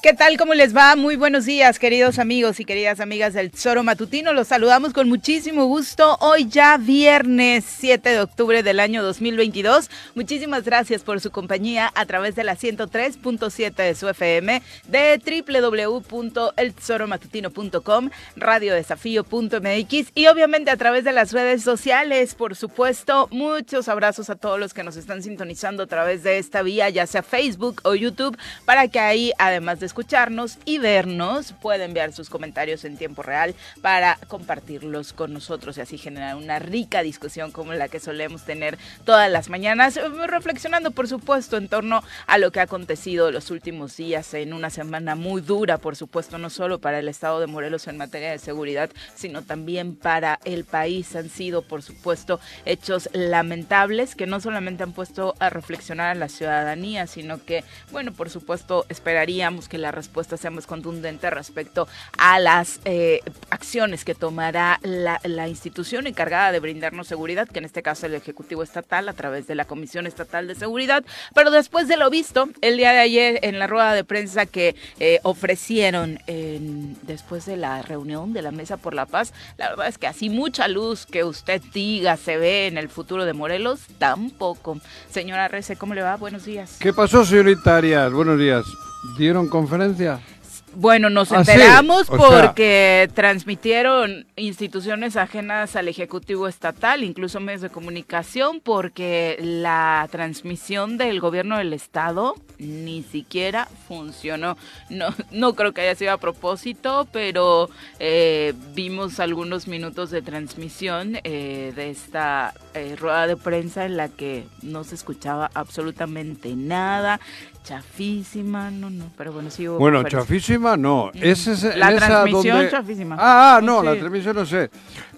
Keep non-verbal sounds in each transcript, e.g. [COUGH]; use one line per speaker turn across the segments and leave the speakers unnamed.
¿Qué tal? ¿Cómo les va? Muy buenos días, queridos amigos y queridas amigas del Tesoro Matutino. Los saludamos con muchísimo gusto. Hoy ya viernes 7 de octubre del año 2022. Muchísimas gracias por su compañía a través de la 103.7 de su FM, de www.eltesoromatutino.com, radiodesafío.mx y obviamente a través de las redes sociales. Por supuesto, muchos abrazos a todos los que nos están sintonizando a través de esta vía, ya sea Facebook o YouTube, para que ahí, además de escucharnos y vernos, puede enviar sus comentarios en tiempo real para compartirlos con nosotros y así generar una rica discusión como la que solemos tener todas las mañanas, eh, reflexionando por supuesto en torno a lo que ha acontecido los últimos días en una semana muy dura, por supuesto, no solo para el estado de Morelos en materia de seguridad, sino también para el país. Han sido, por supuesto, hechos lamentables que no solamente han puesto a reflexionar a la ciudadanía, sino que, bueno, por supuesto, esperaríamos que la respuesta sea más contundente respecto a las eh, acciones que tomará la, institución encargada de brindarnos seguridad, que en este caso el Ejecutivo Estatal a través de la Comisión Estatal de Seguridad. Pero después de lo visto, el día de ayer en la rueda de prensa que eh, ofrecieron después de la reunión de la Mesa por la Paz, la verdad es que así mucha luz que usted diga se ve en el futuro de Morelos, tampoco. Señora Rece, ¿cómo le va? Buenos días.
¿Qué pasó, señorita Arias? Buenos días. ¿Dieron conferencia?
Bueno, nos ah, enteramos porque transmitieron instituciones ajenas al Ejecutivo Estatal, incluso medios de comunicación, porque la transmisión del gobierno del Estado ni siquiera funcionó. No, no creo que haya sido a propósito, pero eh, vimos algunos minutos de transmisión eh, de esta eh, rueda de prensa en la que no se escuchaba absolutamente nada chafísima, no, no, pero bueno, sí hubo
Bueno, chafísima no, ese es
La transmisión chafísima.
Ah, ah no, la transmisión no sé,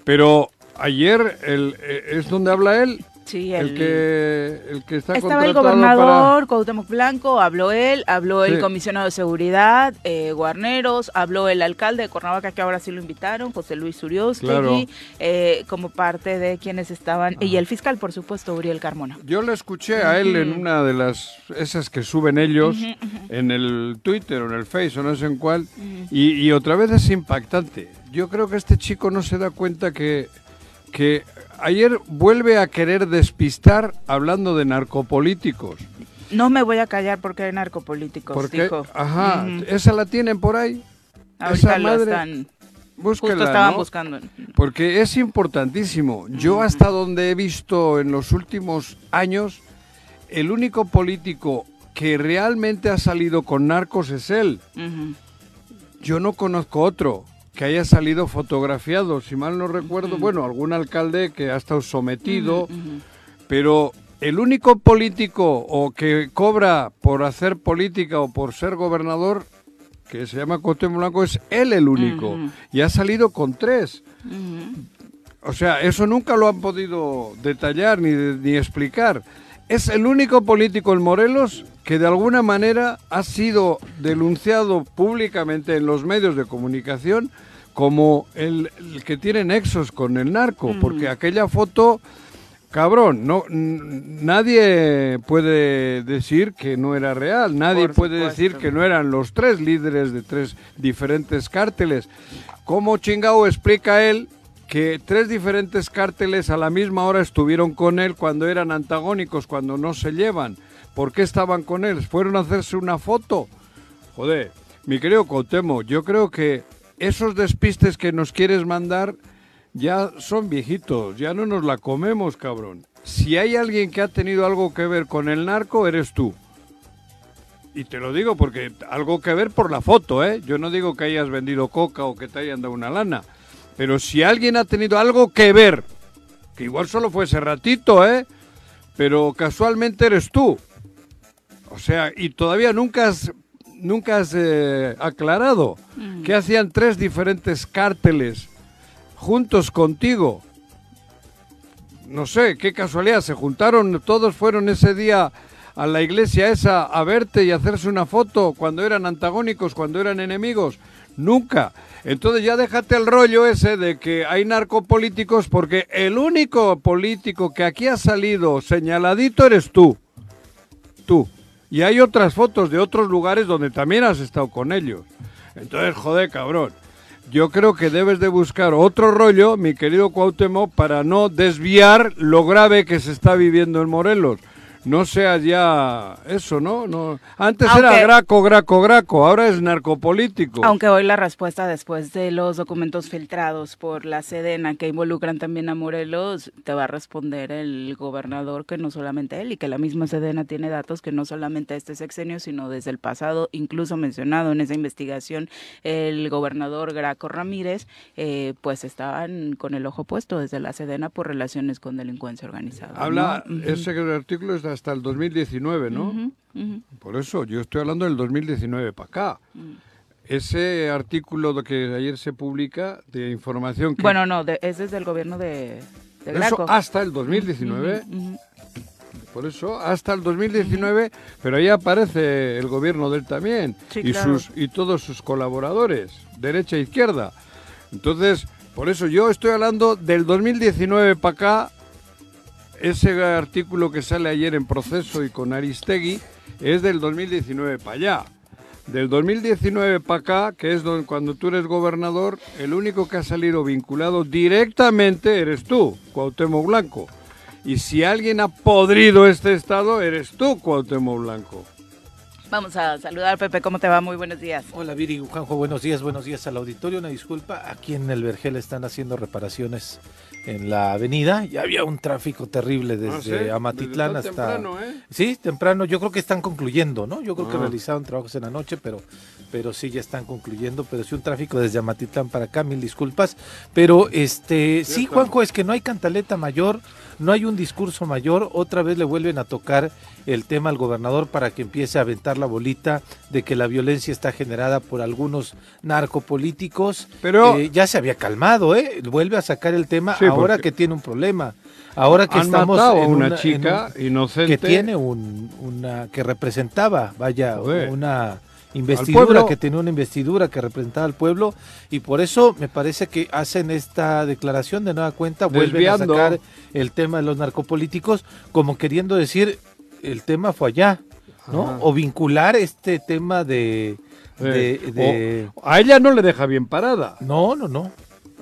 pero ayer el, eh, es donde habla él el, que, el que está
Estaba el gobernador Cuauhtémoc Blanco, habló él, habló el comisionado de seguridad, eh, Guarneros, habló el alcalde de Cuernavaca, que ahora sí lo invitaron, José Luis Uriostegui, eh, como parte de quienes estaban, y el fiscal, por supuesto, Uriel Carmona.
Yo le escuché a él en una de las, esas que suben ellos, en el Twitter o en el Face o no sé en cuál, y, y otra vez es impactante. Yo creo que este chico no se da cuenta que que ayer vuelve a querer despistar hablando de narcopolíticos.
No me voy a callar porque hay narcopolíticos, porque, dijo.
Ajá, esa la tienen por ahí.
Ahorita esa madre, están... Búsquela, Justo estaban buscando.
Porque es importantísimo. Yo hasta donde he visto en los últimos años, el único político que realmente ha salido con narcos es él. Yo no conozco otro que haya salido fotografiado, si mal no recuerdo, bueno, algún alcalde que ha estado sometido, pero el único político o que cobra por hacer política o por ser gobernador, que se llama Cuauhtémoc Blanco, es él el único, y ha salido con tres. O sea, eso nunca lo han podido detallar ni, ni explicar. Es el único político en Morelos que de alguna manera ha sido denunciado públicamente en los medios de comunicación como el, que tiene nexos con el narco, porque aquella foto, cabrón, no nadie puede decir que no era real, nadie puede decir que no eran los tres líderes de tres diferentes cárteles. ¿Cómo chingao explica él que tres diferentes cárteles a la misma hora estuvieron con él cuando eran antagónicos, cuando no se llevan? ¿Por qué estaban con él? ¿Fueron a hacerse una foto? Joder, mi querido Cotemo, yo creo que esos despistes que nos quieres mandar ya son viejitos, ya no nos la comemos, cabrón. Si hay alguien que ha tenido algo que ver con el narco, eres tú. Y te lo digo porque algo que ver por la foto, ¿eh? Yo no digo que hayas vendido coca o que te hayan dado una lana. Pero si alguien ha tenido algo que ver, que igual solo fue ese ratito, ¿eh? Pero casualmente eres tú. O sea, y todavía nunca has nunca has eh, aclarado mm. que hacían tres diferentes cárteles juntos contigo. No sé, qué casualidad, se juntaron, todos fueron ese día a la iglesia esa a verte y hacerse una foto cuando eran antagónicos, cuando eran enemigos. Nunca. Entonces ya déjate el rollo ese de que hay narcopolíticos porque el único político que aquí ha salido señaladito eres tú. Tú. Y hay otras fotos de otros lugares donde también has estado con ellos. Entonces, joder, cabrón. Yo creo que debes de buscar otro rollo, mi querido Cuauhtémoc, para no desviar lo grave que se está viviendo en Morelos no sea ya eso, ¿no? no Antes era Graco, Graco, Graco, ahora es narcopolítico.
Aunque hoy la respuesta después de los documentos filtrados por la Sedena que involucran también a Morelos, te va a responder el gobernador que no solamente él y que la misma Sedena tiene datos que no solamente este sexenio, sino desde el pasado, incluso mencionado en esa investigación, el gobernador Graco Ramírez, eh, pues estaban con el ojo puesto desde la Sedena por relaciones con delincuencia organizada.
Habla, ese artículo hasta el 2019, ¿no? Por eso, yo estoy hablando del 2019 para acá. Mm. Ese artículo que ayer se publica de información que...
Bueno, no, es desde el gobierno de, de
Eso hasta el 2019. Por eso, hasta el 2019, pero ahí aparece el gobierno de él también y, sus, y todos sus colaboradores, derecha e izquierda. Entonces, por eso yo estoy hablando del 2019 para acá ese artículo que sale ayer en proceso y con Aristegui es del 2019 para allá. Del 2019 para acá, que es donde, cuando tú eres gobernador, el único que ha salido vinculado directamente eres tú, Cuauhtémoc Blanco. Y si alguien ha podrido este estado, eres tú, Cuauhtémoc Blanco.
Vamos a saludar, Pepe, ¿cómo te va? Muy buenos días.
Hola, Viri, Juanjo, buenos días, buenos días al auditorio. Una disculpa, aquí en el Vergel están haciendo reparaciones en la avenida. Ya había un tráfico terrible ah, desde Amatitlán hasta. Temprano, ¿eh? Sí, temprano. Yo creo que están concluyendo, ¿no? Yo creo que ah. realizaron trabajos en la noche, pero, pero sí ya están concluyendo. Pero sí un tráfico desde Amatitlán para acá, mil disculpas. Pero este, sí, Juanjo, es que no hay cantaleta mayor, no hay un discurso mayor. Otra vez le vuelven a tocar el tema al gobernador para que empiece a aventar la bolita de que la violencia está generada por algunos narcopolíticos. Pero eh, ya se había calmado, ¿eh? Vuelve a sacar el tema ahora que tiene un problema. Ahora que estamos
en una, chica inocente
que tiene un, una que representaba, vaya, una investidura que tenía una investidura que representaba al pueblo y por eso me parece que hacen esta declaración de nueva cuenta, vuelven a sacar el tema de los narcopolíticos como queriendo decir el tema fue allá, ¿no? O vincular este tema de...
a ella no le deja bien parada.
No, no, no.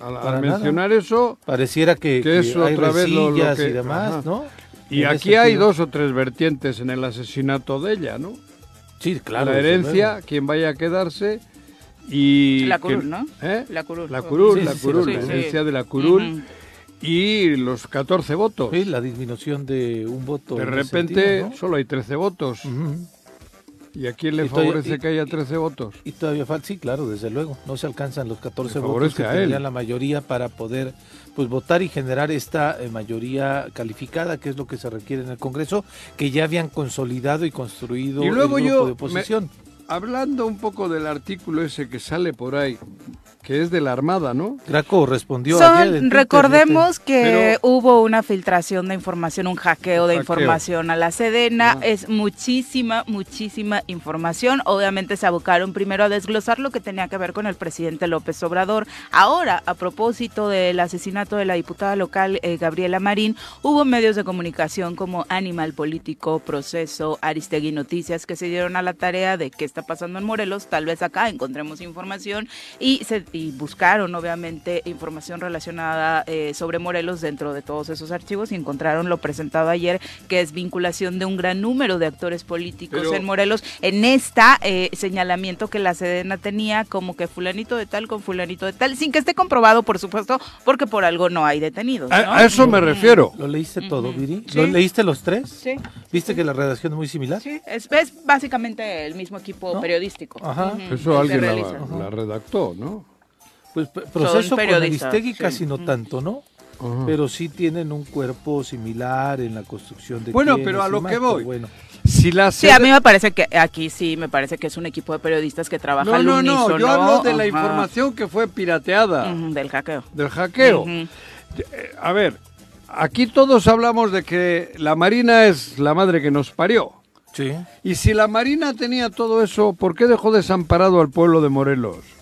Al, mencionar eso...
Pareciera que,
es otra vez lo,
y demás, ¿no?
Y aquí hay dos o tres vertientes en el asesinato de ella, ¿no?
Sí, claro.
La herencia, quien vaya a quedarse y...
La curul, ¿no?
¿eh? La curul. La curul, la, curul, la herencia de la curul y los 14 votos.
Sí, la disminución de un voto.
De repente solo hay 13 votos. ¿Y a quién le favorece que haya 13 votos?
Y todavía falta, sí, claro, desde luego. No se alcanzan los 14 votos que tendrían la mayoría para poder pues votar y generar esta eh, mayoría calificada, que es lo que se requiere en el Congreso, que ya habían consolidado y construido
y luego
el
grupo
de oposición.
hablando un poco del artículo ese que sale por ahí, que es de la Armada, ¿no?
Graco respondió
ayer recordemos que hubo una filtración de información, un hackeo de información a la Sedena, es muchísima, muchísima información. Obviamente se abocaron primero a desglosar lo que tenía que ver con el presidente López Obrador. Ahora, a propósito del asesinato de la diputada local eh, Gabriela Marín, hubo medios de comunicación como Animal Político, Proceso, Aristegui Noticias que se dieron a la tarea de qué está pasando en Morelos, tal vez acá encontremos información y se y buscaron obviamente información relacionada eh, sobre Morelos dentro de todos esos archivos y encontraron lo presentado ayer, que es vinculación de un gran número de actores políticos en Morelos en esta eh, señalamiento que la Sedena tenía como que fulanito de tal con fulanito de tal, sin que esté comprobado, por supuesto, porque por algo no hay detenidos.
A, eso me refiero.
¿Lo leíste todo, Viri? ¿Lo leíste los tres?
Sí.
¿Viste que la redacción es muy similar?
Sí, es, básicamente el mismo equipo periodístico.
Ajá. Eso alguien la redactó, ¿no?
Pues proceso con Aristegui casi no tanto, ¿no? Pero sí tienen un cuerpo similar en la construcción de
Bueno, pero a lo que voy.
Bueno.
Si la Sí, a mí me parece que aquí sí, me parece que es un equipo de periodistas que trabaja
no, no, No, yo hablo de la información que fue pirateada.
del hackeo.
Del hackeo. Eh, a ver, aquí todos hablamos de que la Marina es la madre que nos parió.
Sí.
Y si la Marina tenía todo eso, ¿por qué dejó desamparado al pueblo de Morelos?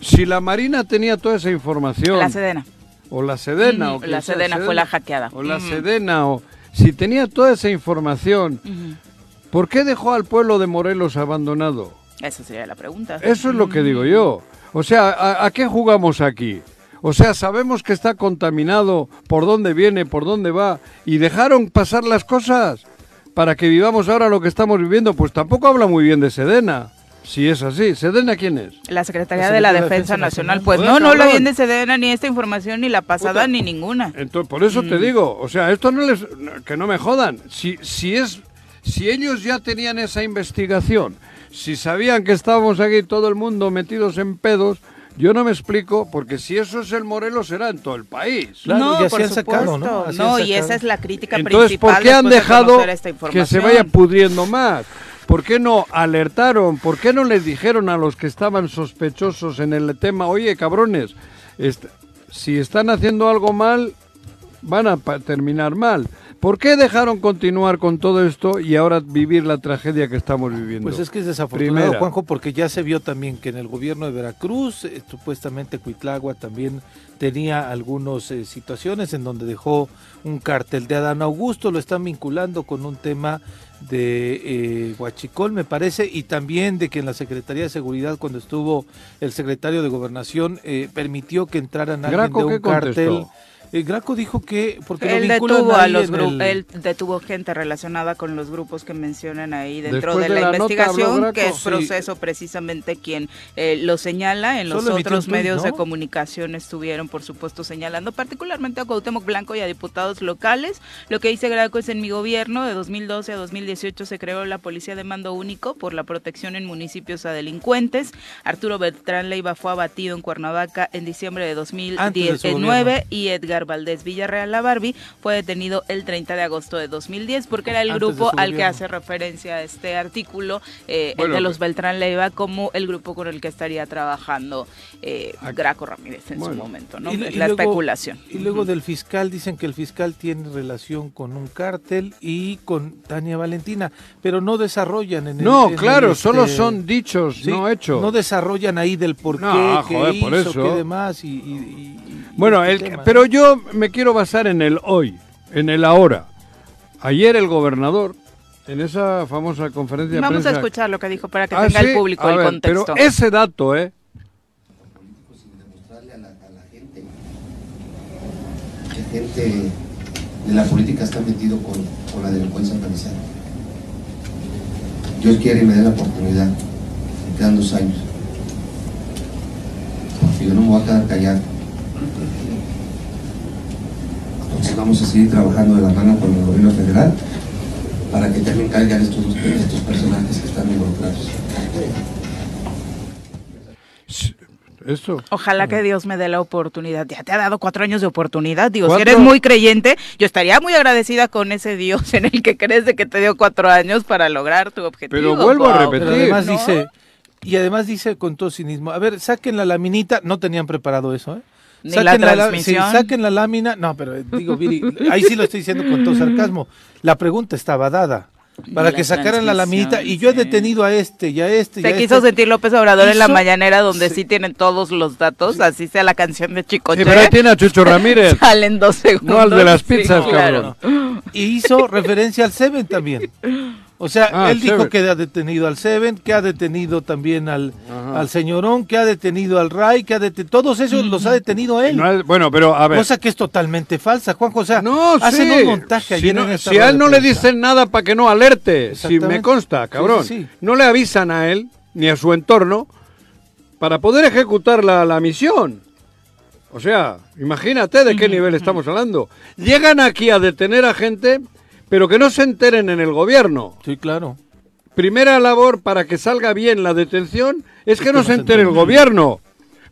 Si la Marina tenía toda esa información.
La Sedena.
O la Sedena. o
la Sedena, fue la hackeada.
O la Sedena. O si tenía toda esa información. ¿Por qué dejó al pueblo de Morelos abandonado?
Esa sería la pregunta.
Eso es lo que digo yo. O sea, ¿a, qué jugamos aquí? O sea, sabemos que está contaminado, por dónde viene, por dónde va, y dejaron pasar las cosas para que vivamos ahora lo que estamos viviendo. Pues tampoco habla muy bien de Sedena. Si es así, ¿Sedena quién es?
La Secretaría, de la Defensa, Nacional. Pues no, no habla bien de Sedena, ni esta información, ni la pasada, ni ninguna.
Entonces, por eso te mm. digo, o sea, esto no les. que no me jodan. Si, si es. Si ellos ya tenían esa investigación, si sabían que estábamos aquí todo el mundo metidos en pedos, yo no me explico, porque si eso es el Morelos, será en todo el país.
no, por supuesto. ¿no? no y esa es la crítica
Entonces,
principal.
¿por qué han dejado que se vaya pudriendo más? ¿Por qué no alertaron? ¿Por qué no les dijeron a los que estaban sospechosos en el tema, oye, cabrones, si están haciendo algo mal, van a terminar mal? ¿Por qué dejaron continuar con todo esto y ahora vivir la tragedia que estamos viviendo?
Pues es que es desafortunado, Juanjo, porque ya se vio también que en el gobierno de Veracruz, eh, supuestamente Cuitlagua también tenía algunas eh, situaciones en donde dejó un cartel de Adán Augusto, lo están vinculando con un tema de eh, Huachicol, me parece, y también de que en la Secretaría de Seguridad, cuando estuvo el secretario de Gobernación, eh, permitió que entraran alguien de un cartel. Eh, Graco dijo que porque
él detuvo a los grupos, él detuvo gente relacionada con los grupos que mencionan ahí dentro de, la, investigación, que es proceso precisamente quien eh, lo señala. En los otros medios de comunicación estuvieron, por supuesto, señalando particularmente a Cuauhtémoc Blanco y a diputados locales. Lo que dice Graco es en mi gobierno de 2012 a 2018 se creó la policía de mando único por la protección en municipios a delincuentes. Arturo Beltrán Leiva fue abatido en Cuernavaca en diciembre de 2019 y Edgar Valdés Villarreal La Barbie fue detenido el 30 de agosto de 2010 porque era el grupo al que hace referencia este artículo eh, de los Beltrán Leiva como el grupo con el que estaría trabajando eh, Graco Ramírez en su momento, ¿no? es la especulación.
Y luego del fiscal dicen que el fiscal tiene relación con un cártel y con Tania Valentina, pero no desarrollan en
el No, claro, solo este, son dichos, no hechos.
No desarrollan ahí del por qué, no, qué por eso. qué demás y
bueno, el, pero yo me quiero basar en el hoy, en el ahora. Ayer el gobernador, en esa famosa conferencia
Vamos
de
prensa... Vamos a escuchar lo que dijo para que ah, tenga el público el contexto.
Pero ese dato, ¿eh?
demostrarle a la, gente que gente de la política está metido con, con la delincuencia organizada. Dios quiere y me dé la oportunidad. Me quedan dos años. Y yo no me voy a quedar callado entonces vamos a seguir trabajando de la mano con el gobierno federal para que también caigan estos, estos personajes que están involucrados.
Eso.
Ojalá que Dios me dé la oportunidad. Ya te ha dado cuatro años de oportunidad. Digo, si eres muy creyente, yo estaría muy agradecida con ese Dios en el que crees de que te dio cuatro años para lograr tu objetivo.
Pero vuelvo a repetir.
además dice, y además dice con todo cinismo, a ver, saquen la laminita, no tenían preparado eso, ¿eh?
Saquen la,
saquen la lámina. No, pero digo, Viri, ahí sí lo estoy diciendo con todo sarcasmo. La pregunta estaba dada. Para que sacaran la laminita y yo he detenido a este y a este.
Se quiso
este.
sentir López Obrador en la mañanera donde sí. tienen todos los datos, así sea la canción de Chico.
pero ahí tiene a Chucho Ramírez. [LAUGHS]
Salen dos segundos.
No al de las pizzas, cabrón.
Y hizo referencia al Seven también. O sea, ah, él dijo que ha detenido al Seven, que ha detenido también al, al señorón, que ha detenido al Ray, que ha detenido, todos esos los ha detenido él.
bueno, pero a ver.
Cosa que es totalmente falsa, Juanjo. O sea, no, hacen un montaje
si, si a él no le dicen nada para que no alerte, si me consta, cabrón. no le avisan a él ni a su entorno para poder ejecutar la, la misión. O sea, imagínate de qué nivel estamos hablando. Llegan aquí a detener a gente pero que no se enteren en el gobierno.
Sí, claro.
Primera labor para que salga bien la detención es, que, no, se entere el gobierno.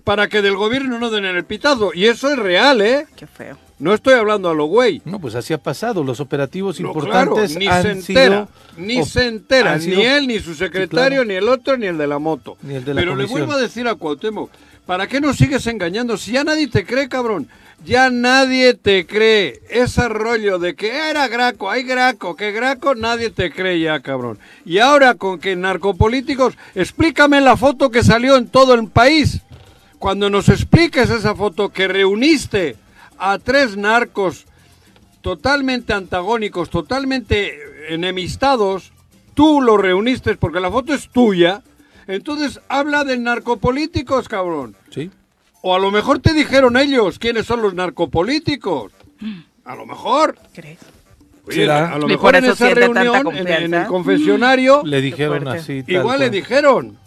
Para que del gobierno no den el pitazo. Y eso es real, ¿eh?
Qué feo.
No estoy hablando a lo güey.
No, pues así ha pasado. Los operativos importantes
ni
se
entera, ni se entera, ni él, ni su secretario, ni el otro, ni el de la moto.
Ni el de la
Pero le vuelvo a decir a Cuauhtémoc, ¿para qué nos sigues engañando? Si ya nadie te cree, cabrón. Ya nadie te cree. Ese rollo de que era Graco, hay Graco, que Graco, nadie te cree ya, cabrón. Y ahora con que narcopolíticos, explícame la foto que salió en todo el país. Cuando nos expliques esa foto que reuniste a tres narcos totalmente antagónicos, totalmente enemistados, tú lo reuniste porque la foto es tuya, entonces habla de narcopolíticos, cabrón.
Sí.
O a lo mejor te dijeron ellos quiénes son los narcopolíticos. A lo mejor.
¿Crees?
Oye, a lo mejor en esa reunión, en, el confesionario,
le dijeron así.
Igual le dijeron.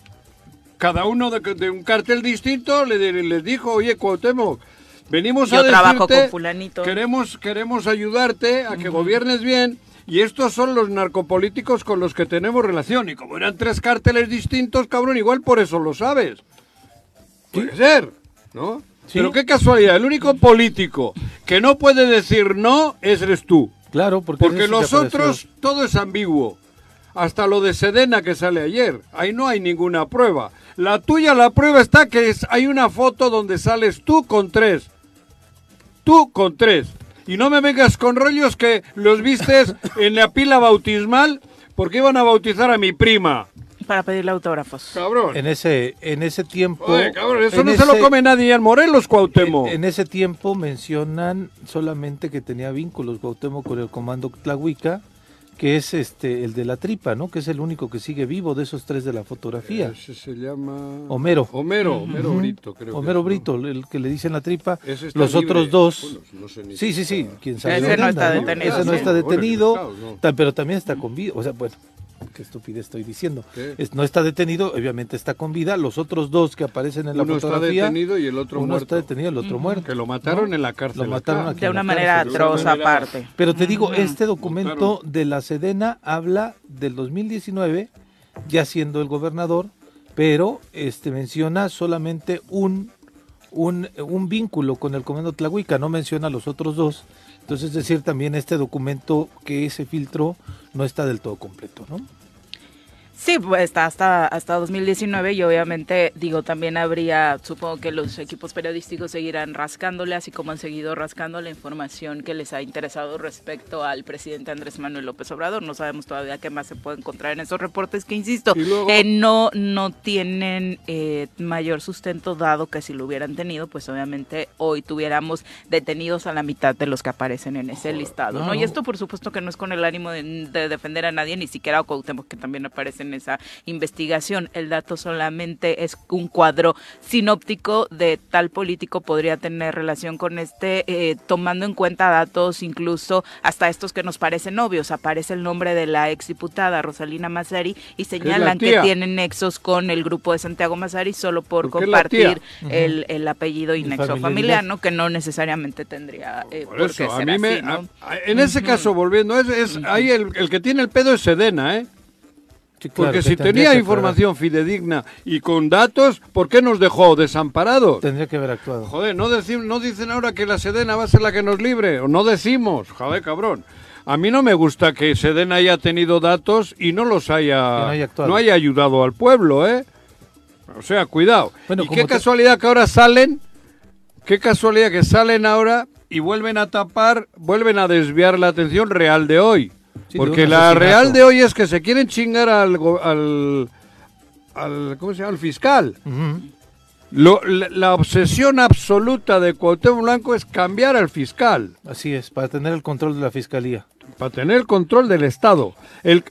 Cada uno de, un cartel distinto le, les dijo, oye, Cuauhtémoc, venimos a decirte, queremos, queremos ayudarte a que gobiernes bien y estos son los narcopolíticos con los que tenemos relación. Y como eran tres cárteles distintos, cabrón, igual por eso lo sabes. Puede ser, ¿no? Pero qué casualidad, el único político que no puede decir no es eres tú.
Claro, porque,
porque los otros todo es ambiguo. Hasta lo de Sedena que sale ayer. Ahí no hay ninguna prueba. La tuya, la prueba está que es, hay una foto donde sales tú con tres. Tú con tres. Y no me vengas con rollos que los vistes en la pila bautismal porque iban a bautizar a mi prima.
Para pedirle autógrafos.
Cabrón.
En ese, en ese tiempo.
cabrón, eso no se lo come nadie en Morelos, Cuauhtémoc.
En, ese tiempo mencionan solamente que tenía vínculos Cuauhtémoc con el comando Tlahuica que es este el de la tripa, ¿no? Que es el único que sigue vivo de esos tres de la fotografía.
Ese se llama
Homero.
Homero, Homero Brito, creo.
Homero Brito, el que le dicen la tripa. Los otros dos. sí, sí, sí. Quién sabe.
Ese no está detenido.
Ese no está detenido, pero también está con vida. O sea, bueno, qué estupidez estoy diciendo. no está detenido, obviamente está con vida. Los otros dos que aparecen en la fotografía.
Uno está detenido y el otro
uno
muerto.
está detenido, el otro muerto.
Que lo mataron en la cárcel.
Lo mataron
aquí de una manera atroz aparte.
Pero te digo, este documento de la Sedena habla del 2019, ya siendo el gobernador, pero este menciona solamente un un, un vínculo con el comando Tlahuica, no menciona los otros dos. Entonces, es decir, también este documento que se filtró no está del todo completo, ¿no?
Sí, pues está hasta, hasta 2019 y obviamente, digo, también habría, supongo que los equipos periodísticos seguirán rascándole, así como han seguido rascando la información que les ha interesado respecto al presidente Andrés Manuel López Obrador. No sabemos todavía qué más se puede encontrar en esos reportes que, insisto, eh, no, no tienen eh, mayor sustento dado que si lo hubieran tenido, pues obviamente hoy tuviéramos detenidos a la mitad de los que aparecen en ese listado. ¿no? Y esto, por supuesto, que no es con el ánimo de, defender a nadie, ni siquiera a Cuauhtémoc, que también aparece en esa investigación. El dato solamente es un cuadro sinóptico de tal político podría tener relación con este, eh, tomando en cuenta datos incluso hasta estos que nos parecen obvios. Aparece el nombre de la exdiputada Rosalina Mazari y señalan que tiene nexos con el grupo de Santiago Mazari solo por, compartir el, apellido y nexo familiar, ¿no? Que no necesariamente tendría eh, por, eso, a mí me,
en ese caso, volviendo, es, es ahí el, el que tiene el pedo es Sedena, ¿eh? Porque si tenía información fidedigna y con datos, ¿por qué nos dejó desamparados?
Tendría que haber actuado.
Joder, no, no dicen ahora que la Sedena va a ser la que nos libre, o no decimos, joder, cabrón. A mí no me gusta que Sedena haya tenido datos y no los haya, no haya, ayudado al pueblo, ¿eh? O sea, cuidado. y qué casualidad que ahora salen, qué casualidad que salen ahora y vuelven a tapar, vuelven a desviar la atención real de hoy. Porque la real de hoy es que se quieren chingar al, al, ¿cómo se llama? Al fiscal. la, obsesión absoluta de Cuauhtémoc Blanco es cambiar al fiscal.
Así es, para tener el control de la fiscalía.
Para tener el control del Estado. El,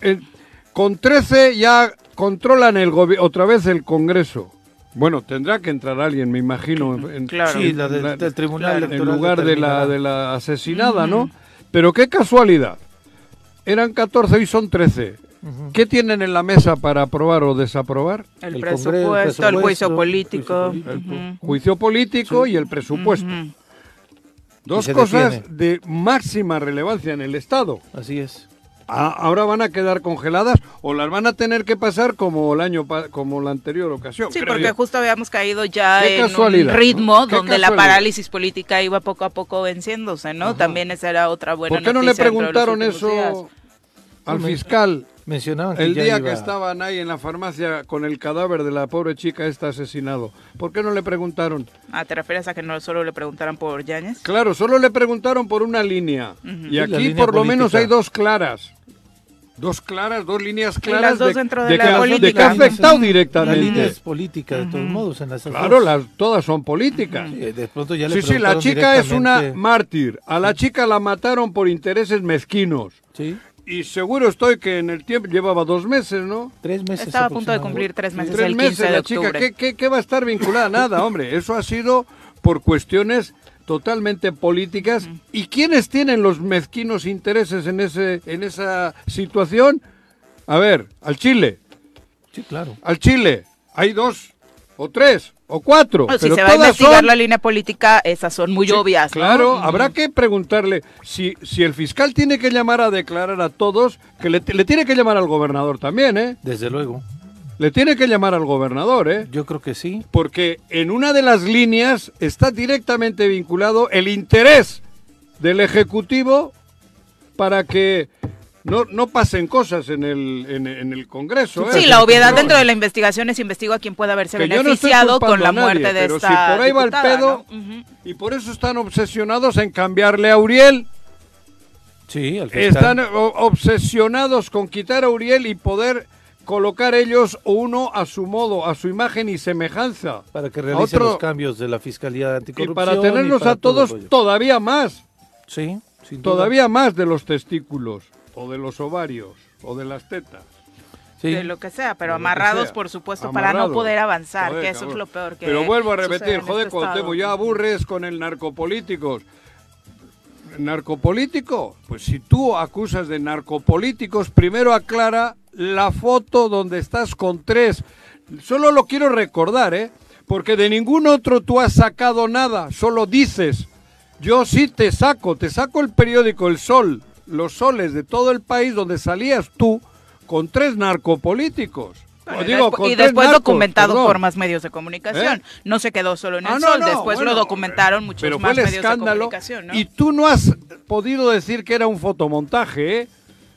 con 13 ya controlan el otra vez el Congreso. Bueno, tendrá que entrar alguien, me imagino, en,
sí, la del, tribunal
en lugar de la, de la asesinada, ¿no? Pero qué casualidad eran 14 y son 13. ¿Qué tienen en la mesa para aprobar o desaprobar?
El, presupuesto, el, juicio político.
El juicio político y el presupuesto. Dos cosas de máxima relevancia en el Estado.
Así es.
Ah, ahora van a quedar congeladas o las van a tener que pasar como el año como la anterior ocasión.
Sí, porque justo habíamos caído ya en un ritmo donde la parálisis política iba poco a poco venciéndose, ¿no? También esa era otra buena
¿Por qué no le preguntaron eso al fiscal?
Mencionaban
el día que estaban ahí en la farmacia con el cadáver de la pobre chica está asesinado. ¿Por qué no le preguntaron?
Ah, ¿te refieres a que no solo le preguntaron por Yáñez?
Claro, solo le preguntaron por una línea. Y aquí por lo menos hay dos claras. Dos claras, dos líneas claras
de, de, que,
de, que, ha afectado directamente. La
línea es política, de todos modos. En
claro, las, todas son políticas.
de pronto ya le
sí, sí, la chica es una mártir. A la chica la mataron por intereses mezquinos.
Sí
Y seguro estoy que en el tiempo llevaba dos meses, ¿no?
Tres meses.
Estaba a punto de cumplir tres meses.
Tres
el
meses
15 de
la chica.
octubre.
¿Qué, qué va a estar vinculada? Nada, hombre. Eso ha sido por cuestiones totalmente políticas. ¿Y quiénes tienen los mezquinos intereses en, ese, en esa situación? A ver, al Chile.
Sí, claro.
Al Chile. Hay dos o tres o cuatro.
No, si
pero
se va a investigar
son-
la línea política, esas son muy
Sí,
obvias. ¿no?
Claro, habrá que preguntarle si, si el fiscal tiene que llamar a declarar a todos, que le, le tiene que llamar al gobernador también, ¿eh?
Desde luego.
Le tiene que llamar al gobernador, ¿eh?
Yo creo que sí.
Porque en una de las líneas está directamente vinculado el interés del Ejecutivo para que no, no pasen cosas en el, en, en el Congreso. ¿eh?
Sí, la obviedad
No,
dentro de la investigación es investigo a quien pueda haberse
que no
beneficiado
culpando
con la
a nadie,
muerte de
pero
esta
si por ahí va el pedo,
¿no? Ujú.
Y por eso están obsesionados en cambiarle a Uriel.
Sí, al fiscal.
Están obsesionados con quitar a Uriel y poder colocar ellos uno a su modo, a su imagen y semejanza.
Para que
A
realice
otro-
los cambios de la Fiscalía de
Y
Anticorrupción.
para tenernos
para
a todos todavía más,
Sí, sin duda.
todavía más de los testículos, o de los ovarios, o de las tetas.
Sí.
De lo que sea, pero
De
amarrados,
sea.
por supuesto, para no poder avanzar,
Joder,
que eso
cabrón.
es lo peor que
Pero vuelvo a repetir, joder,
este
Cuauhtémoc,
estado.
ya aburres con el narcopolíticos. ¿Narcopolítico? Pues si tú acusas de narcopolíticos, primero aclara la foto donde estás con tres. Solo lo quiero recordar, ¿eh? Porque de ningún otro tú has sacado nada, solo dices. Yo sí te saco, te saco el periódico El Sol, los soles de todo el país donde salías tú con tres narcopolíticos.
Bueno,
digo,
y después
narcos,
documentado
perdón.
por más medios de comunicación.
¿Eh?
No se quedó solo en el
Ah, no,
sol,
no,
después
bueno,
lo documentaron muchos
pero
más
fue el
medios de
escándalo
comunicación. ¿no?
y tú no has podido decir que era un fotomontaje, ¿eh?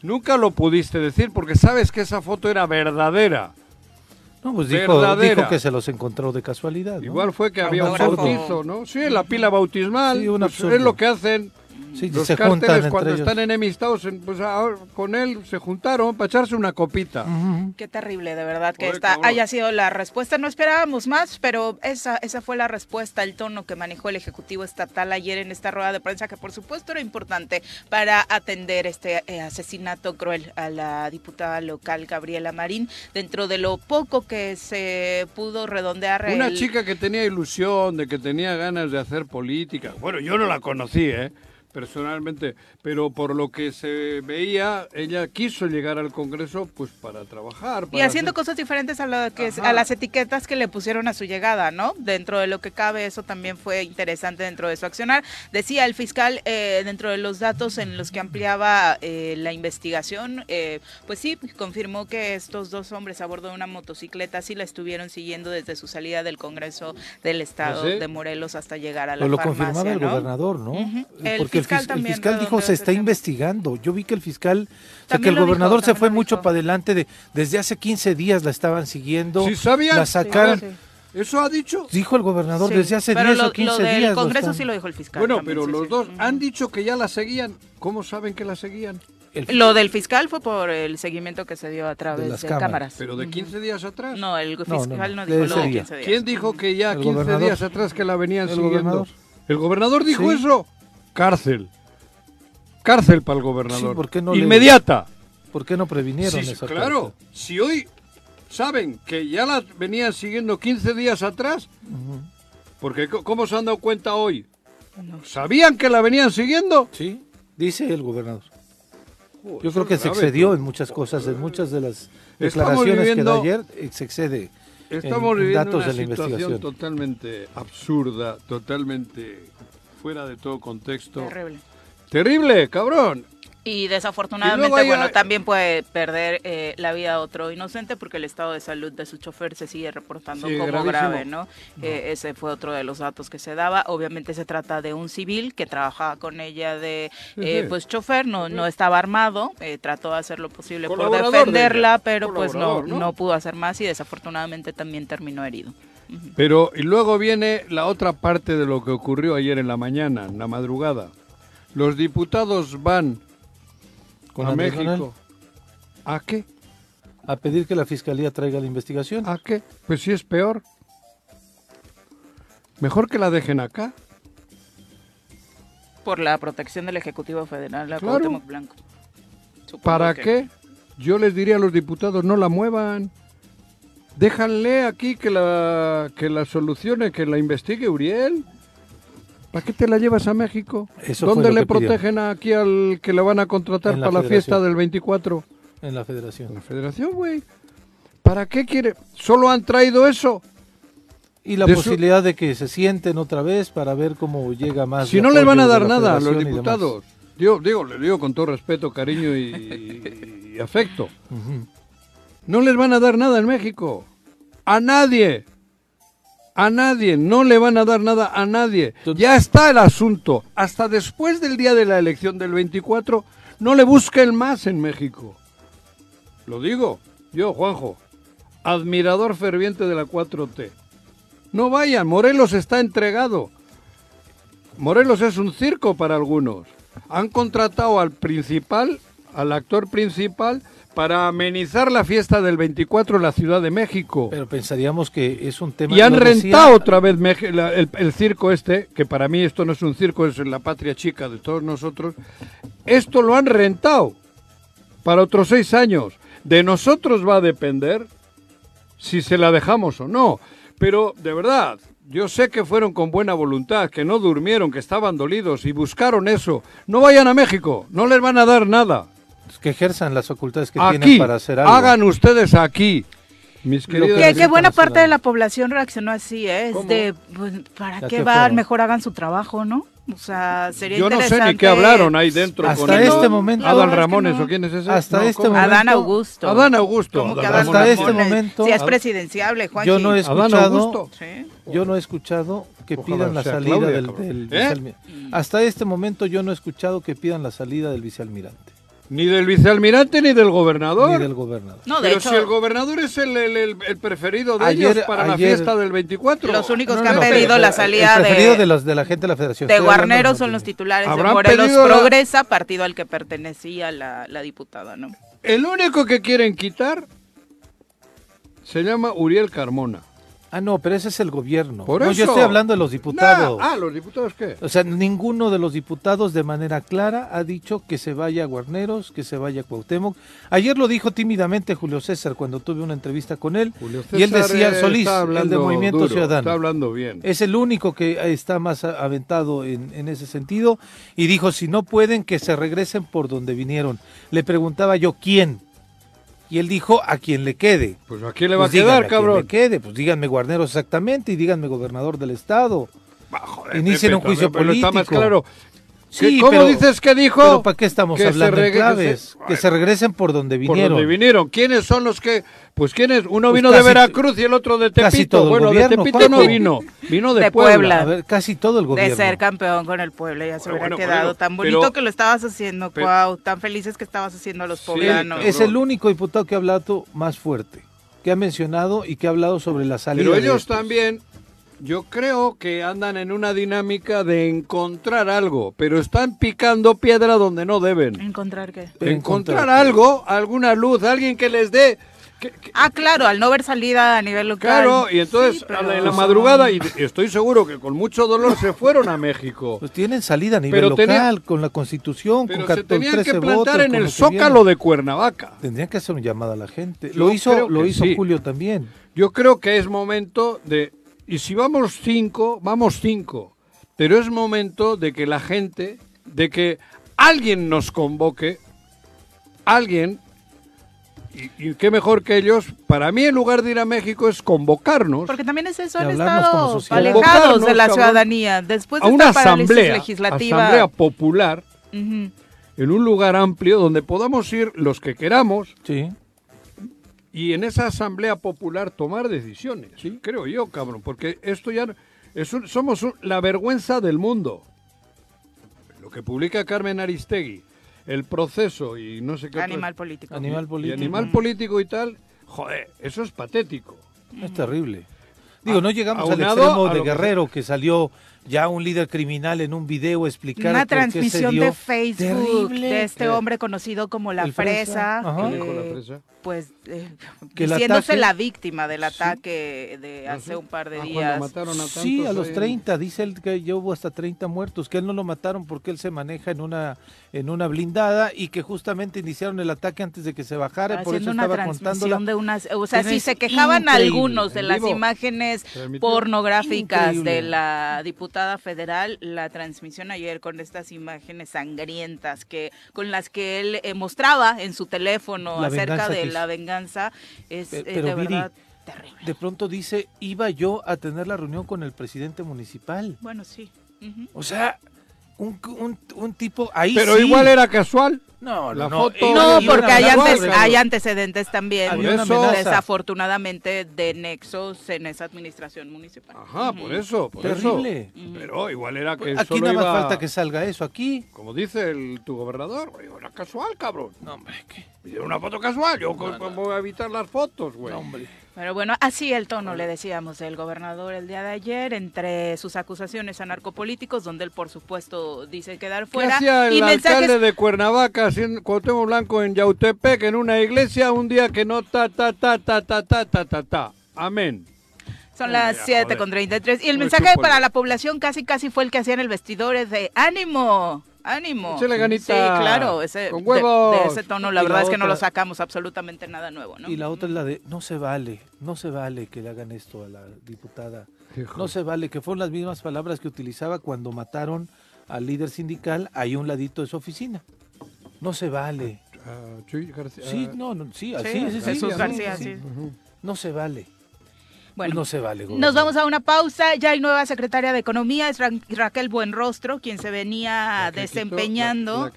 Nunca lo pudiste decir porque sabes que esa foto era verdadera.
No, pues dijo,
Verdadera.
dijo que se los encontró de casualidad. ¿no?
Igual fue que había un bautizo, ¿no? Sí, la pila bautismal.
Sí, un
pues, es lo que hacen
Sí,
los
se
cárteles cuando
ellos.
están enemistados. en- pues ahora con él se juntaron para echarse una copita.
Qué terrible, de verdad, que esta
cabrón.
haya sido la respuesta. No esperábamos más, pero esa, esa fue la respuesta, el tono que manejó el Ejecutivo Estatal ayer en esta rueda de prensa, que por supuesto era importante para atender este eh, asesinato cruel a la diputada local Gabriela Marín, dentro de lo poco que se pudo redondear.
Una
el-
chica que tenía ilusión, de que tenía ganas de hacer política. Bueno, yo no la conocí, ¿eh? Personalmente, pero por lo que se veía, ella quiso llegar al Congreso pues para trabajar.
Y
para
haciendo
hacer-
cosas diferentes a, lo que es- a las etiquetas que le pusieron a su llegada, ¿no? Dentro de lo que cabe, eso también fue interesante dentro de su accionar. Decía el fiscal, eh, dentro de los datos en los que ampliaba eh, la investigación, eh, pues sí, confirmó que estos dos hombres a bordo de una motocicleta sí la estuvieron siguiendo desde su salida del Congreso del Estado
¿Ah, sí?
de Morelos hasta llegar a la
Pero lo
farmacia,
confirmaba el
¿no?
gobernador, ¿no?
El
Porque el,
fiscal
el
también
fiscal dijo se está investigando. Yo vi que el fiscal, o sea, que el
dijo,
gobernador se fue mucho para adelante de desde hace 15 días la estaban siguiendo.
¿Sí sabían?
La sacaron.
Sí, sí.
¿Eso ha dicho?
Dijo el gobernador
Sí,
desde hace
pero
10
lo,
o 15
lo del
días. lo
Congreso
están-
sí lo dijo el fiscal.
Bueno,
también,
pero
sí,
los
sí.
dos han dicho que ya la seguían. ¿Cómo saben que la seguían?
el-
Lo del fiscal fue por el seguimiento que se dio a través de,
las
cámaras.
cámaras.
Pero de 15 días atrás.
No, el
no,
fiscal no, dijo lo de
día.
15 días.
¿Quién dijo que ya
El
15
gobernador.
días atrás que la venían
El
siguiendo?
gobernador.
¿El gobernador dijo
Sí.
eso? Cárcel. Cárcel para el gobernador.
Sí, ¿por qué no le-
Inmediata.
¿Por qué no previnieron
Sí,
esa
claro. Si hoy saben que ya la venían siguiendo 15 días atrás, porque ¿cómo se han dado cuenta hoy? ¿Sabían que la venían siguiendo?
Sí, dice el gobernador. Yo creo que se excedió en muchas cosas, en muchas de las declaraciones
viviendo-
que da ayer se excede
Estamos
en
viviendo
datos
una
de la
situación
investigación.
totalmente absurda, totalmente fuera de todo contexto.
Terrible.
Terrible, cabrón.
Y desafortunadamente,
Y luego hay-
bueno, también puede perder eh, la vida otro inocente porque el estado de salud de su chofer se sigue reportando
Sí,
como
gravísimo.
grave, ¿no? Eh, ese fue otro de los datos que se daba. Obviamente se trata de un civil que trabajaba con ella de, eh,
sí.
pues, chofer, no, no estaba armado, eh, trató de hacer lo posible por
de
defenderla, pero pues ¿no?
no
pudo hacer más y desafortunadamente también terminó herido.
Pero y luego viene la otra parte de lo que ocurrió ayer en la mañana, en la madrugada. Los diputados van
Con
a. México. ¿A qué?
A pedir que la fiscalía traiga la investigación.
¿A qué? Pues sí es peor. Mejor que la dejen acá.
Por la protección del Ejecutivo Federal, la
Claro.
Blanco.
¿Para qué? Yo les diría a los diputados, no la muevan. Déjanle aquí que la, que la solucione, que la investigue Uriel. ¿Para qué te la llevas a México? ¿Dónde le protegen aquí al que la van a contratar para la fiesta del 24?
En la federación.
En la federación, güey. ¿Para qué quiere? ¿Solo han traído eso?
Y la posibilidad de que se sienten otra vez para ver cómo llega más.
Si no les van a dar nada a los diputados. Yo digo, le digo con todo respeto, cariño y, afecto. No les van a dar nada en México. A nadie. A nadie. No le van a dar nada a nadie. ya está el asunto. Hasta después del día de la elección del 24, no le busquen más en México. Lo digo, yo, Juanjo, admirador ferviente de la 4T. No vayan, Morelos está entregado. Morelos es un circo para algunos. Han contratado al principal, al actor principal, para amenizar la fiesta del 24 en la Ciudad de México.
Pero pensaríamos que es un tema...
Y han rentado otra vez el, circo este, que para mí esto no es un circo, es la patria chica de todos nosotros. Esto lo han rentado para otros seis años. De nosotros va a depender si se la dejamos o no. Pero de verdad, yo sé que fueron con buena voluntad, que no durmieron, que estaban dolidos y buscaron eso. No vayan a México, no les van a dar nada.
Que ejerzan las facultades que tienen para hacer algo.
Hagan ustedes aquí.
Mis que, qué buena parte de la población reaccionó así, ¿eh? de, pues, ¿para qué van? Mejor hagan su trabajo, ¿no? O sea, sería Yo no sé ni
qué hablaron ahí dentro.
Hasta este momento.
Adán Ramones, ¿o quién es ese?
Hasta este momento.
Adán Augusto.
Adán Augusto.
hasta este momento.
Si es presidenciable, Juan.
Yo no he escuchado. Yo no he escuchado que pidan la salida del, ¿Eh? Hasta este momento yo no he escuchado que pidan la salida del vicealmirante.
Ni del vicealmirante ni del gobernador.
Ni del gobernador.
No,
de Pero si el gobernador es el, el, preferido de ellos para la fiesta del 24.
Los únicos que han pedido la salida
de, los, de la gente de la federación.
De Guarnero son los titulares de Morelos Progresa, partido al que pertenecía la, la diputada, ¿no?
El único que quieren quitar se llama Uriel Carmona.
Ah, no, pero ese es el gobierno. Por no, yo estoy hablando de los diputados.
ah, ¿los diputados qué?
O sea, ninguno de los diputados de manera clara ha dicho que se vaya a Guarneros, que se vaya a Cuauhtémoc. Ayer lo dijo tímidamente Julio César cuando tuve una entrevista con él. y él decía, Solís, el de Movimiento Ciudadano.
Está hablando bien.
Es el único que está más aventado en, en ese sentido. Y dijo, si no pueden, que se regresen por donde vinieron. Le preguntaba yo, ¿quién? Y él dijo, a quien le quede.
Pues a quién le va a pues quedar, cabrón. A
quien le quede, pues díganme guarnero exactamente y díganme gobernador del estado. Inicien un juicio político. Está más claro.
Sí, ¿Cómo dices que dijo?
Pero ¿para qué estamos hablando de claves? Que se, regresen por donde vinieron. Por donde
vinieron. ¿Quiénes son los que...? Pues ¿quiénes? Uno pues vino de Veracruz y el otro de Tepito. Casi todo bueno, de Tepito no vino. Vino de, Puebla.
A ver, casi todo el gobierno.
De ser campeón con el Puebla ya se hubiera quedado. tan bonito que lo estabas haciendo, Cuau. Tan felices que estabas haciendo a los poblanos.
es el único diputado que ha hablado más fuerte. Que ha mencionado y que ha hablado sobre la salida
Pero ellos también yo creo que andan en una dinámica de encontrar algo, pero están picando piedra donde no deben.
¿Encontrar qué?
Encontrar, algo, alguna luz, alguien que les dé...
ah, claro, al no ver salida a nivel local.
Claro, y entonces en la madrugada, y estoy seguro que con mucho dolor se fueron a México.
Pues tienen salida a nivel local, con la constitución,
pero
con
se tenían que plantar en el zócalo de Cuernavaca.
Tendrían que hacer un llamado a la gente. lo hizo, lo hizo Julio también.
Yo creo que es momento de y si vamos cinco, vamos cinco. Pero es momento de que la gente, de que alguien nos convoque, alguien, y, qué mejor que ellos, para mí en lugar de ir a México es convocarnos.
Porque también es eso, han estado alejados de la ciudadanía. Después de
a una asamblea, legislativa. asamblea popular, en un lugar amplio donde podamos ir los que queramos.
Sí
y en esa asamblea popular tomar decisiones, ¿sí? creo yo, cabrón, porque esto ya es somos la vergüenza del mundo. Lo que publica Carmen Aristegui, el proceso y no sé qué
animal político.
Animal político.
Y animal político y tal, joder, eso es patético.
Es terrible. Digo, no llegamos al extremo de Guerrero que salió ya un líder criminal en un video explicar
una transmisión de Facebook de este hombre conocido como la fresa, pues eh, diciéndose la víctima del ataque de hace un par de ah, días.
sí, a los 30, dice él que ya hubo hasta 30 muertos, que él no lo mataron porque él se maneja en una en una blindada y que justamente iniciaron el ataque antes de que se bajara, por eso estaba contando
de unas, o sea, si se quejaban algunos de las imágenes pornográficas de la diputada federal, la transmisión ayer con estas imágenes sangrientas que con las que él eh, mostraba en su teléfono acerca de la venganza es, eh, de verdad terrible.
De pronto dice, iba yo a tener la reunión con el presidente municipal.
Bueno, sí.
O sea, un, un, un, tipo ahí
Pero igual era casual.
No,
la
no,
foto
no, porque hay, hay, antecedentes también, desafortunadamente, de nexos en esa administración municipal.
Ajá, por eso, por Terrible. eso. Pero igual era que
Aquí
nada
más falta que salga eso, aquí.
Como dice el, tu gobernador, era casual, cabrón.
No, hombre, ¿qué?
una foto casual, yo cómo voy a evitar las fotos, güey.
No, hombre.
Pero bueno, así el tono, le decíamos, del gobernador el día de ayer, entre sus acusaciones a narcopolíticos, donde él, por supuesto, dice quedar fuera.
¿Qué hacía el alcalde de Cuernavaca, Cuauhtémoc Blanco, en Yautepec, en una iglesia, un día que no ta, ta, ta, ta, ta, ta, ta, ta, ta? Amén.
Son las 7 con 33. Y el mensaje para la población casi casi fue el que hacía en el vestidor, es de ánimo, ánimo.
ganita.
Sí, claro, ese, con De, ese tono, la verdad es que no lo sacamos absolutamente nada nuevo, ¿no?
Y la otra es la de, no se vale, no se vale que le hagan esto a la diputada. No se vale, que fueron las mismas palabras que utilizaba cuando mataron al líder sindical ahí un ladito de su oficina. No se vale.
Uh, sí,
sí, no, no, sí, así, sí,
Jesús García, sí.
No se vale. Bueno, no se vale.
Nos vamos a una pausa. Ya hay nueva secretaria de Economía, es Raquel Buenrostro, quien se venía desempeñando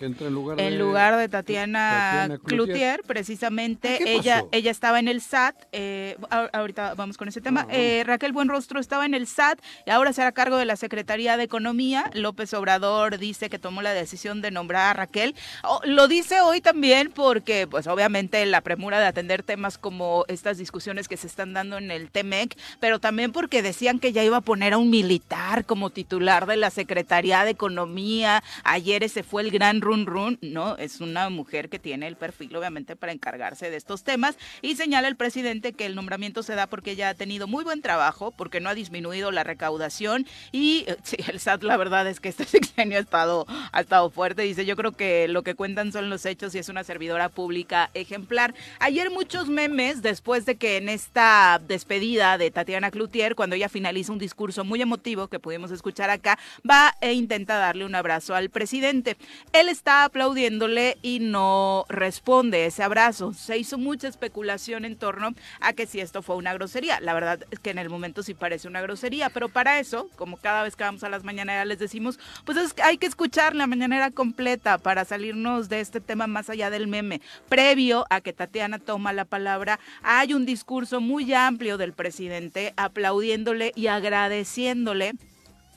en, lugar de, Tatiana, Cloutier, precisamente. Ella, ella estaba en el SAT. Eh, ahorita vamos con ese tema. Eh, Raquel Buenrostro estaba en el SAT y ahora será cargo de la Secretaría de Economía. López Obrador dice que tomó la decisión de nombrar a Raquel. Oh, lo dice hoy también porque, pues obviamente, la premura de atender temas como estas discusiones que se están dando en el TEMEC pero también porque decían que ya iba a poner a un militar como titular de la Secretaría de Economía. Ayer ese fue el gran run run, ¿no? Es una mujer que tiene el perfil, obviamente, para encargarse de estos temas. Y señala el presidente que el nombramiento se da porque ella ha tenido muy buen trabajo, porque no ha disminuido la recaudación. Y eh, [LAUGHS] el SAT, la verdad es que este sexenio ha estado, ha estado fuerte. Dice, yo creo que lo que cuentan son los hechos y es una servidora pública ejemplar. Ayer muchos memes después de que en esta despedida de Tatiana Cloutier, cuando ella finaliza un discurso muy emotivo que pudimos escuchar acá, va e intenta darle un abrazo al presidente. Él está aplaudiéndole y no responde ese abrazo. Se hizo mucha especulación en torno a que si esto fue una grosería. La verdad es que en el momento sí parece una grosería, pero para eso, como cada vez que vamos a las mañaneras les decimos, pues es hay que escuchar la mañanera completa para salirnos de este tema más allá del meme. Previo a que Tatiana toma la palabra, hay un discurso muy amplio del presidente aplaudiéndole y agradeciéndole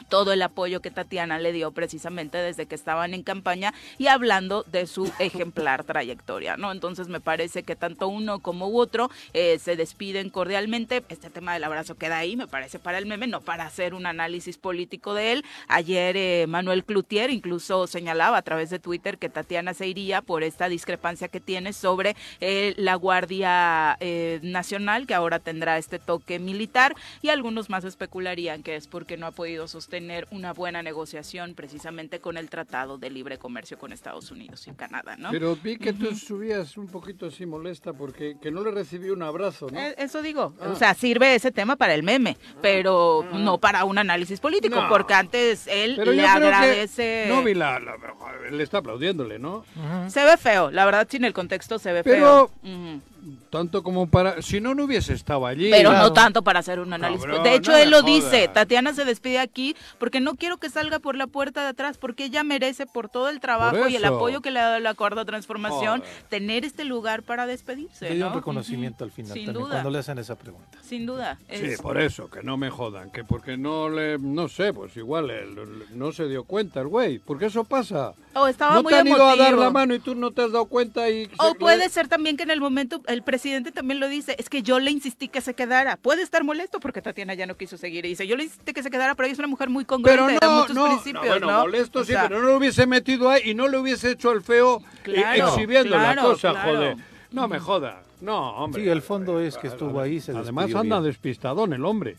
todo el apoyo que Tatiana le dio precisamente desde que estaban en campaña y hablando de su ejemplar [LAUGHS] trayectoria, ¿no? Entonces me parece que tanto uno como otro eh, se despiden cordialmente. Este tema del abrazo queda ahí, me parece para el meme, no para hacer un análisis político de él. Ayer eh, Manuel Cloutier incluso señalaba a través de Twitter que Tatiana se iría por esta discrepancia que tiene sobre eh, la Guardia Nacional, que ahora tendrá este toque militar, y algunos más especularían que es porque no ha podido sostener tener una buena negociación precisamente con el Tratado de Libre Comercio con Estados Unidos y Canadá, ¿no?
Pero vi que tú subías un poquito así molesta porque que no le recibí un abrazo, ¿no?
Eh, eso digo, o ah. sea, sirve ese tema para el meme, ah. pero ah. no para un análisis político, porque antes él le agradece...
no vi la, está aplaudiéndole, ¿no?
Se ve feo, la verdad sin el contexto se ve feo
tanto como para... Si no, no hubiese estado allí.
Pero no tanto para hacer un análisis. de hecho, él lo dice. Tatiana se despide aquí porque no quiero que salga por la puerta de atrás, porque ella merece por todo el trabajo y el apoyo que le ha dado el acuerdo de transformación, tener este lugar para despedirse.
Hay un reconocimiento al final Sin duda. cuando le hacen esa pregunta.
Sin duda.
Sí, por eso, que no me jodan, que porque no le... No sé, pues igual no se dio cuenta el güey, porque eso pasa.
O estaba
no
muy
te han ido a dar la mano y tú no te has dado cuenta y...
O puede ser también que en el momento el presidente también lo dice, es que yo le insistí que se quedara. Puede estar molesto porque Tatiana ya no quiso seguir. Y dice, yo le insistí que se quedara, pero ella es una mujer muy congruente pero no, muchos no, principios,
no, molesto sí, pero no lo hubiese metido ahí y no le hubiese hecho el feo eh, exhibiendo la cosa, joder. No me joda. No, hombre.
Sí, el fondo es que estuvo ahí. Se
Además anda despistadón el hombre.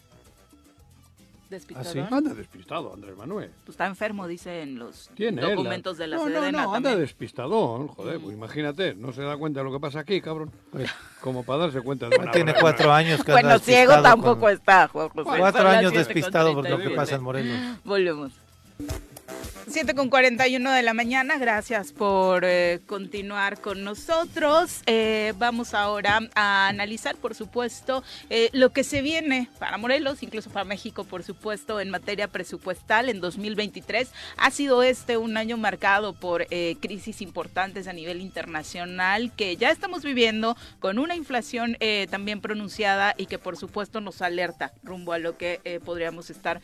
¿Despistado?
¿Ah, anda despistado, Andrés Manuel.
Pues está enfermo, dice en los documentos de la no, No,
no, anda despistadón, joder, pues imagínate, no se da cuenta de lo que pasa aquí, cabrón. Pues, como para darse cuenta de una
Tiene cuatro años que
Bueno, ciego tampoco está, Juan
Cuatro años despistado por lo que pasa en Morelos.
Volvemos. 7 con 41 de la mañana, gracias por eh, continuar con nosotros. Eh, vamos ahora a analizar, por supuesto, eh, lo que se viene para Morelos, incluso para México, por supuesto, en materia presupuestal en 2023. Ha sido este un año marcado por crisis importantes a nivel internacional que ya estamos viviendo con una inflación también pronunciada y que, por supuesto, nos alerta rumbo a lo que podríamos estar,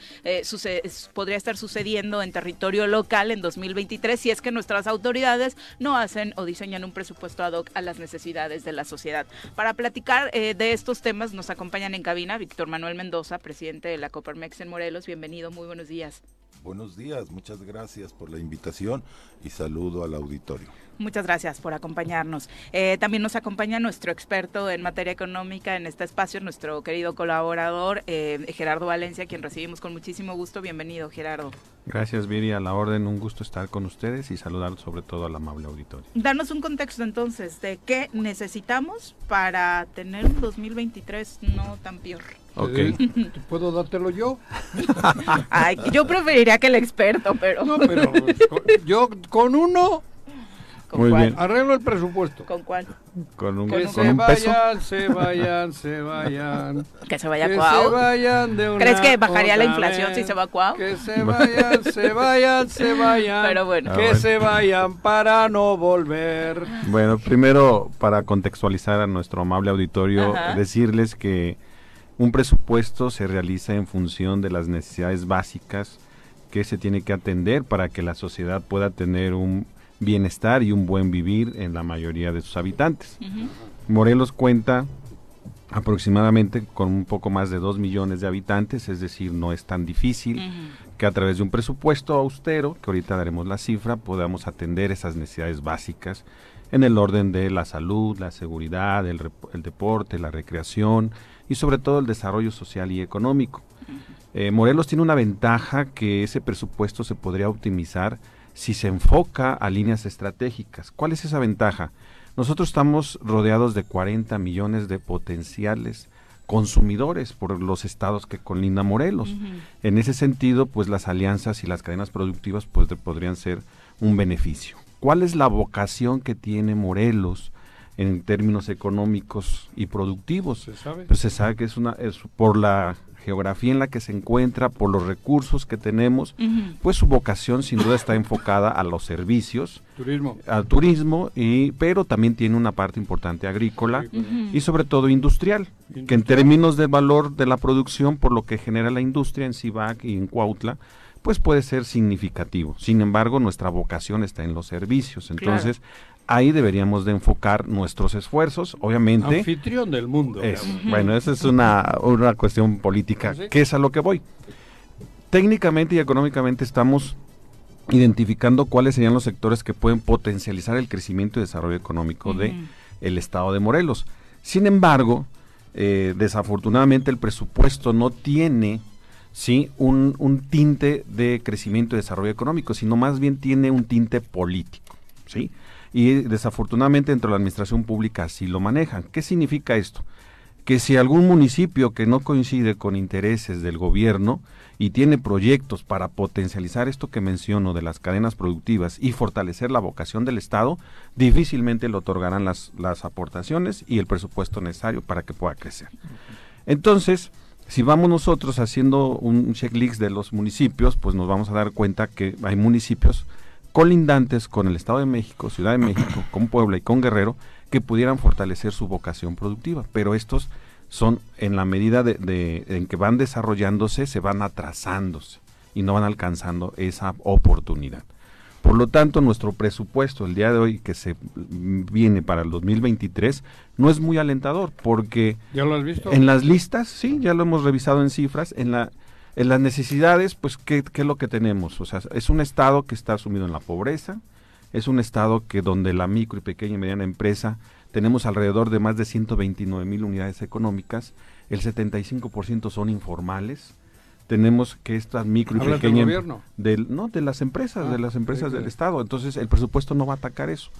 podría estar sucediendo en territorio local en 2023 si es que nuestras autoridades no hacen o diseñan un presupuesto ad hoc a las necesidades de la sociedad. Para platicar eh, de estos temas nos acompañan en cabina Víctor Manuel Mendoza, presidente de la Coparmex en Morelos. Bienvenido, muy buenos días.
Buenos días, muchas gracias por la invitación y saludo al auditorio.
Muchas gracias por acompañarnos. Eh, también nos acompaña nuestro experto en materia económica en este espacio, nuestro querido colaborador eh, Gerardo Valencia, quien recibimos con muchísimo gusto. Bienvenido, Gerardo.
Gracias, Viri, a la orden. Un gusto estar con ustedes y saludar sobre todo al amable auditorio.
Danos un contexto entonces de qué necesitamos para tener un 2023 no tan peor.
Ok. ¿Puedo dártelo yo? [LAUGHS]
Ay, yo preferiría que el experto, pero...
No, pero yo con uno muy bien. Arreglo el presupuesto.
¿Con cuál?
Con un,
que se vayan, se [LAUGHS] vayan, se vayan.
Que se vaya Cuau.
se vayan de una
¿Crees que bajaría la inflación si se va Cuau?
Que se vayan, se vayan, se [LAUGHS] vayan.
Pero bueno.
Que se vayan para no volver.
Bueno, primero para contextualizar a nuestro amable auditorio, decirles que un presupuesto se realiza en función de las necesidades básicas que se tiene que atender para que la sociedad pueda tener un bienestar y un buen vivir en la mayoría de sus habitantes. Morelos cuenta aproximadamente con un poco más de 2 millones de habitantes, es decir, no es tan difícil que a través de un presupuesto austero, que ahorita daremos la cifra, podamos atender esas necesidades básicas en el orden de la salud, la seguridad, el, deporte, la recreación y sobre todo el desarrollo social y económico. Eh, Morelos tiene una ventaja que ese presupuesto se podría optimizar si se enfoca a líneas estratégicas. ¿Cuál es esa ventaja? Nosotros estamos rodeados de 40 millones de potenciales consumidores por los estados que colinda Morelos. En ese sentido, pues las alianzas y las cadenas productivas pues podrían ser un beneficio. ¿Cuál es la vocación que tiene Morelos en términos económicos y productivos?
¿Se sabe?
Pues se sabe que es una es por la geografía en la que se encuentra, por los recursos que tenemos, pues su vocación sin duda está enfocada a los servicios,
turismo.
al turismo, y, pero también tiene una parte importante agrícola y sobre todo industrial, que en términos de valor de la producción, por lo que genera la industria en Cibac y en Cuautla, pues puede ser significativo. Sin embargo, nuestra vocación está en los servicios. Entonces, ahí deberíamos de enfocar nuestros esfuerzos, obviamente.
Anfitrión del mundo.
Bueno, esa es una, una cuestión política, ¿Ah, que es a lo que voy. Técnicamente y económicamente estamos identificando cuáles serían los sectores que pueden potencializar el crecimiento y desarrollo económico de el estado de Morelos. Sin embargo, eh, desafortunadamente el presupuesto no tiene sí un, un tinte de crecimiento y desarrollo económico, sino más bien tiene un tinte político, ¿sí? Y desafortunadamente dentro de la administración pública así lo manejan. ¿Qué significa esto? Que si algún municipio que no coincide con intereses del gobierno y tiene proyectos para potencializar esto que menciono de las cadenas productivas y fortalecer la vocación del Estado, difícilmente le otorgarán las, las aportaciones y el presupuesto necesario para que pueda crecer. Entonces, si vamos nosotros haciendo un checklist de los municipios, pues nos vamos a dar cuenta que hay municipios colindantes con el Estado de México, Ciudad de México, [CLEARS THROAT] con Puebla y con Guerrero, que pudieran fortalecer su vocación productiva. Pero estos son, en la medida de, en que van desarrollándose, se van atrasándose y no van alcanzando esa oportunidad. Por lo tanto, nuestro presupuesto el día de hoy que se viene para el 2023 no es muy alentador porque
¿Ya lo has visto?
en las listas, sí, ya lo hemos revisado en cifras, en la en las necesidades, pues ¿qué, qué es lo que tenemos? O sea, es un estado que está sumido en la pobreza, es un estado que donde la micro y pequeña y mediana empresa tenemos alrededor de más de 129 mil unidades económicas, el 75% son informales, tenemos que estas micro y pequeñas
del gobierno?
no de las empresas
Ah,
de las empresas
sí,
del estado entonces el presupuesto no va a atacar eso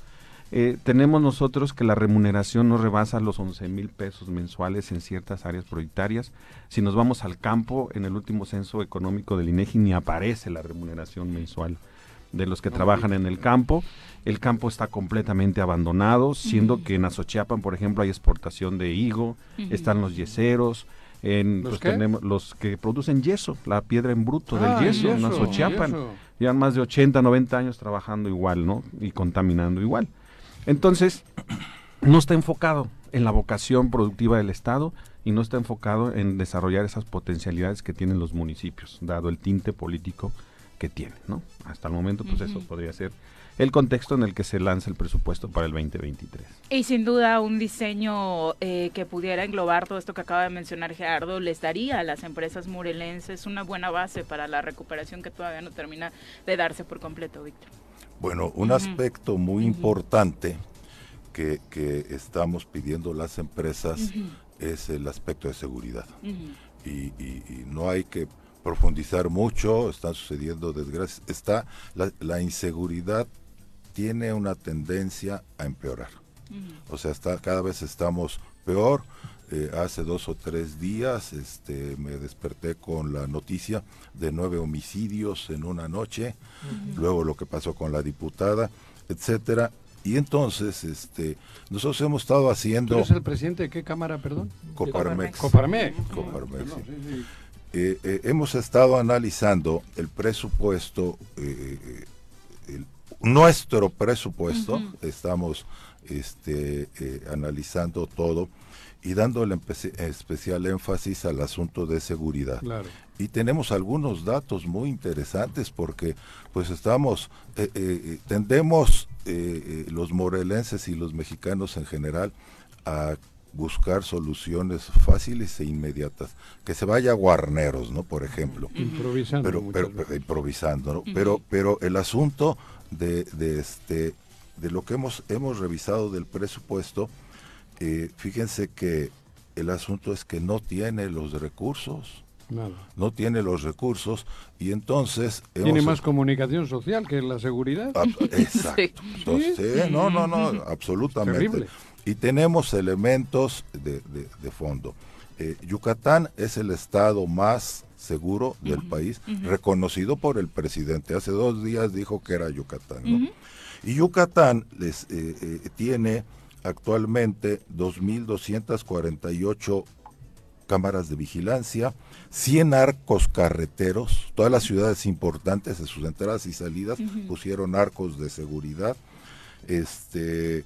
Eh, tenemos nosotros que la remuneración no rebasa los 11 mil pesos mensuales en ciertas áreas prioritarias si nos vamos al campo en el último censo económico del INEGI ni aparece la remuneración mensual de los que trabajan en el campo el campo está completamente abandonado siendo que en Azochiapan por ejemplo hay exportación de higo están los yeseros en,
¿Los
pues
qué?
tenemos los que producen yeso, la piedra en bruto
Ah,
del yeso, en
yeso,
Azochiapan.
yeso.
Llevan más de 80, 90 años trabajando igual, ¿no? Y contaminando igual. Entonces, no está enfocado en la vocación productiva del Estado y no está enfocado en desarrollar esas potencialidades que tienen los municipios, dado el tinte político que tienen, ¿no? Hasta el momento, pues eso podría ser el contexto en el que se lanza el presupuesto para el 2023.
Y sin duda un diseño eh, que pudiera englobar todo esto que acaba de mencionar Gerardo les daría a las empresas morelenses una buena base para la recuperación que todavía no termina de darse por completo, Víctor.
Bueno, un aspecto muy importante que, que estamos pidiendo las empresas es el aspecto de seguridad. y, y- y no hay que profundizar mucho, están sucediendo desgracias. Está, la, la inseguridad tiene una tendencia a empeorar. O sea, está, cada vez estamos peor. Eh, hace dos o tres días este, me desperté con la noticia de nueve homicidios en una noche, luego lo que pasó con la diputada, etcétera. Y entonces, este, nosotros hemos estado
¿Tú
haciendo
eres el presidente de qué cámara, perdón?
Coparmex.
Coparmex.
Coparmex,
Perdón,
sí.
sí, sí.
Eh, eh, hemos estado analizando el presupuesto, el- nuestro presupuesto, estamos este, eh, analizando todo y dándole especial énfasis al asunto de seguridad.
Claro.
Y tenemos algunos datos muy interesantes porque pues estamos, eh, eh, tendemos eh, eh, los morelenses y los mexicanos en general a buscar soluciones fáciles e inmediatas. Que se vaya a Guarneros, ¿no? Por ejemplo
Improvisando.
pero, pero improvisando, ¿no? Pero, pero el asunto de, de este de lo que hemos hemos revisado del presupuesto, eh, fíjense que el asunto es que no tiene los recursos,
Nada.
no tiene los recursos y entonces
Tiene
hemos-
más comunicación social que la seguridad.
Ah, [LAUGHS] Exacto. Entonces, sí, no, no, no, absolutamente.
Terrible.
Y tenemos elementos de, de- de fondo. Eh, Yucatán es el estado más seguro del país, reconocido por el presidente. Hace dos días dijo que era Yucatán. ¿no? Y Yucatán les, eh, eh, tiene actualmente 2.248 cámaras de vigilancia, 100 arcos carreteros, todas las ciudades importantes en sus entradas y salidas pusieron arcos de seguridad, este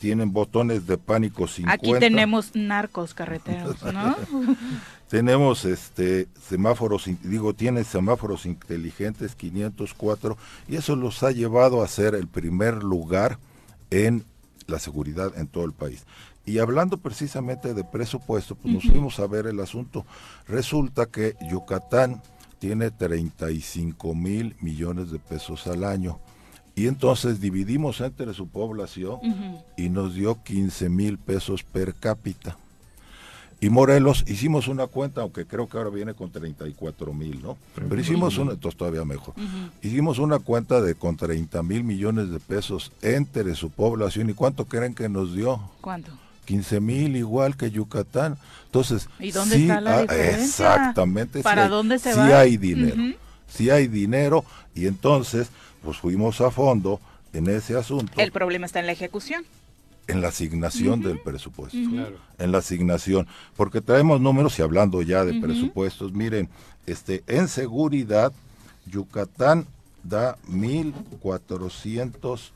tienen botones de pánico 50.
Aquí tenemos narcos carreteros, ¿no? [LAUGHS] [LAUGHS]
Tenemos este semáforos, digo, tiene semáforos inteligentes 504 y eso los ha llevado a ser el primer lugar en la seguridad en todo el país. Y hablando precisamente de presupuesto, pues nos fuimos a ver el asunto. Resulta que Yucatán tiene 35 mil millones de pesos al año. Y entonces dividimos entre su población y nos dio 15 mil pesos per cápita. Y Morelos hicimos una cuenta, aunque creo que ahora viene con 34 mil, ¿no? Pero hicimos una, entonces todavía mejor. Hicimos una cuenta de con 30 mil millones de pesos entre su población. ¿Y cuánto creen que nos dio?
¿Cuánto?
15 mil igual que Yucatán. Entonces,
¿Y dónde
sí
está la
ha-? Exactamente. sí
¿Para
hay-
dónde se
sí
va?
hay dinero.
Ujú.
Sí hay dinero y entonces pues fuimos a fondo en ese asunto,
El problema está en la ejecución.
En la asignación del presupuesto
Claro.
en la asignación, porque traemos números y hablando ya de presupuestos, miren, este en seguridad Yucatán da 1400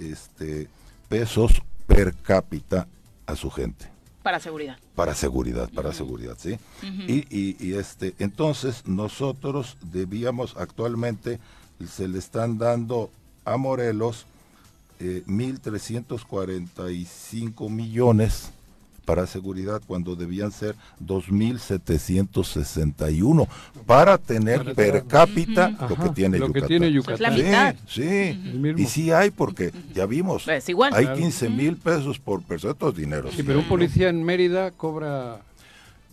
este pesos per cápita a su gente
Para seguridad.
para seguridad, para seguridad, ¿sí? y, y- y, este, entonces nosotros debíamos actualmente se le están dando a Morelos eh, 1.345 millones para seguridad cuando debían ser 2.761 para tener per cápita lo que tiene
lo
Yucatán.
Que tiene Yucatán.
Sí, sí. y sí hay porque ya vimos,
Es igual.
hay
Claro.
15 mil pesos por persona, estos dineros.
Sí, pero un policía en Mérida cobra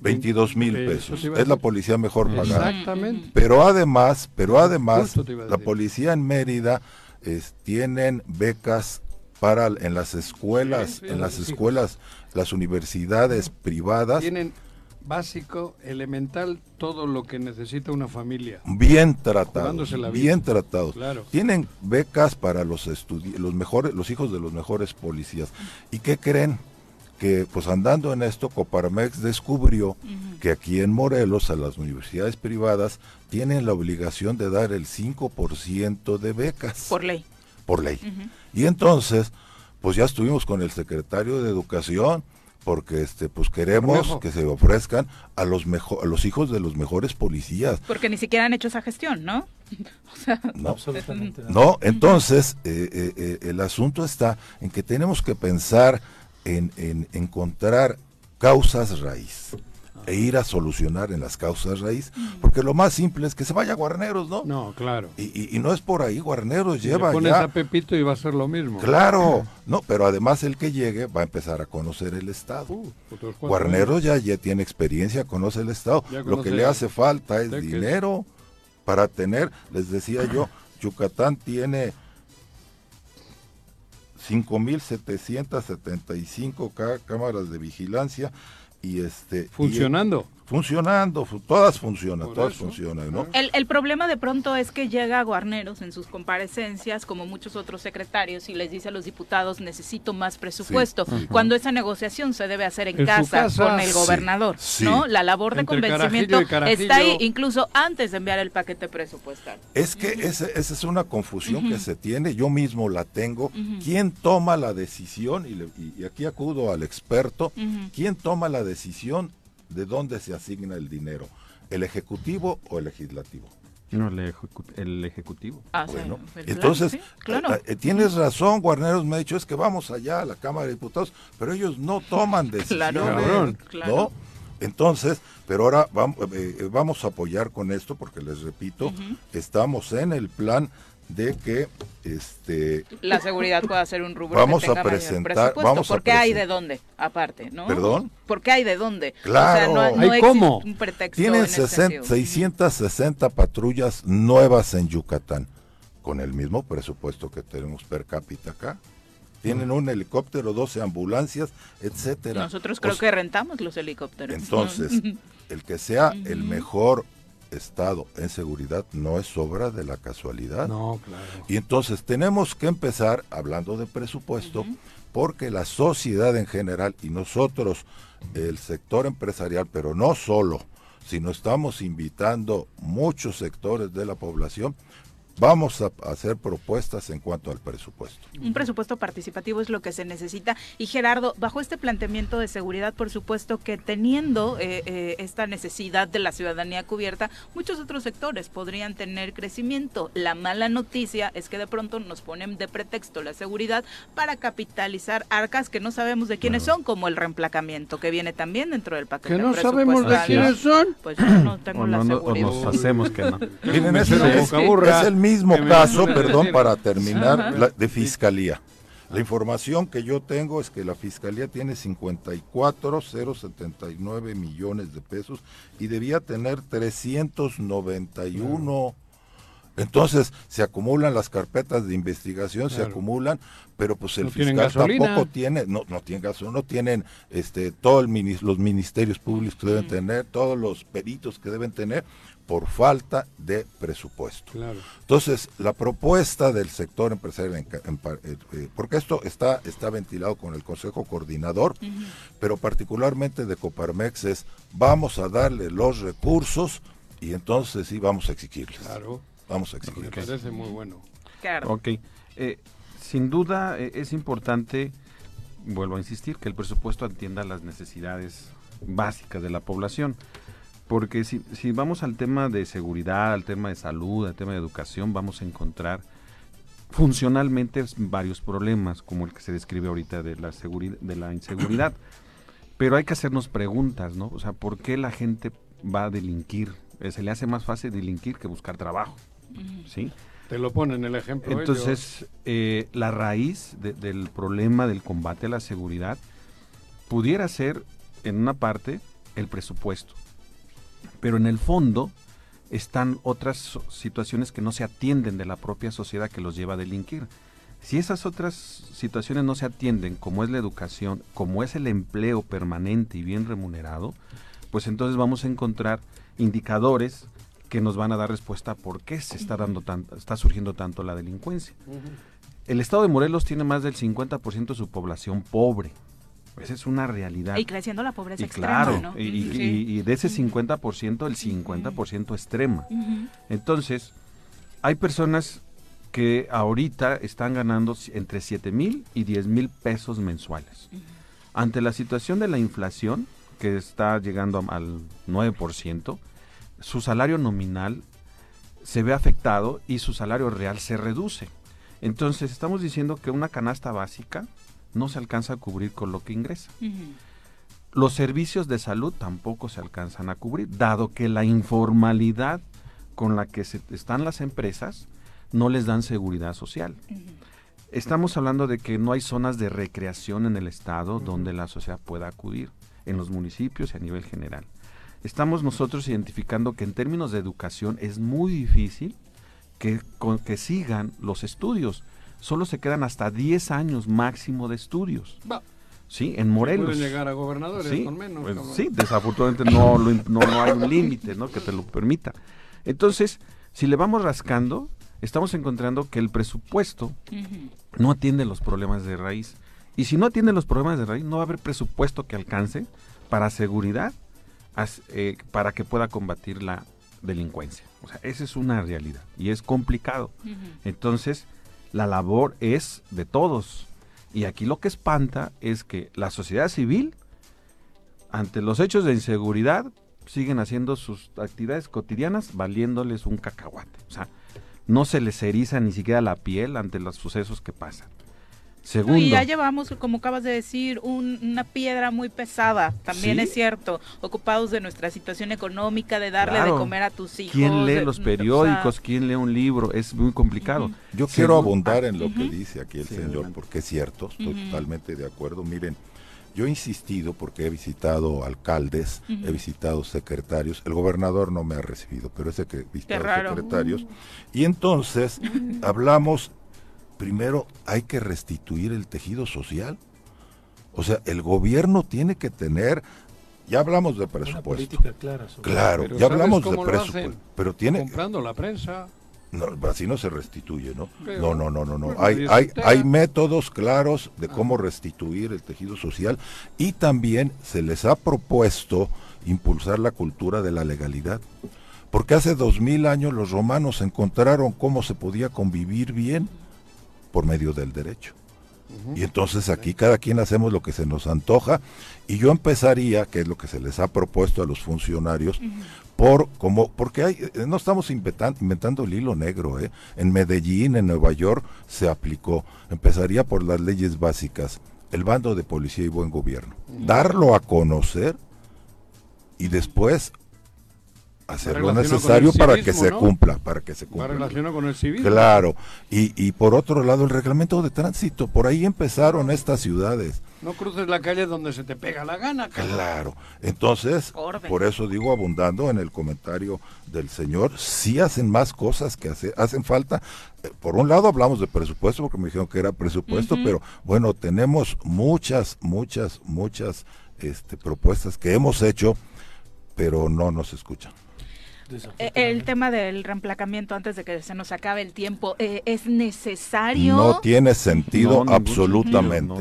22 mil pesos. Es la policía mejor pagada.
Exactamente.
Pero además, pero además, la policía en Mérida es- tienen becas para en las escuelas,
Sí, sí,
en las escuelas, las universidades privadas,
Tienen básico, elemental, todo lo que necesita una familia.
bien tratados,
Jugándose la vida.
bien tratados.
Claro.
Tienen becas para los los mejores, los hijos de los mejores policías. ¿Y qué creen? Que pues andando en esto, Coparmex descubrió que aquí en Morelos a las universidades privadas tienen la obligación de dar el 5% de becas
Por ley.
por ley. Y entonces, pues ya estuvimos con el secretario de Educación porque este pues queremos
Cornejo.
que se ofrezcan a los mejo- a los hijos de los mejores policías.
Porque ni siquiera han hecho esa gestión, ¿no? [LAUGHS]
¿no?
Absolutamente nada.
No, entonces eh, eh, eh, el asunto está en que tenemos que pensar en, en encontrar causas raíz e ir a solucionar en las causas raíz, porque lo más simple es que se vaya a Guarneros, ¿no?
No, claro.
Y, y- y no es por ahí, Guarneros
Le
lleva
pones
ya...
a Pepito y va a ser lo mismo.
Claro, no, pero además el que llegue va a empezar a conocer el Estado.
Uh,
Guarneros ya, ya tiene experiencia, conoce el Estado. Lo que le hace falta es. dinero para tener, les decía yo, [CLEARS THROAT] Yucatán tiene 5.775 cá- cámaras de vigilancia y este...
Funcionando.
Funcionando, fu- todas funcionan,
Por
todas
eso.
funcionan, ¿no?
El, el problema de pronto es que llega a Guarneros en sus comparecencias, como muchos otros secretarios, y les dice a los diputados, necesito más presupuesto,
Sí, sí.
cuando esa negociación se debe hacer en, casa,
casa.
con el gobernador,
sí.
¿no? La labor de
Entre
convencimiento
carajillo y carajillo.
está ahí, incluso antes de enviar el paquete presupuestal.
Es que ese- esa es una confusión que se tiene, yo mismo la tengo. ¿Quién toma la decisión? Y, le- y- y aquí acudo al experto. ¿Quién toma la decisión de dónde se asigna el dinero? ¿El ejecutivo o el legislativo?
No, el, ejecu- el ejecutivo.
Ah, sí,
Bueno,
pues,
entonces,
claro, sí, claro.
eh, eh, tienes razón, Guarneros me ha dicho, es que vamos allá a la Cámara de Diputados, pero ellos no toman decisiones,
Claro.
Cabrón.
Claro.
¿no? Entonces, pero ahora vamos, vamos a apoyar con esto, porque les repito, estamos en el plan de que este
la seguridad pueda ser un rubro
Vamos
que
a
tenga
presentar-
presupuesto.
vamos a
porque hay de dónde, aparte, ¿no?
¿Perdón?
Porque hay de dónde.
Claro.
O sea, no, no
¿Hay cómo?
un pretexto
tienen
en ese
60
sentido.
660 patrullas nuevas en Yucatán, con el mismo presupuesto que tenemos per cápita acá. Tienen un helicóptero, 12 ambulancias, etcétera.
Nosotros
O
creo
sea,
que rentamos los helicópteros.
Entonces, [LAUGHS] el que sea el mejor estado en seguridad no es obra de la casualidad.
No, claro.
Y entonces tenemos que empezar hablando de presupuesto porque la sociedad en general y nosotros, el sector empresarial, pero no solo, sino estamos invitando muchos sectores de la población, vamos a hacer propuestas en cuanto al presupuesto.
Un presupuesto participativo es lo que se necesita. Y Gerardo, bajo este planteamiento de seguridad, por supuesto que teniendo eh, eh, esta necesidad de la ciudadanía cubierta, muchos otros sectores podrían tener crecimiento. La mala noticia es que de pronto nos ponen de pretexto la seguridad para capitalizar arcas que no sabemos de quiénes son, como el reemplacamiento, que viene también dentro del paquete
Que no sabemos de quiénes son.
Pues yo no tengo
O,
la
no, no- o
seguridad.
nos hacemos que no.
Miren,
Me
es,
suena
es-
boca burra.
es el mismo
Me
caso, perdón, para terminar, la- de fiscalía. La información que yo tengo es que la fiscalía tiene 54,079 millones de pesos y debía tener 391. Entonces se acumulan las carpetas de investigación, se acumulan, pero pues el
No
fiscal tampoco tiene, no, no tienen gasolina, no tienen este todo el minis- los ministerios públicos que deben tener, todos los peritos que deben tener por falta de presupuesto.
Claro.
Entonces, la propuesta del sector empresarial, en en eh, eh, porque esto está, está ventilado con el Consejo Coordinador, pero particularmente de Coparmex es, vamos a darle los recursos y entonces sí vamos a exigirles.
Claro.
Vamos a
Me
exigirles.
parece muy bueno.
Claro.
Ok. Eh, sin duda eh, es importante, vuelvo a insistir, que el presupuesto atienda las necesidades básicas de la población. Porque si, si vamos al tema de seguridad, al tema de salud, al tema de educación, vamos a encontrar funcionalmente varios problemas, como el que se describe ahorita de la, seguridad, de la inseguridad. [CLEARS THROAT] Pero hay que hacernos preguntas, ¿no? O sea, ¿por qué la gente va a delinquir? Eh, se le hace más fácil delinquir que buscar trabajo, ¿sí?
Te lo ponen el ejemplo.
Entonces, eh, la raíz del problema del combate a la seguridad pudiera ser, en una parte, el presupuesto. Pero en el fondo, están otras situaciones que no se atienden de la propia sociedad que los lleva a delinquir. Si esas otras situaciones no se atienden, como es la educación, como es el empleo permanente y bien remunerado, pues entonces vamos a encontrar indicadores que nos van a dar respuesta a por qué se está dando tanto, está surgiendo tanto la delincuencia. El estado de Morelos tiene más del 50% de su población pobre. Esa es una realidad.
Y creciendo la pobreza
extrema, y, de ese 50%, el 50% extrema. Entonces, hay personas que ahorita están ganando entre 7 mil y 10 mil pesos mensuales. Ante la situación de la inflación, que está llegando al 9%, su salario nominal se ve afectado y su salario real se reduce. Entonces, estamos diciendo que una canasta básica no se alcanza a cubrir con lo que ingresa. Los servicios de salud tampoco se alcanzan a cubrir, dado que la informalidad con la que se, están las empresas no les dan seguridad social. Estamos hablando de que no hay zonas de recreación en el estado donde la sociedad pueda acudir, en los municipios y a nivel general. Estamos nosotros identificando que en términos de educación es muy difícil que, que sigan los estudios solo se quedan hasta 10 años máximo de estudios. Sí, en Morelos.
Pueden llegar a gobernadores
sí,
con menos.
Pues, sí, desafortunadamente no, no, hay un límite ¿no? que te lo permita. Entonces, si le vamos rascando, estamos encontrando que el presupuesto no atiende los problemas de raíz. Y si no atiende los problemas de raíz, no va a haber presupuesto que alcance para seguridad, eh, para que pueda combatir la delincuencia. O sea, esa es una realidad y es complicado. Entonces, la labor es de todos. Y aquí lo que espanta es que la sociedad civil, ante los hechos de inseguridad, siguen haciendo sus actividades cotidianas valiéndoles un cacahuate. O sea, no se les eriza ni siquiera la piel ante los sucesos que pasan. Segundo.
Y ya llevamos, como acabas de decir, una piedra muy pesada, también es cierto, ocupados de nuestra situación económica, de darle de comer a tus hijos.
¿Quién lee los periódicos? ¿Quién lee un libro? Es muy complicado.
Yo quiero abundar en lo que dice aquí el señor, porque es cierto, estoy totalmente de acuerdo. Miren, yo he insistido porque he visitado alcaldes, he visitado secretarios, el gobernador no me ha recibido, pero he visitado secretarios, y entonces hablamos primero hay que restituir el tejido social. O sea, el gobierno tiene que tener, ya hablamos de presupuesto.
clara,
claro, ya hablamos de presupuesto, pero tiene
comprando la prensa.
No, así no se restituye, ¿no? no, no, no, no, no. Hay, hay, hay métodos claros de cómo restituir el tejido social y también se les ha propuesto impulsar la cultura de la legalidad. Porque hace dos mil años los romanos encontraron cómo se podía convivir bien por medio del derecho. Y entonces aquí cada quien hacemos lo que se nos antoja y yo empezaría, que es lo que se les ha propuesto a los funcionarios, por como porque hay eh, no estamos inventando, el hilo negro, ¿eh? En Medellín, en Nueva York se aplicó. Empezaría por las leyes básicas, el bando de policía y buen gobierno. Darlo a conocer y después hacer lo necesario para que se cumpla, para que se cumpla.
relacionado con el civil.
Claro, y, y por otro lado el reglamento de tránsito, por ahí empezaron estas ciudades.
No cruces la calle donde se te pega la gana.
Claro, entonces, por eso digo abundando en el comentario del señor, sí hacen más cosas que hace, hacen falta. Eh, por un lado hablamos de presupuesto, porque me dijeron que era presupuesto, pero bueno, tenemos muchas, muchas, muchas este, propuestas que hemos hecho, pero no nos escuchan.
Eh, el tema del reemplacamiento antes de que se nos acabe el tiempo, eh, ¿es necesario?
No tiene sentido absolutamente.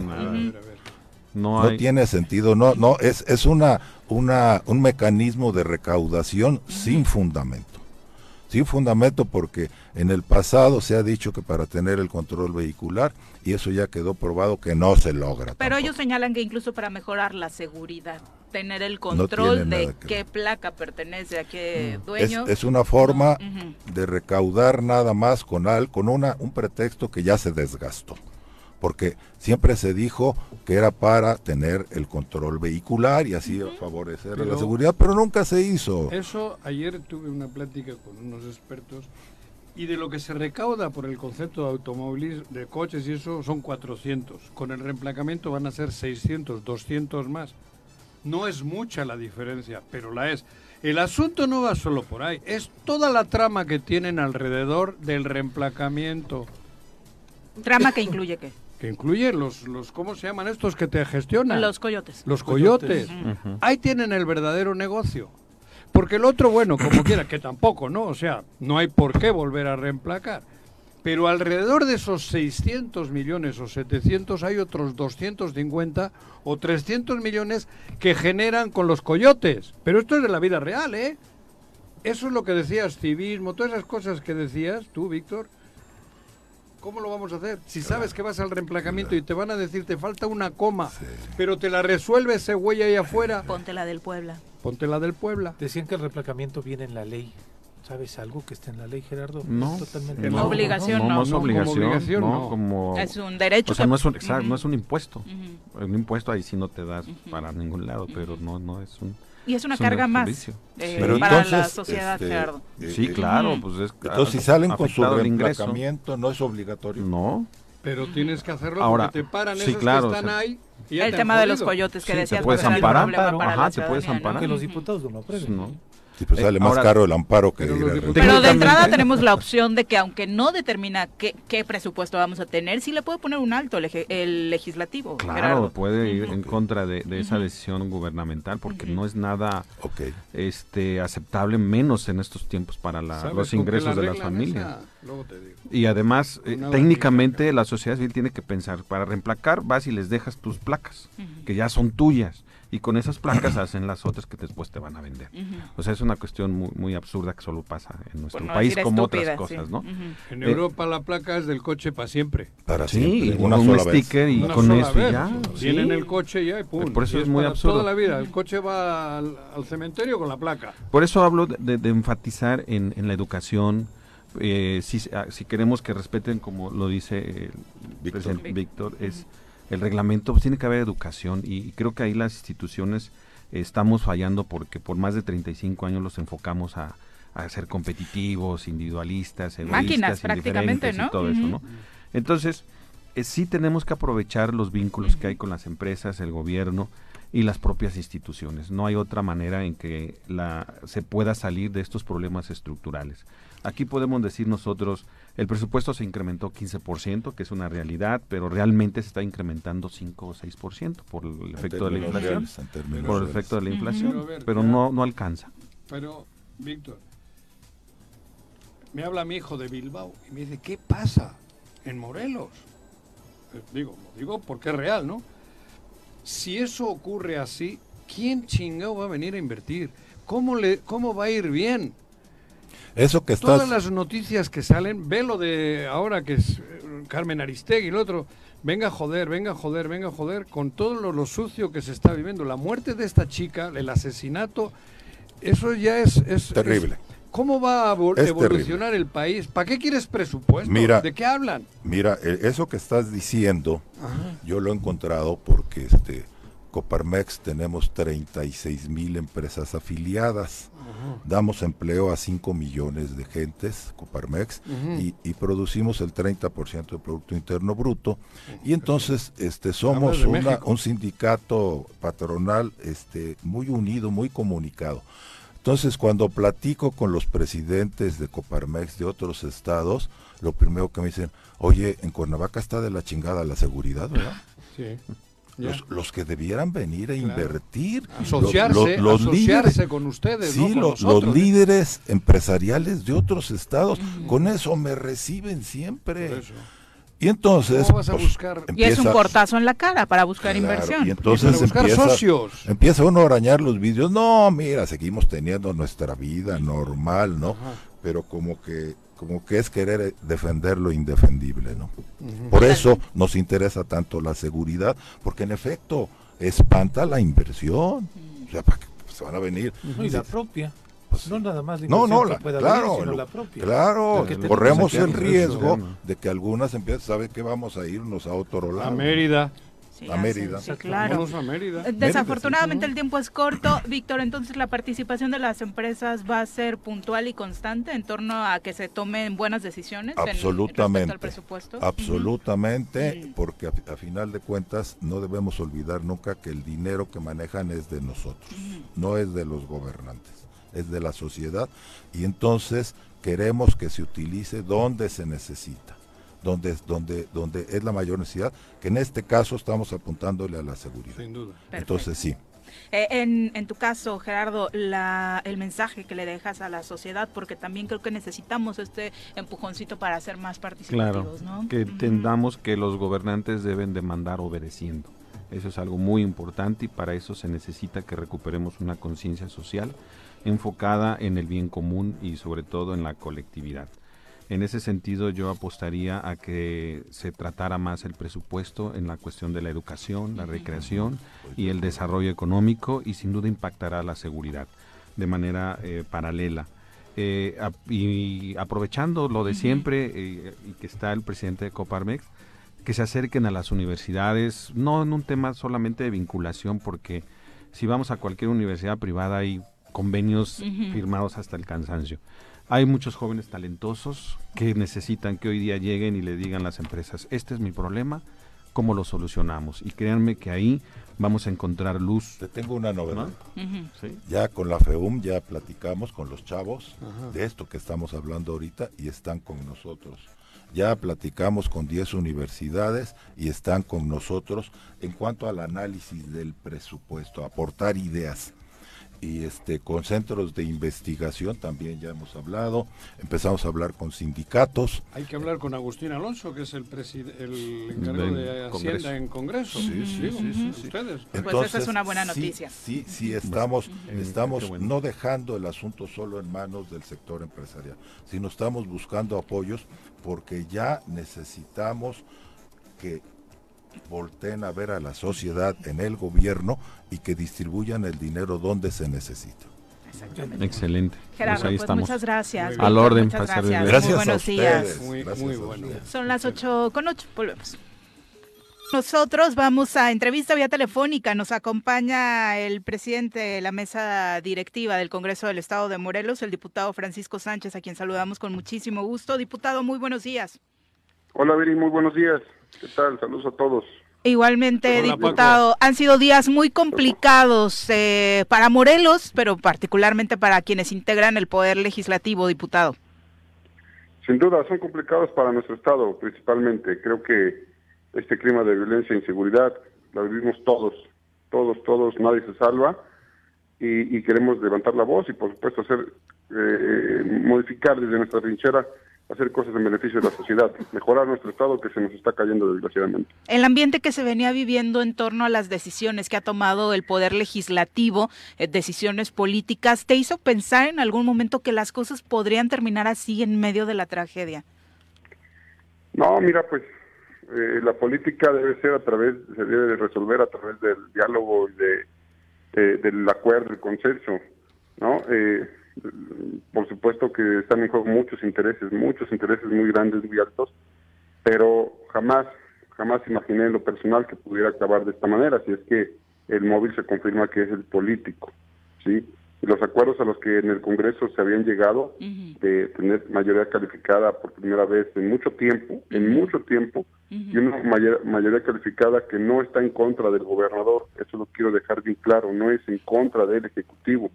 No, tiene sentido, no, no, es, es una, una, un mecanismo de recaudación sin fundamento. Sin fundamento porque en el pasado se ha dicho que para tener el control vehicular, y eso ya quedó probado que no se logra.
Pero ellos señalan que incluso para mejorar la seguridad. Tener el control de qué placa pertenece a qué mm. dueño.
Es, una forma de recaudar nada más con, al, con una, un pretexto que ya se desgastó porque siempre se dijo que era para tener el control vehicular y así favorecer la seguridad, pero nunca se hizo.
Eso, ayer tuve una plática con unos expertos y de lo que se recauda por el concepto de automóviles, de coches y eso, son 400. Con el reemplacamiento van a ser 600, 200 más. No es mucha la diferencia, pero la es. El asunto no va solo por ahí, es toda la trama que tienen alrededor del reemplacamiento.
¿Trama que incluye qué?
que incluye los, los, ¿cómo se llaman estos que te gestionan?
Los coyotes.
Los coyotes. Ahí tienen el verdadero negocio. Porque el otro, bueno, como quiera, que tampoco, ¿no? O sea, no hay por qué volver a reemplacar. Pero alrededor de esos 600 millones o 700 hay otros 250 o 300 millones que generan con los coyotes. Pero esto es de la vida real, ¿eh? Eso es lo que decías, civismo, todas esas cosas que decías tú, Víctor, ¿Cómo lo vamos a hacer? Si sabes que vas al reemplacamiento y te van a decir te falta una coma, pero te la resuelve ese güey ahí afuera.
Ponte la del Puebla.
Ponte la del Puebla.
Decían que el reemplacamiento viene en la ley. ¿Sabes algo que está en la ley, Gerardo?
No,
totalmente no, obligación no.
No, es obligación, no, como,
es un derecho.
O sea, no es un, no es un impuesto. Un impuesto ahí sí no te das para ningún lado, pero no, no es un
y es una carga más eh, para la sociedad,
este, Sí, claro, pues es
Entonces, si salen con su reemplazamiento, ¿no es obligatorio?
No.
Pero tienes que hacerlo Ahora, porque te paran sí, esos claro, que están ahí.
Y el tema de los coyotes que sí, decías.
Te puedes amparar, ajá, te puedes
amparar. Que los diputados no lo
Sí, pues sale más caro el amparo que
Pero de entrada tenemos la [LAUGHS] opción de que aunque no determina qué, qué presupuesto vamos a tener, sí le puede poner un alto el, legislativo.
Claro, puede ir en contra de, esa decisión gubernamental porque no es nada este aceptable, menos en estos tiempos para los ingresos de las familias. Y además, eh, técnicamente la sociedad civil tiene que pensar, para reemplacar vas y les dejas tus placas, que ya son tuyas y con esas placas hacen las otras que después te van a vender. O sea, es una cuestión muy, muy absurda que solo pasa en nuestro país como otras cosas, ¿no?
En Europa la placa es del coche para siempre.
Para
siempre, una un sticker y con eso ya.
Tienen el coche ya y pum.
Por eso es, muy absurdo.
Toda la vida, el coche va al, cementerio con la placa.
Por eso hablo de, enfatizar en, la educación, eh, si, ah, si, queremos que respeten, como lo dice el presidente Víctor, es el reglamento, pues tiene que haber educación y, creo que ahí las instituciones estamos fallando porque por más de 35 años los enfocamos a, ser competitivos, individualistas, egoístas, Máquinas, prácticamente, ¿no? y todo eso, ¿no? Entonces, eh, sí tenemos que aprovechar los vínculos que hay con las empresas, el gobierno y las propias instituciones. No hay otra manera en que la, se pueda salir de estos problemas estructurales. Aquí podemos decir nosotros, el presupuesto se incrementó 15%, que es una realidad, pero realmente se está incrementando 5 o 6% por el efecto de la inflación. Por el efecto de la inflación, pero, no, no alcanza.
Pero, Víctor, me habla mi hijo de Bilbao y me dice, ¿qué pasa en Morelos? Eh, digo, digo porque es real, ¿no? Si eso ocurre así, ¿quién chingado va a venir a invertir? ¿Cómo, le, cómo va a ir bien?
Eso que
Todas las noticias que salen, ve lo de ahora que es eh, Carmen Aristegui y el otro, venga a joder, venga a joder, venga a joder, con todo lo, sucio que se está viviendo. La muerte de esta chica, el asesinato, eso ya es... es
terrible.
¿Cómo va a evolucionar el país? ¿Para qué quieres presupuesto?
Mira,
¿De qué hablan?
Mira, e, eso que estás diciendo, yo lo he encontrado porque este Coparmex tenemos 36 mil empresas afiliadas. Damos empleo a 5 millones de gentes, Coparmex, y, producimos el 30% del Producto Interno Bruto. Y entonces este, somos un sindicato patronal este, muy unido, muy comunicado. Entonces, cuando platico con los presidentes de Coparmex de otros estados, lo primero que me dicen, oye, en Cuernavaca está de la chingada la seguridad, ¿verdad? Sí. Los, que debieran venir a invertir.
Asociarse, los, líderes, con ustedes.
Sí, los, líderes empresariales de otros estados. Con eso me reciben siempre. Y entonces.
Vas a pues, buscar?
y es un portazo en la cara para buscar inversión.
Y entonces empieza, socios. empieza uno a arañar los vídeos. No, mira, seguimos teniendo nuestra vida normal, ¿no? Pero como que como que es querer defender lo indefendible, ¿no? Por eso nos interesa tanto la seguridad, porque en efecto espanta la inversión. O sea, ¿para qué se van a venir?
y la propia. Pues, no nada más
no, no, claro, la propia. Claro, corremos el riesgo de que algunas empresas saben que vamos a irnos a otro lado.
A Mérida
a Mérida.
Sí, claro. Eh, desafortunadamente el tiempo es corto. Víctor, entonces la participación de las empresas va a ser puntual y constante en torno a que se tomen buenas decisiones
absolutamente,
al presupuesto.
Absolutamente, porque a, final de cuentas no debemos olvidar nunca que el dinero que manejan es de nosotros, no es de los gobernantes, es de la sociedad y entonces queremos que se utilice donde se necesita donde, donde, donde es la mayor necesidad, que en este caso estamos apuntándole a la seguridad.
Sin duda.
Entonces sí.
Eh, en, en, tu caso, Gerardo, la, el mensaje que le dejas a la sociedad, porque también creo que necesitamos este empujoncito para ser más participativos,
claro, Que entendamos que los gobernantes deben demandar obedeciendo. Eso es algo muy importante y para eso se necesita que recuperemos una conciencia social enfocada en el bien común y sobre todo en la colectividad. En ese sentido yo apostaría a que se tratara más el presupuesto en la cuestión de la educación, la recreación y el desarrollo económico y sin duda impactará la seguridad de manera eh, paralela. Eh, y aprovechando lo de siempre eh, y que está el presidente de Coparmex, que se acerquen a las universidades, no en un tema solamente de vinculación, porque si vamos a cualquier universidad privada hay convenios firmados hasta el cansancio. Hay muchos jóvenes talentosos que necesitan que hoy día lleguen y le digan las empresas, este es mi problema, ¿cómo lo solucionamos? Y créanme que ahí vamos a encontrar luz.
Te tengo una novedad. Ya con la FEUM ya platicamos con los chavos de esto que estamos hablando ahorita y están con nosotros. Ya platicamos con 10 universidades y están con nosotros en cuanto al análisis del presupuesto, aportar ideas y este con centros de investigación también ya hemos hablado. Empezamos a hablar con sindicatos.
Hay que hablar con Agustín Alonso que es el el encargado de Hacienda en Congreso.
Sí, sí, sí, sí,
ustedes. Pues esa es una buena noticia.
sí sí estamos estamos no dejando el asunto solo en manos del sector empresarial sino estamos buscando apoyos porque ya necesitamos que volteen a ver a la sociedad en el gobierno y que distribuyan el dinero donde se necesita.
Excelente.
Gerardo, pues, pues muchas gracias.
Al orden,
muchas
gracias. gracias. Muy
buenos días.
Muy, muy
Son las 8 con 8, volvemos. Nosotros vamos a entrevista vía telefónica. Nos acompaña el presidente de la mesa directiva del Congreso del Estado de Morelos, el diputado Francisco Sánchez, a quien saludamos con muchísimo gusto. Diputado, muy buenos días.
Hola, Viri, muy buenos días. ¿Qué tal? Saludos a todos.
Igualmente, diputado, han sido días muy complicados eh, para Morelos, pero particularmente para quienes integran el Poder Legislativo, diputado.
Sin duda, son complicados para nuestro Estado, principalmente. Creo que este clima de violencia e inseguridad lo vivimos todos, todos, todos, nadie se salva y, queremos levantar la voz y, por supuesto, hacer eh, modificar desde nuestra trinchera hacer cosas en beneficio de la sociedad, mejorar nuestro estado que se nos está cayendo desgraciadamente.
El ambiente que se venía viviendo en torno a las decisiones que ha tomado el poder legislativo, eh, decisiones políticas, ¿te hizo pensar en algún momento que las cosas podrían terminar así en medio de la tragedia?
No, mira, pues eh, la política debe ser a través, se debe resolver a través del diálogo y de, del acuerdo, el consenso, ¿no? Eh, por supuesto que están en juego muchos intereses, muchos intereses muy grandes, muy altos, pero jamás, jamás imaginé en lo personal que pudiera acabar de esta manera, si es que el móvil se confirma que es el político, ¿sí? los acuerdos a los que en el Congreso se habían llegado de tener mayoría calificada por primera vez en mucho tiempo, en mucho tiempo, y una mayoría calificada que no está en contra del gobernador, eso lo quiero dejar bien claro, no es en contra del Ejecutivo,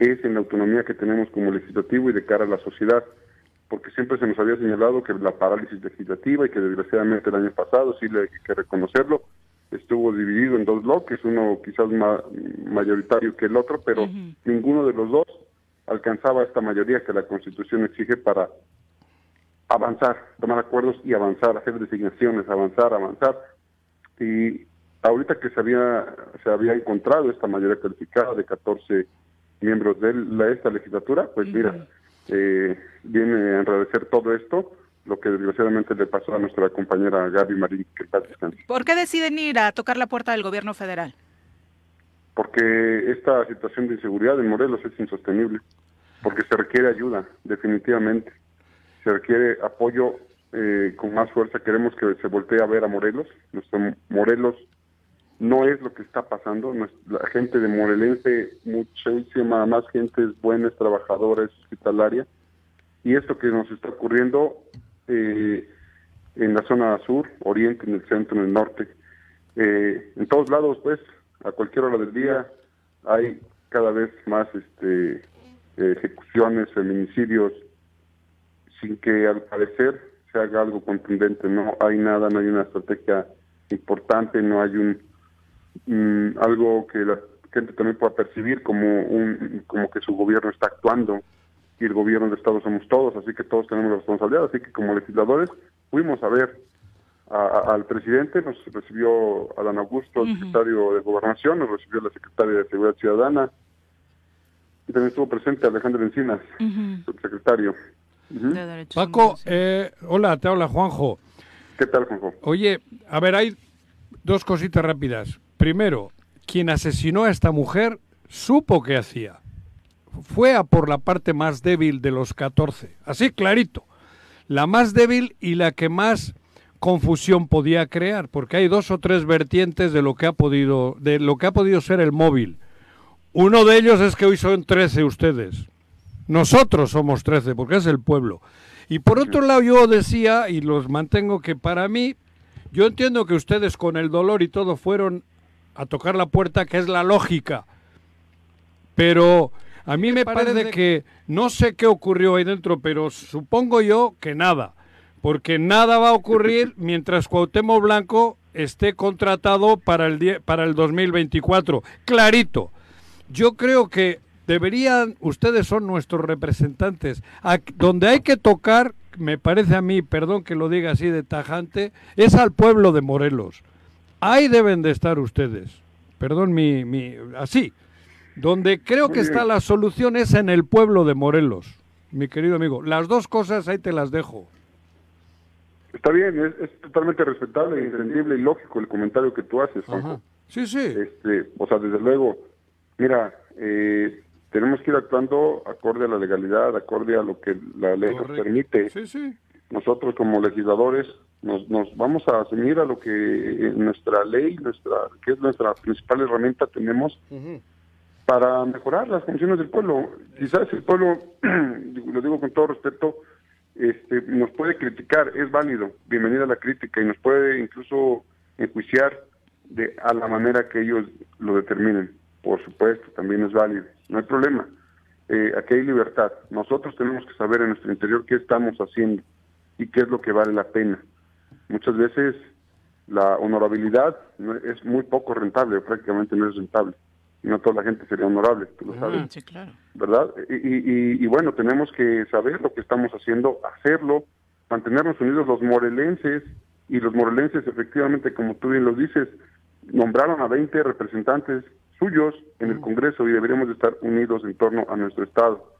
es en la autonomía que tenemos como legislativo y de cara a la sociedad, porque siempre se nos había señalado que la parálisis legislativa y que desgraciadamente el año pasado, sí hay que reconocerlo, estuvo dividido en dos bloques, uno quizás más mayoritario que el otro, pero ninguno de los dos alcanzaba esta mayoría que la Constitución exige para avanzar, tomar acuerdos y avanzar, hacer designaciones, avanzar, avanzar. Y ahorita que se había, se había encontrado esta mayoría calificada de 14 miembros de la, esta legislatura, pues mira, eh, viene a enrarecer todo esto, lo que desgraciadamente le pasó a nuestra compañera Gaby Marín, que
¿Por qué deciden ir a tocar la puerta del gobierno federal?
porque esta situación de inseguridad en Morelos es insostenible, porque se requiere ayuda, definitivamente. Se requiere apoyo eh, con más fuerza. Queremos que se voltee a ver a Morelos. Nuestro Morelos no es lo que está pasando. La gente de Morelense, muchísima más gente es buena, es trabajadora, es hospitalaria. Y esto que nos está ocurriendo eh, en la zona sur, oriente, en el centro, en el norte, eh, en todos lados, pues, a cualquier hora del día hay cada vez más este, ejecuciones, feminicidios, sin que al parecer se haga algo contundente. No hay nada, no hay una estrategia importante, no hay un mm, algo que la gente también pueda percibir como un como que su gobierno está actuando y el gobierno de Estado somos todos, así que todos tenemos la responsabilidad, así que como legisladores fuimos a ver al presidente, nos recibió Adán Augusto, el secretario de Gobernación, nos recibió la secretaria de Seguridad Ciudadana, y también estuvo presente Alejandro Encinas, el secretario.
Paco, eh, hola, te habla Juanjo.
¿Qué tal, Juanjo?
Oye, a ver, hay dos cositas rápidas. Primero, quien asesinó a esta mujer supo qué hacía. Fue a por la parte más débil de los 14. Así clarito. La más débil y la que más confusión podía crear, porque hay dos o tres vertientes de lo que ha podido, de lo que ha podido ser el móvil. Uno de ellos es que hoy son 13 ustedes. Nosotros somos 13, porque es el pueblo. Y por otro lado, yo decía, y los mantengo, que para mí, yo entiendo que ustedes con el dolor y todo fueron a tocar la puerta, que es la lógica. Pero a mí me parece que no sé qué ocurrió ahí dentro, pero supongo yo que nada. Porque nada va a ocurrir [LAUGHS] mientras Cuauhtémoc Blanco esté contratado para el, para el 2024. Clarito. Yo creo que deberían, ustedes son nuestros representantes, donde hay que tocar, me parece a mí, perdón que lo diga así de tajante, es al pueblo de Morelos. Ahí deben de estar ustedes. Perdón mi, mi así. Donde creo que está la solución es en el pueblo de Morelos, mi querido amigo. Las dos cosas ahí te las dejo.
Está bien, es, totalmente respetable, entendible y lógico el comentario que tú haces,
Sí, sí.
Este, o sea, desde luego, mira, eh, tenemos que ir actuando acorde a la legalidad, acorde a lo que la ley nos permite.
Sí, sí.
Nosotros como legisladores nos, nos vamos a asumir a lo que nuestra ley, nuestra que es nuestra principal herramienta tenemos para mejorar las funciones del pueblo. Quizás el pueblo, [CLEARS THROAT] lo digo con todo respeto, este, nos puede criticar, es válido, bienvenida a la crítica y nos puede incluso enjuiciar de a la manera que ellos lo determinen. Por supuesto, también es válido no hay problema. Eh, aquí hay libertad. Nosotros tenemos que saber en nuestro interior qué estamos haciendo y qué es lo que vale la pena. Muchas veces la honorabilidad es muy poco rentable, prácticamente no es rentable. Y no toda la gente sería honorable, tú lo sabes.
sí, claro.
¿Verdad? Y, y, bueno, tenemos que saber lo que estamos haciendo, hacerlo, mantenernos unidos los morelenses. Y los morelenses, efectivamente, como tú bien lo dices, nombraron a 20 representantes suyos en el Congreso y deberíamos estar unidos en torno a nuestro Estado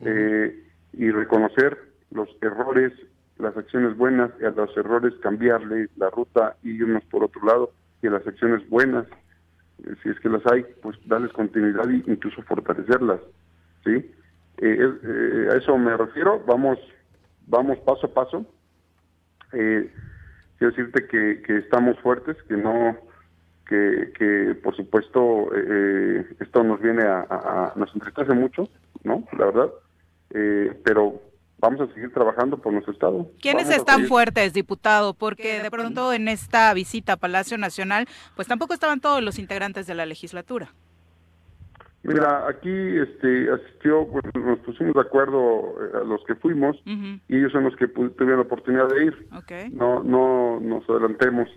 eh, y reconocer los errores, las acciones buenas y a los errores cambiarle la ruta y irnos por otro lado y a las acciones buenas, eh, si es que las hay, pues darles continuidad e incluso fortalecerlas, ¿sí? Eh, a eso me refiero, vamos, vamos paso a paso. quiero decirte que, que estamos fuertes, que no que, por supuesto eh, esto nos viene a, nos entristece mucho, ¿no? La verdad, eh, pero vamos a seguir trabajando por nuestro estado.
¿Quiénes están fuertes, diputado? Porque de pronto en esta visita a Palacio Nacional, pues tampoco estaban todos los integrantes de la legislatura.
Mira, aquí este, asistió, pues, nos pusimos de acuerdo eh, a los que fuimos y ellos son los que tuvieron la oportunidad de ir. No, no nos adelantemos.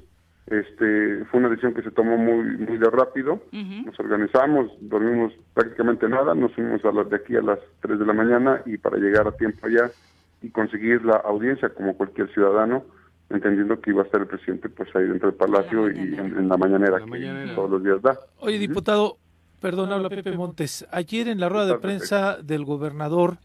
Este, fue una decisión que se tomó muy muy de rápido. Nos organizamos, dormimos prácticamente nada, nos fuimos a las de aquí a las 3 de la mañana y para llegar a tiempo allá y conseguir la audiencia como cualquier ciudadano, entendiendo que iba a estar el presidente pues ahí dentro del palacio y en, la mañanera que todos los días da.
Oye, diputado, perdón, habla Pepe Montes. Ayer en la rueda de prensa del gobernador,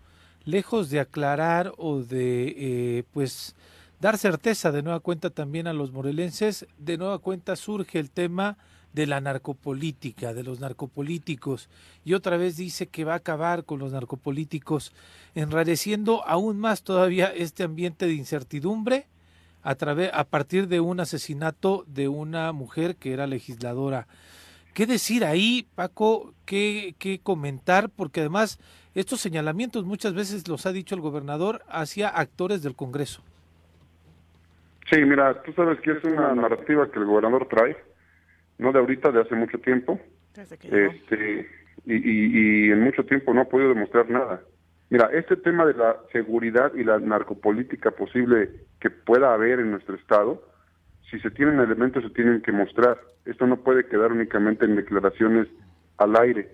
lejos de aclarar o de eh, pues dar certeza de nueva cuenta también a los morelenses. De nueva cuenta surge el tema de la narcopolítica, de los narcopolíticos, y otra vez dice que va a acabar con los narcopolíticos, enrareciendo aún más todavía este ambiente de incertidumbre a, través, a partir de un asesinato de una mujer que era legisladora. ¿Qué decir ahí, Paco? ¿Qué, qué comentar? Porque además estos señalamientos muchas veces los ha dicho el gobernador hacia actores del Congreso.
Sí, mira, tú sabes que es una narrativa que el gobernador trae, no de ahorita, de hace mucho tiempo. Este, y, y, en mucho tiempo no ha podido demostrar nada. Mira, este tema de la seguridad y la narcopolítica posible que pueda haber en nuestro Estado, si se tienen elementos se tienen que mostrar. Esto no puede quedar únicamente en declaraciones al aire,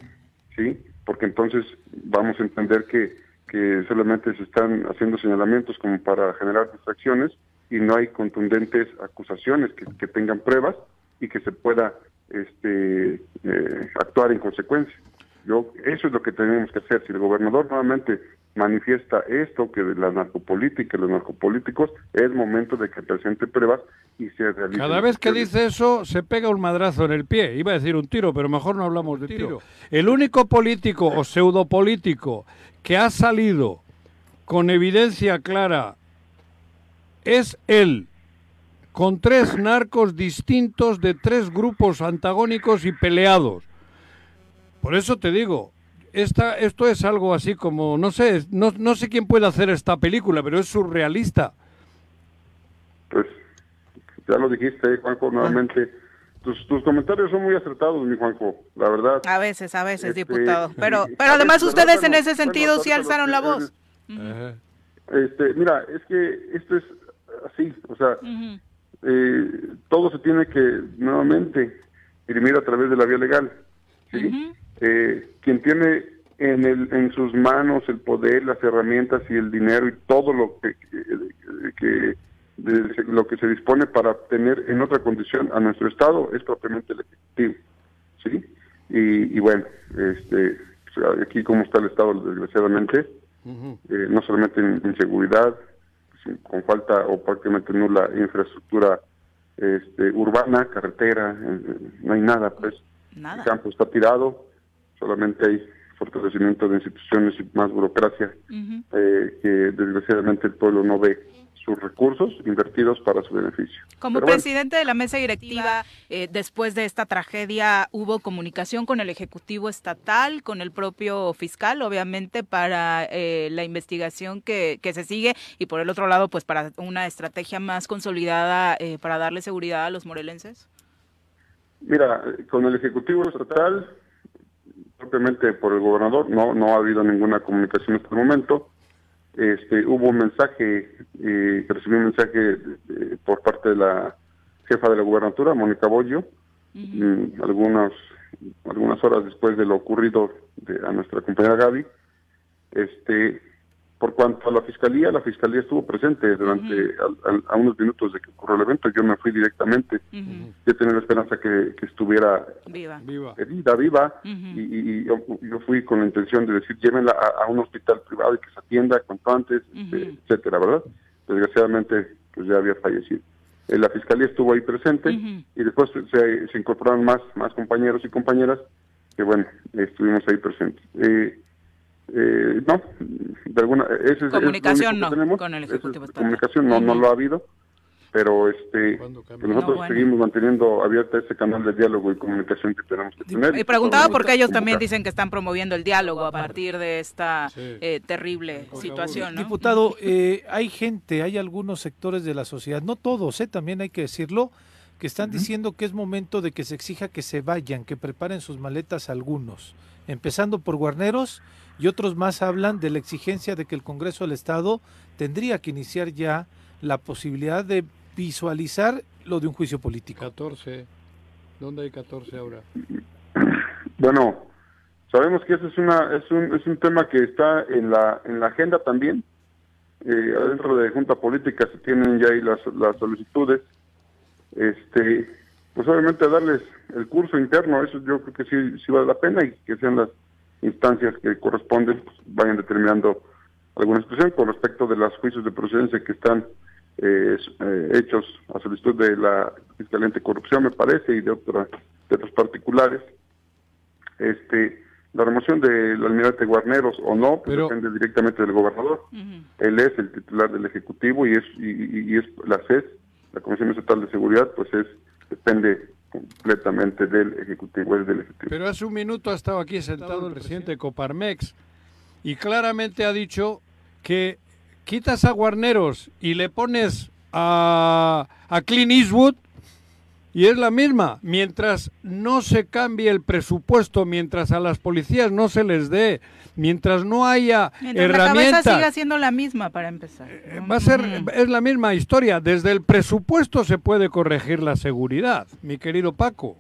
¿sí? Porque entonces vamos a entender que, que solamente se están haciendo señalamientos como para generar distracciones y no hay contundentes acusaciones que, tengan pruebas y que se pueda este, eh, actuar en consecuencia. Yo, eso es lo que tenemos que hacer. Si el gobernador nuevamente manifiesta esto, que de la narcopolítica y los narcopolíticos, es momento de que presente pruebas y se realice.
Cada vez que dice eso, se pega un madrazo en el pie. Iba a decir un tiro, pero mejor no hablamos de tiro. El único político o pseudopolítico que ha salido con evidencia clara es él, con tres narcos distintos de tres grupos antagónicos y peleados. Por eso te digo, esta, esto es algo así como, no sé, no, no sé quién puede hacer esta película, pero es surrealista.
Pues ya lo dijiste, Juanjo, nuevamente. Tus, tus comentarios son muy acertados, mi Juanjo, la verdad.
A veces, a veces, este, diputado. Pero, pero además ustedes en ese sentido sí alzaron la voz.
Este, mira, es que esto es así, o sea, eh, todo se tiene que nuevamente dirimir a través de la vía legal. ¿sí? eh, quien tiene en, el, en sus manos el poder, las herramientas y el dinero y todo lo que, que, lo que se dispone para tener en otra condición a nuestro Estado es propiamente el Ejecutivo. ¿sí? Y, bueno, este, aquí como está el Estado, desgraciadamente, eh, no solamente en inseguridad, con falta o prácticamente nula infraestructura este, urbana, carretera, no hay nada, pues. El campo está tirado, solamente hay fortalecimiento de instituciones y más burocracia eh, que desgraciadamente el pueblo no ve sus recursos invertidos para su beneficio.
Como presidente de la mesa directiva, eh, después de esta tragedia, ¿hubo comunicación con el Ejecutivo Estatal, con el propio fiscal, obviamente, para eh, la investigación que, que, se sigue y por el otro lado, pues para una estrategia más consolidada eh, para darle seguridad a los morelenses?
Mira, con el Ejecutivo Estatal, propiamente por el gobernador, no, no ha habido ninguna comunicación hasta el momento este, hubo un mensaje, eh, recibí un mensaje eh, por parte de la jefa de la gubernatura, Mónica Bollo, mm, algunas, algunas horas después de lo ocurrido de, a nuestra compañera Gaby, este, por cuanto a la fiscalía, la fiscalía estuvo presente durante a, unos minutos de que ocurrió el evento. Yo me fui directamente. Yo tenía la esperanza que, estuviera
viva,
viva, viva y, yo, fui con la intención de decir llévenla a, un hospital privado y que se atienda cuanto antes, este, etcétera, ¿verdad? Desgraciadamente, pues ya había fallecido. Eh, la fiscalía estuvo ahí presente y después se, se, incorporaron más, más compañeros y compañeras que, bueno, estuvimos ahí presentes. Eh, eh, no, de alguna ese
comunicación no con el ejecutivo
comunicación no no lo ha habido, pero este nosotros seguimos manteniendo abierto ese canal de diálogo y comunicación que tenemos que tener.
Y preguntaba porque ellos también dicen que están promoviendo el diálogo a partir de esta eh, terrible situación.
Diputado, eh, hay gente, hay algunos sectores de la sociedad, no todos, eh, también hay que decirlo, que están diciendo que es momento de que se exija que se vayan, que preparen sus maletas algunos, empezando por Guarneros y otros más hablan de la exigencia de que el Congreso del Estado tendría que iniciar ya la posibilidad de visualizar lo de un juicio político.
14. ¿Dónde hay 14 ahora?
Bueno, sabemos que ese es una es un, es un tema que está en la en la agenda también. Eh, adentro de Junta Política se tienen ya ahí las, las solicitudes. Este, pues obviamente darles el curso interno, eso yo creo que sí, sí vale la pena y que sean las instancias que corresponden pues, vayan determinando alguna expresión con respecto de los juicios de procedencia que están eh, eh, hechos a solicitud de la Fiscalía Anticorrupción, me parece, y de otra de los particulares. Este, la remoción del almirante Guarneros o no, pues depende directamente del gobernador. Él es el titular del Ejecutivo y es, y, es la CES, la Comisión Estatal de Seguridad, pues es depende completamente del Ejecutivo, es del Ejecutivo.
Pero hace un minuto ha estado aquí sentado el presidente Coparmex y claramente ha dicho que quitas a Guarneros y le pones a, a Clint Eastwood y es la misma. Mientras no se cambie el presupuesto, mientras a las policías no se les dé, mientras no haya herramientas. La
siga siendo la misma para empezar.
Eh, va a ser, es la misma historia. Desde el presupuesto se puede corregir la seguridad, mi querido Paco.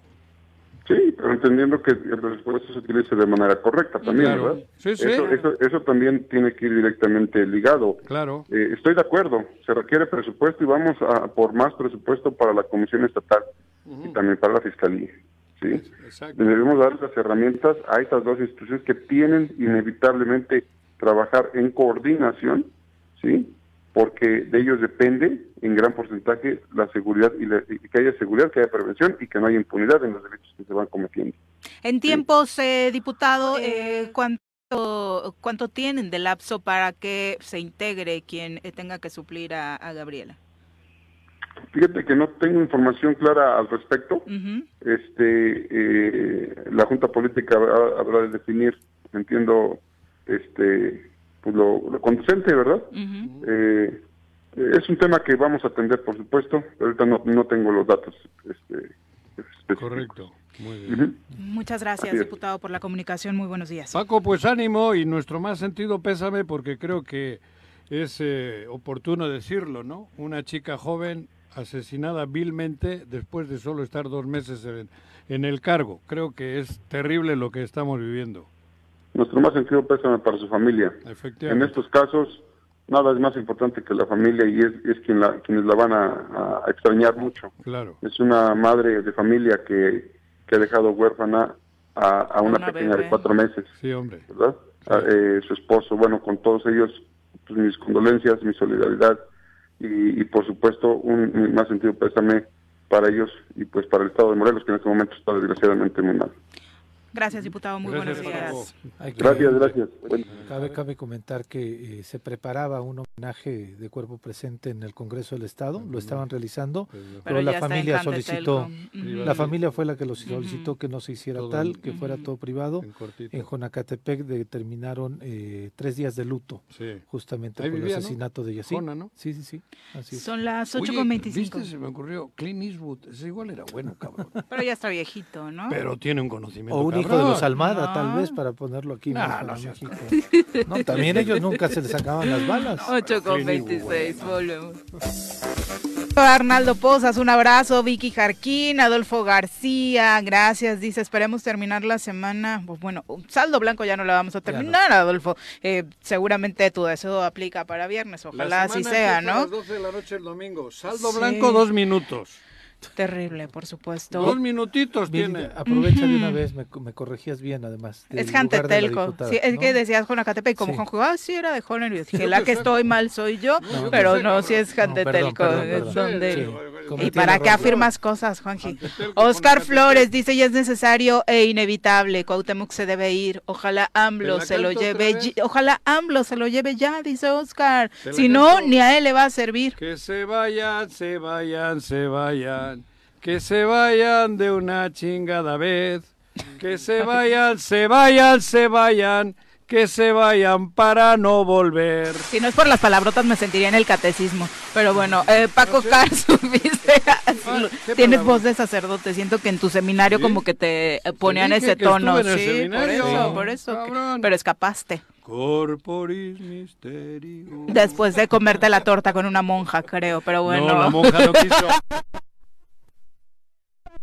Sí, pero entendiendo que el presupuesto se utilice de manera correcta también, ¿verdad?
Sí, sí.
Eso, eso, también tiene que ir directamente ligado.
Claro.
Eh, estoy de acuerdo, se requiere presupuesto y vamos a por más presupuesto para la Comisión Estatal y también para la Fiscalía. ¿sí? Debemos dar las herramientas a estas dos instituciones que tienen inevitablemente trabajar en coordinación, ¿sí? porque de ellos depende en gran porcentaje la seguridad y, que haya seguridad, que haya prevención y que no haya impunidad en los delitos que se van cometiendo.
En tiempos, eh, diputado, eh, ¿cuánto, ¿cuánto tienen de lapso para que se integre quien eh, tenga que suplir a, Gabriela?
Fíjate que no tengo información clara al respecto. Este, eh, la Junta Política habrá de definir, entiendo, este, pues lo, conducente, ¿verdad? Eh, es un tema que vamos a atender, por supuesto, pero ahorita no, no tengo los datos este,
Correcto. Muy
bien. Muchas gracias, diputado, por la comunicación. Muy buenos días.
Paco, pues ánimo y nuestro más sentido pésame porque creo que es eh, oportuno decirlo, ¿no? Una chica joven asesinada vilmente después de solo estar dos meses en, en el cargo. Creo que es terrible lo que estamos viviendo
nuestro más sentido pésame para su familia. En estos casos, nada es más importante que la familia y es, quien la, quienes la van a, extrañar mucho.
Claro.
Es una madre de familia que, ha dejado huérfana a, una, pequeña de cuatro meses.
Sí, hombre.
¿Verdad? Eh, su esposo, bueno, con todos ellos, pues, mis condolencias, mi solidaridad y, por supuesto un, más sentido pésame para ellos y pues para el Estado de Morelos, que en este momento está desgraciadamente muy mal.
Gracias, diputado. Muy buenos días.
gracias, gracias.
Cabe, cabe comentar que eh, se preparaba un homenaje de cuerpo presente en el Congreso del Estado, lo estaban realizando, pero, la familia solicitó, la familia fue la que lo solicitó que no se hiciera tal, que fuera todo privado. En, Jonacatepec determinaron eh, tres días de luto, justamente por el asesinato de ella. Sí, sí, sí.
Son las 8.25.
¿Viste? Se me ocurrió, Clint Eastwood, ese igual era bueno, cabrón. [LAUGHS]
pero ya está viejito, ¿no?
Pero tiene un conocimiento
hijo de los Almada, tal vez, para ponerlo aquí.
No, no,
no, también ellos nunca se les sacaban las balas.
8 con 26, volvemos. Arnaldo Pozas, un abrazo. Vicky Jarquín, Adolfo García, gracias. Dice, esperemos terminar la semana. Pues bueno, saldo blanco ya no la vamos a terminar, Adolfo. Eh, seguramente tu deseo aplica para viernes. Ojalá así sea, ¿no? A
las 12 de la noche el domingo. Saldo blanco, dos minutos.
Terrible, por supuesto.
Dos minutitos tiene.
Aprovecha de una vez, me, corregías bien además.
Es Jantetelco. Sí, es que decías Juan Acatepe y como Juan jugaba, ah, sí era de Joner. Y dije, la que estoy mal soy yo, pero no, si es Jantetelco. ¿Y para qué afirmas cosas, Juanji? Oscar Flores dice, ya es necesario e inevitable. Cuauhtémoc se debe ir. Ojalá AMLO se lo lleve. Ojalá AMLO se lo lleve ya, dice Oscar. Si no, ni a él le va a servir.
Que se vayan, se vayan, se vayan. Que se vayan de una chingada vez. Que se vayan, se vayan, se vayan que se vayan para no volver.
Si no es por las palabrotas me sentiría en el catecismo. Pero bueno, eh, Paco [LAUGHS] ¿Ah, ah, tienes voz de sacerdote. Siento que en tu seminario como que te ponían ese tono. Sí, por eso, por eso. pero escapaste.
Corporis misterio.
Después de comerte la torta con una monja, creo, pero bueno.
No, la monja no quiso. [LAUGHS]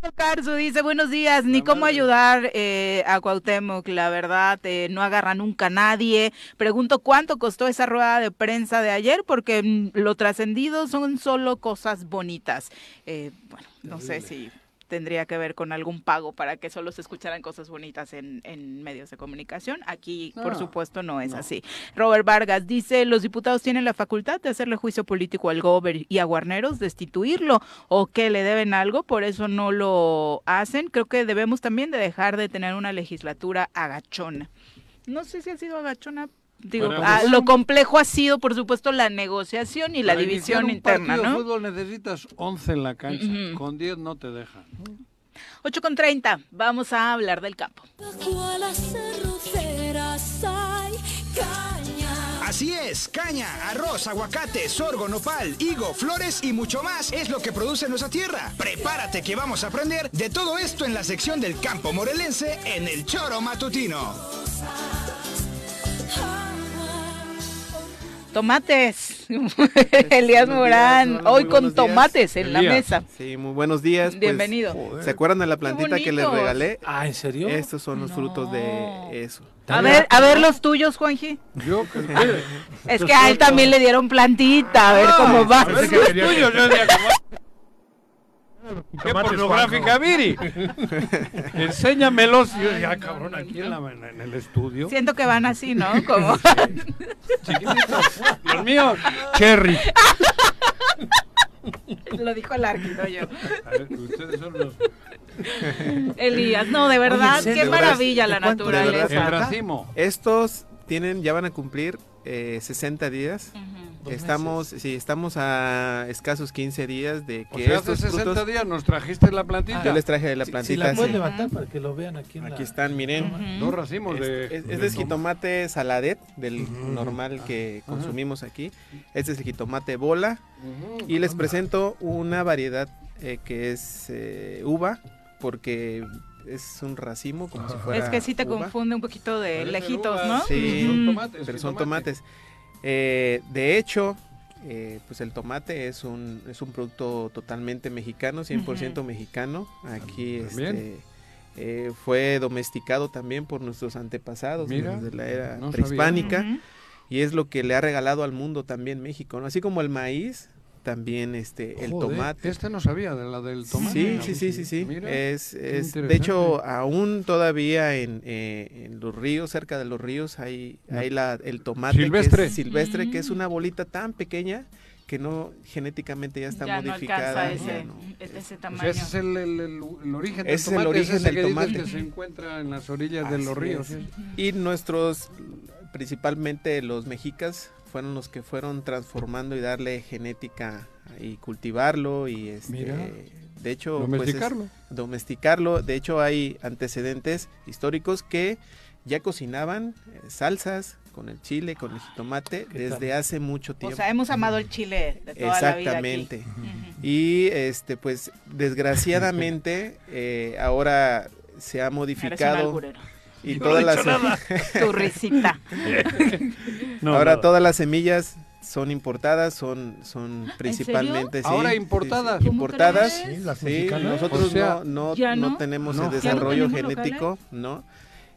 Carso dice, buenos días, ni cómo ayudar eh, a Cuauhtémoc, la verdad, eh, no agarra nunca a nadie. Pregunto cuánto costó esa rueda de prensa de ayer, porque mm, lo trascendido son solo cosas bonitas. Eh, bueno, no sé si tendría que ver con algún pago para que solo se escucharan cosas bonitas en, medios de comunicación. Aquí, por supuesto, no es así. Robert Vargas dice, los diputados tienen la facultad de hacerle juicio político al Gober y a Guarneros, destituirlo o que le deben algo, por eso no lo hacen. Creo que debemos también de dejar de tener una legislatura agachona. No sé si ha sido agachona, Digo, ah, lo complejo ha sido, por supuesto, la negociación y la división interna, ¿no?
fútbol necesitas 11 en la cancha, con 10 no te dejan.
8 con 30, vamos a hablar del campo.
Así es, caña, arroz, aguacate, sorgo, nopal, higo, flores y mucho más es lo que produce nuestra tierra. Prepárate que vamos a aprender de todo esto en la sección del campo morelense en el Choro Matutino.
Tomates. [LAUGHS] Elías Morán, hoy con tomates en la mesa.
Sí, muy buenos días. Pues,
Bienvenido.
¿Se acuerdan de la plantita que les regalé?
Ah, ¿en serio?
Estos son los frutos de eso.
A ver, a ver los tuyos, Juanji. Yo, es que a él también le dieron plantita, a ver cómo va. A ver, [LAUGHS]
¿Qué pornográfica, Viri? [LAUGHS] Enséñamelos. Yo ya, cabrón, aquí en, el estudio.
Siento que van así, ¿no? Como...
Chiquititos. Los míos, cherry. [LAUGHS]
Lo dijo el arquito yo. A ver, ustedes son los... Elías, no, de verdad, qué maravilla la naturaleza.
El racimo.
Estos tienen, ya van a cumplir eh, 60 días. Estamos, sí, estamos a escasos 15 días de que
o sea, hace 60 días nos trajiste la plantita.
Yo les traje la plantita. Si,
la puedes levantar para que lo vean aquí.
aquí están, miren.
Dos racimos
de. Este, es jitomate saladet, del normal que consumimos aquí. Este es el jitomate bola. Y les presento una variedad eh, que es eh, uva, porque es un racimo como si fuera
Es que sí te confunde un poquito de lejitos, ¿no?
Sí, son tomates, pero son tomates. Eh, de hecho, eh, pues el tomate es un, es un producto totalmente mexicano, 100% mexicano. Aquí este, eh, fue domesticado también por nuestros antepasados desde la era prehispánica. Y es lo que le ha regalado al mundo también México, ¿no? Así como el maíz, también este el tomate.
Este no sabía de la del tomate.
Sí, sí, sí, sí, sí. es, es de hecho aún todavía en, eh, en, los ríos, cerca de los ríos hay hay la el tomate
silvestre,
que es, silvestre que es una bolita tan pequeña que no genéticamente ya está modificada.
No ese, ese tamaño.
ese es el, el, el, origen del tomate. Es el origen del tomate. Que se encuentra en las orillas de los ríos.
Y nuestros, principalmente los mexicas, fueron los que fueron transformando y darle genética y cultivarlo y este de hecho
pues, domesticarlo
domesticarlo de hecho hay antecedentes históricos que ya cocinaban eh, salsas con el chile, con el jitomate desde hace mucho tiempo.
O sea, hemos amado el chile de toda
Exactamente. La vida aquí. Y este, pues, desgraciadamente, [LAUGHS] eh, ahora se ha modificado [LAUGHS] y todas las [LAUGHS]
tu risita.
Ahora todas las semillas son importadas, son son principalmente
ahora importadas,
importadas. Sí, las nosotros no, no, tenemos el desarrollo genético, ¿no?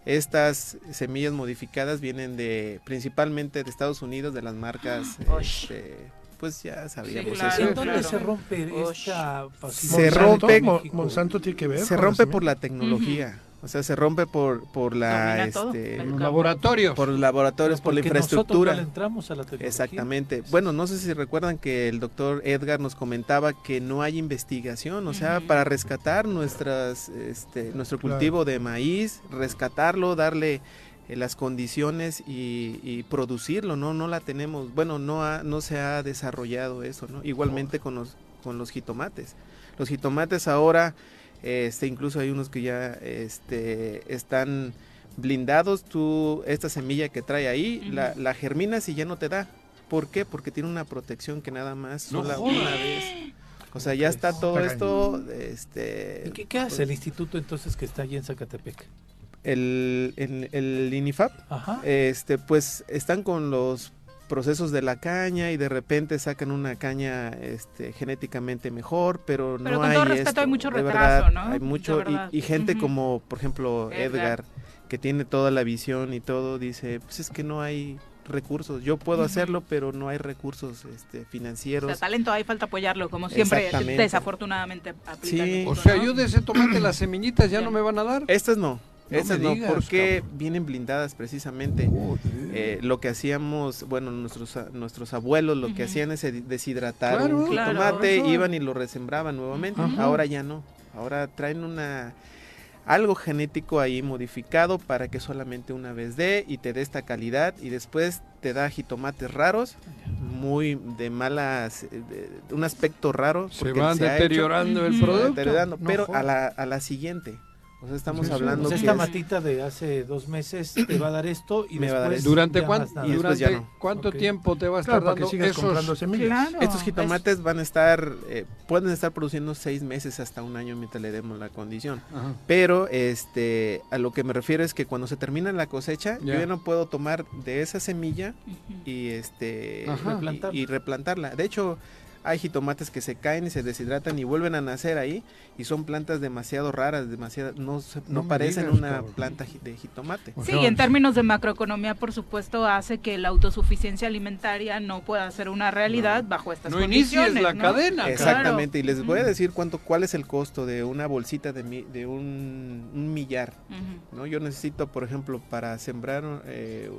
Estas semillas modificadas vienen de principalmente de Estados Unidos, de las marcas [GASPS] este, pues ya sabíamos eso.
dónde se rompe esta
Se rompe
Monsanto tiene que ver
Se rompe por la tecnología. O sea, se rompe por, por la este,
los laboratorios.
Por los laboratorios, por la infraestructura.
entramos a la tecnología.
Exactamente. Bueno, no sé si recuerdan que el doctor Edgar nos comentaba que no hay investigación, o sea, para rescatar nuestras, este, nuestro cultivo de maíz, rescatarlo, darle eh, las condiciones y, producirlo, ¿no? No la tenemos, bueno, no, no se ha desarrollado eso, ¿no? Igualmente con los, con los jitomates. Los jitomates ahora este, incluso hay unos que ya este, están blindados. Tú, esta semilla que trae ahí, la, la, germinas y ya no te da. ¿Por qué? Porque tiene una protección que nada más sola una vez. O sea, ya está todo esto. Este,
¿Qué, qué hace el instituto entonces que está allí en Zacatepec?
El, el, el INIFAP, este, pues están con los procesos de la caña y de repente sacan una caña este, genéticamente mejor, pero, no hay
hay mucho retraso, ¿no?
Hay mucho y, gente como por ejemplo Edgar. que tiene toda la visión y todo dice, pues es que no hay recursos. Yo puedo hacerlo, pero no hay recursos este, financieros. O
sea, talento hay, falta apoyarlo, como siempre, desafortunadamente.
Sí. O sea, yo de ese tomate las semillitas ya no me van a dar.
Estas no. Estas no, porque vienen blindadas precisamente. Eh, lo que hacíamos, bueno, nuestros nuestros abuelos lo que hacían es deshidratar un tomate, iban y lo resembraban nuevamente. Ahora ya no. Ahora traen una algo genético ahí modificado para que solamente una vez dé y te dé esta calidad y después te da jitomates raros, muy de malas, de, un aspecto raro.
Se van deteriorando el producto.
pero a la, a la siguiente estamos hablando
pues esta matita de hace dos meses te va a dar esto y me va a dar
¿Durante, cuánto tiempo te va a estar dando esos?
semillas? Estos jitomates van a estar, eh, pueden estar produciendo seis meses hasta un año mientras le demos la condición. Pero este, a lo que me refiero es que cuando se termina la cosecha, yo ya. no puedo tomar de esa semilla y este y replantarla. De hecho, hay jitomates que se caen y se deshidratan y vuelven a nacer ahí y son plantas demasiado raras, demasiado no no, parecen una planta de jitomate.
Sí, y en términos de macroeconomía, por supuesto, hace que la autosuficiencia alimentaria no pueda ser una realidad bajo estas no condiciones.
No la cadena.
Exactamente, y les voy a decir cuánto cuál es el costo de una bolsita de, de un, millar. ¿no? Yo necesito, por ejemplo, para sembrar eh,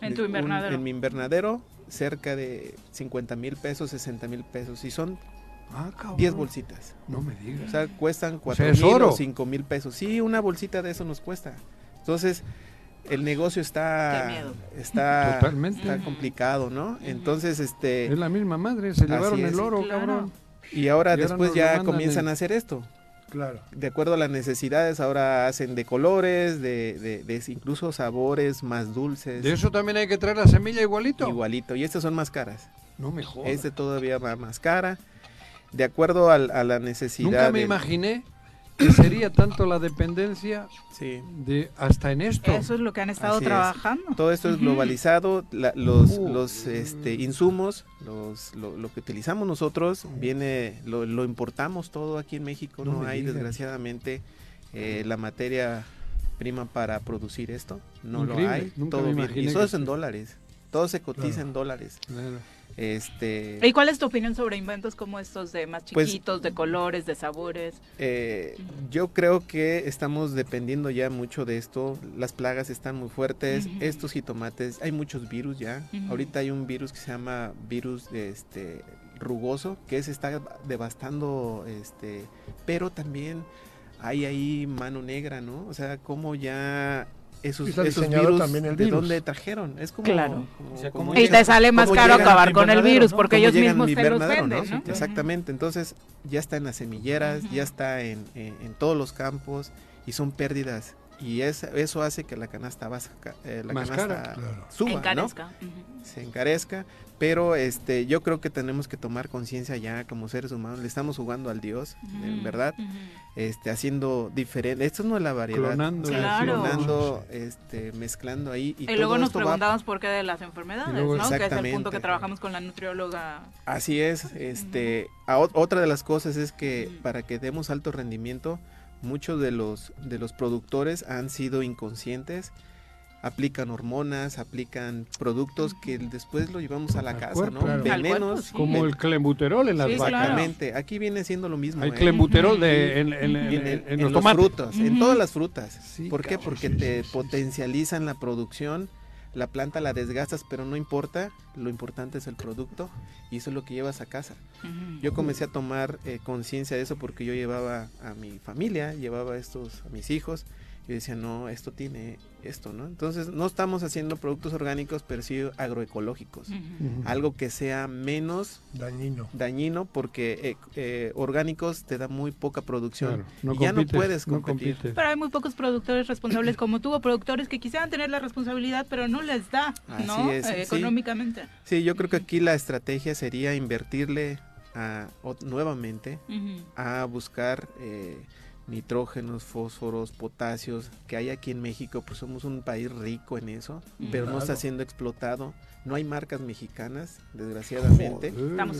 en tu invernadero.
en mi invernadero cerca de 50 mil pesos, 60 mil pesos. Y son 10 ah, bolsitas.
No me digas.
O sea, cuestan 4 mil o 5 mil pesos. Sí, una bolsita de eso nos cuesta. Entonces, el negocio está está, está complicado, ¿no? Entonces, este
es la misma madre, se llevaron el oro, cabrón.
Y ahora después ya comienzan a hacer esto.
Claro.
De acuerdo a las necesidades, ahora hacen de colores, de, de, incluso sabores más dulces.
¿De eso también hay que traer la semilla igualito?
Igualito, y estas son más caras.
No me jodas.
Este todavía va más cara. De acuerdo a, la necesidad.
Nunca me imaginé sería tanto la dependencia de hasta en esto.
Eso es lo que han estado trabajando.
Todo esto es globalizado, los, uh. los este, insumos, los, lo, que utilizamos nosotros, viene, lo, importamos todo aquí en México, no, hay desgraciadamente eh, la materia prima para producir esto, no lo hay, todo Y todo es en dólares, todo se cotiza en dólares. Este,
¿Y cuál es tu opinión sobre inventos como estos de más pues, chiquitos, de colores, de sabores?
Eh, yo creo que estamos dependiendo ya mucho de esto. Las plagas están muy fuertes. Estos jitomates, hay muchos virus ya. Ahorita hay un virus que se llama virus de este rugoso que se está devastando este, pero también hay ahí mano negra, ¿no? O sea, como ya esos, esos virus, también de dónde trajeron. Es como,
claro. y te sale más caro acabar con el virus porque ellos mismos te los venden. ¿no?
Exactamente. Entonces ya está en las semilleras, ya está en, en, todos los campos y son pérdidas y es, eso hace que la canasta, básica, eh, la canasta suba, ¿no? Se encarezca, pero este, yo creo que tenemos que tomar conciencia ya como seres humanos, le estamos jugando al Dios, en verdad, este, haciendo diferente, esto no es la variedad, clonando, este, mezclando ahí.
Y, luego nos preguntamos por qué de las enfermedades, ¿no? Que es el punto que trabajamos con la nutrióloga.
Así es, este, otra de las cosas es que para que demos alto rendimiento, muchos de los, de los productores han sido inconscientes, aplican hormonas, aplican productos que después lo llevamos a la casa, ¿no?
Venenos. Como el clembuterol en las
Exactamente, aquí viene siendo lo mismo.
Hay ¿eh? clembuterol de, en, en,
los, frutos, en todas las frutas. ¿Por qué? Porque te potencializan la producción la planta la desgastas, pero no importa, lo importante es el producto y eso es lo que llevas a casa. Yo comencé a tomar eh, conciencia de eso porque yo llevaba a mi familia, llevaba estos a mis hijos y decía, no, esto tiene esto, ¿no? Entonces, no estamos haciendo productos orgánicos, pero sí agroecológicos. Algo que sea menos
dañino.
Dañino, porque eh, eh, orgánicos te da muy poca producción. y ya no puedes competir.
pero hay muy pocos productores responsables como tú, o productores que quisieran tener la responsabilidad, pero no les da, ¿no? Eh, económicamente.
Sí. yo creo que aquí la estrategia sería invertirle a, nuevamente a buscar nitrógenos, fósforos, potasios que hay aquí en México, pues somos un país rico en eso, pero no está siendo explotado. No hay marcas mexicanas, desgraciadamente.
Estamos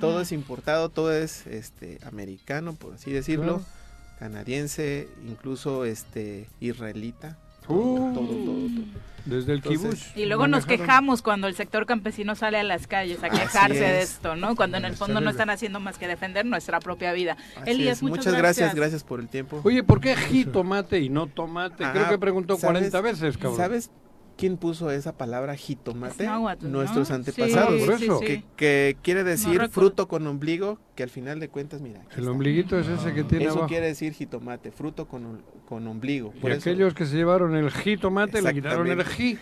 Todo es importado, todo es este americano, por así decirlo, canadiense, incluso este israelita. Todo, uh. todo, todo,
Desde el kibutz.
Y luego nos quejamos cuando el sector campesino sale a las calles a quejarse de esto, ¿no? Cuando en el fondo no están haciendo más que defender nuestra propia vida. Elías, muchas,
gracias. gracias. por el tiempo.
Oye, ¿por qué jitomate y no tomate? Creo que preguntó 40 veces, cabrón.
¿Sabes quién puso esa palabra jitomate? Nuestros antepasados. que, quiere decir fruto con ombligo, que al final de cuentas, mira.
El ombliguito es ese que tiene
Eso quiere decir jitomate, fruto con, con ombligo.
y aquellos que se llevaron el jitomate le quitaron el ji.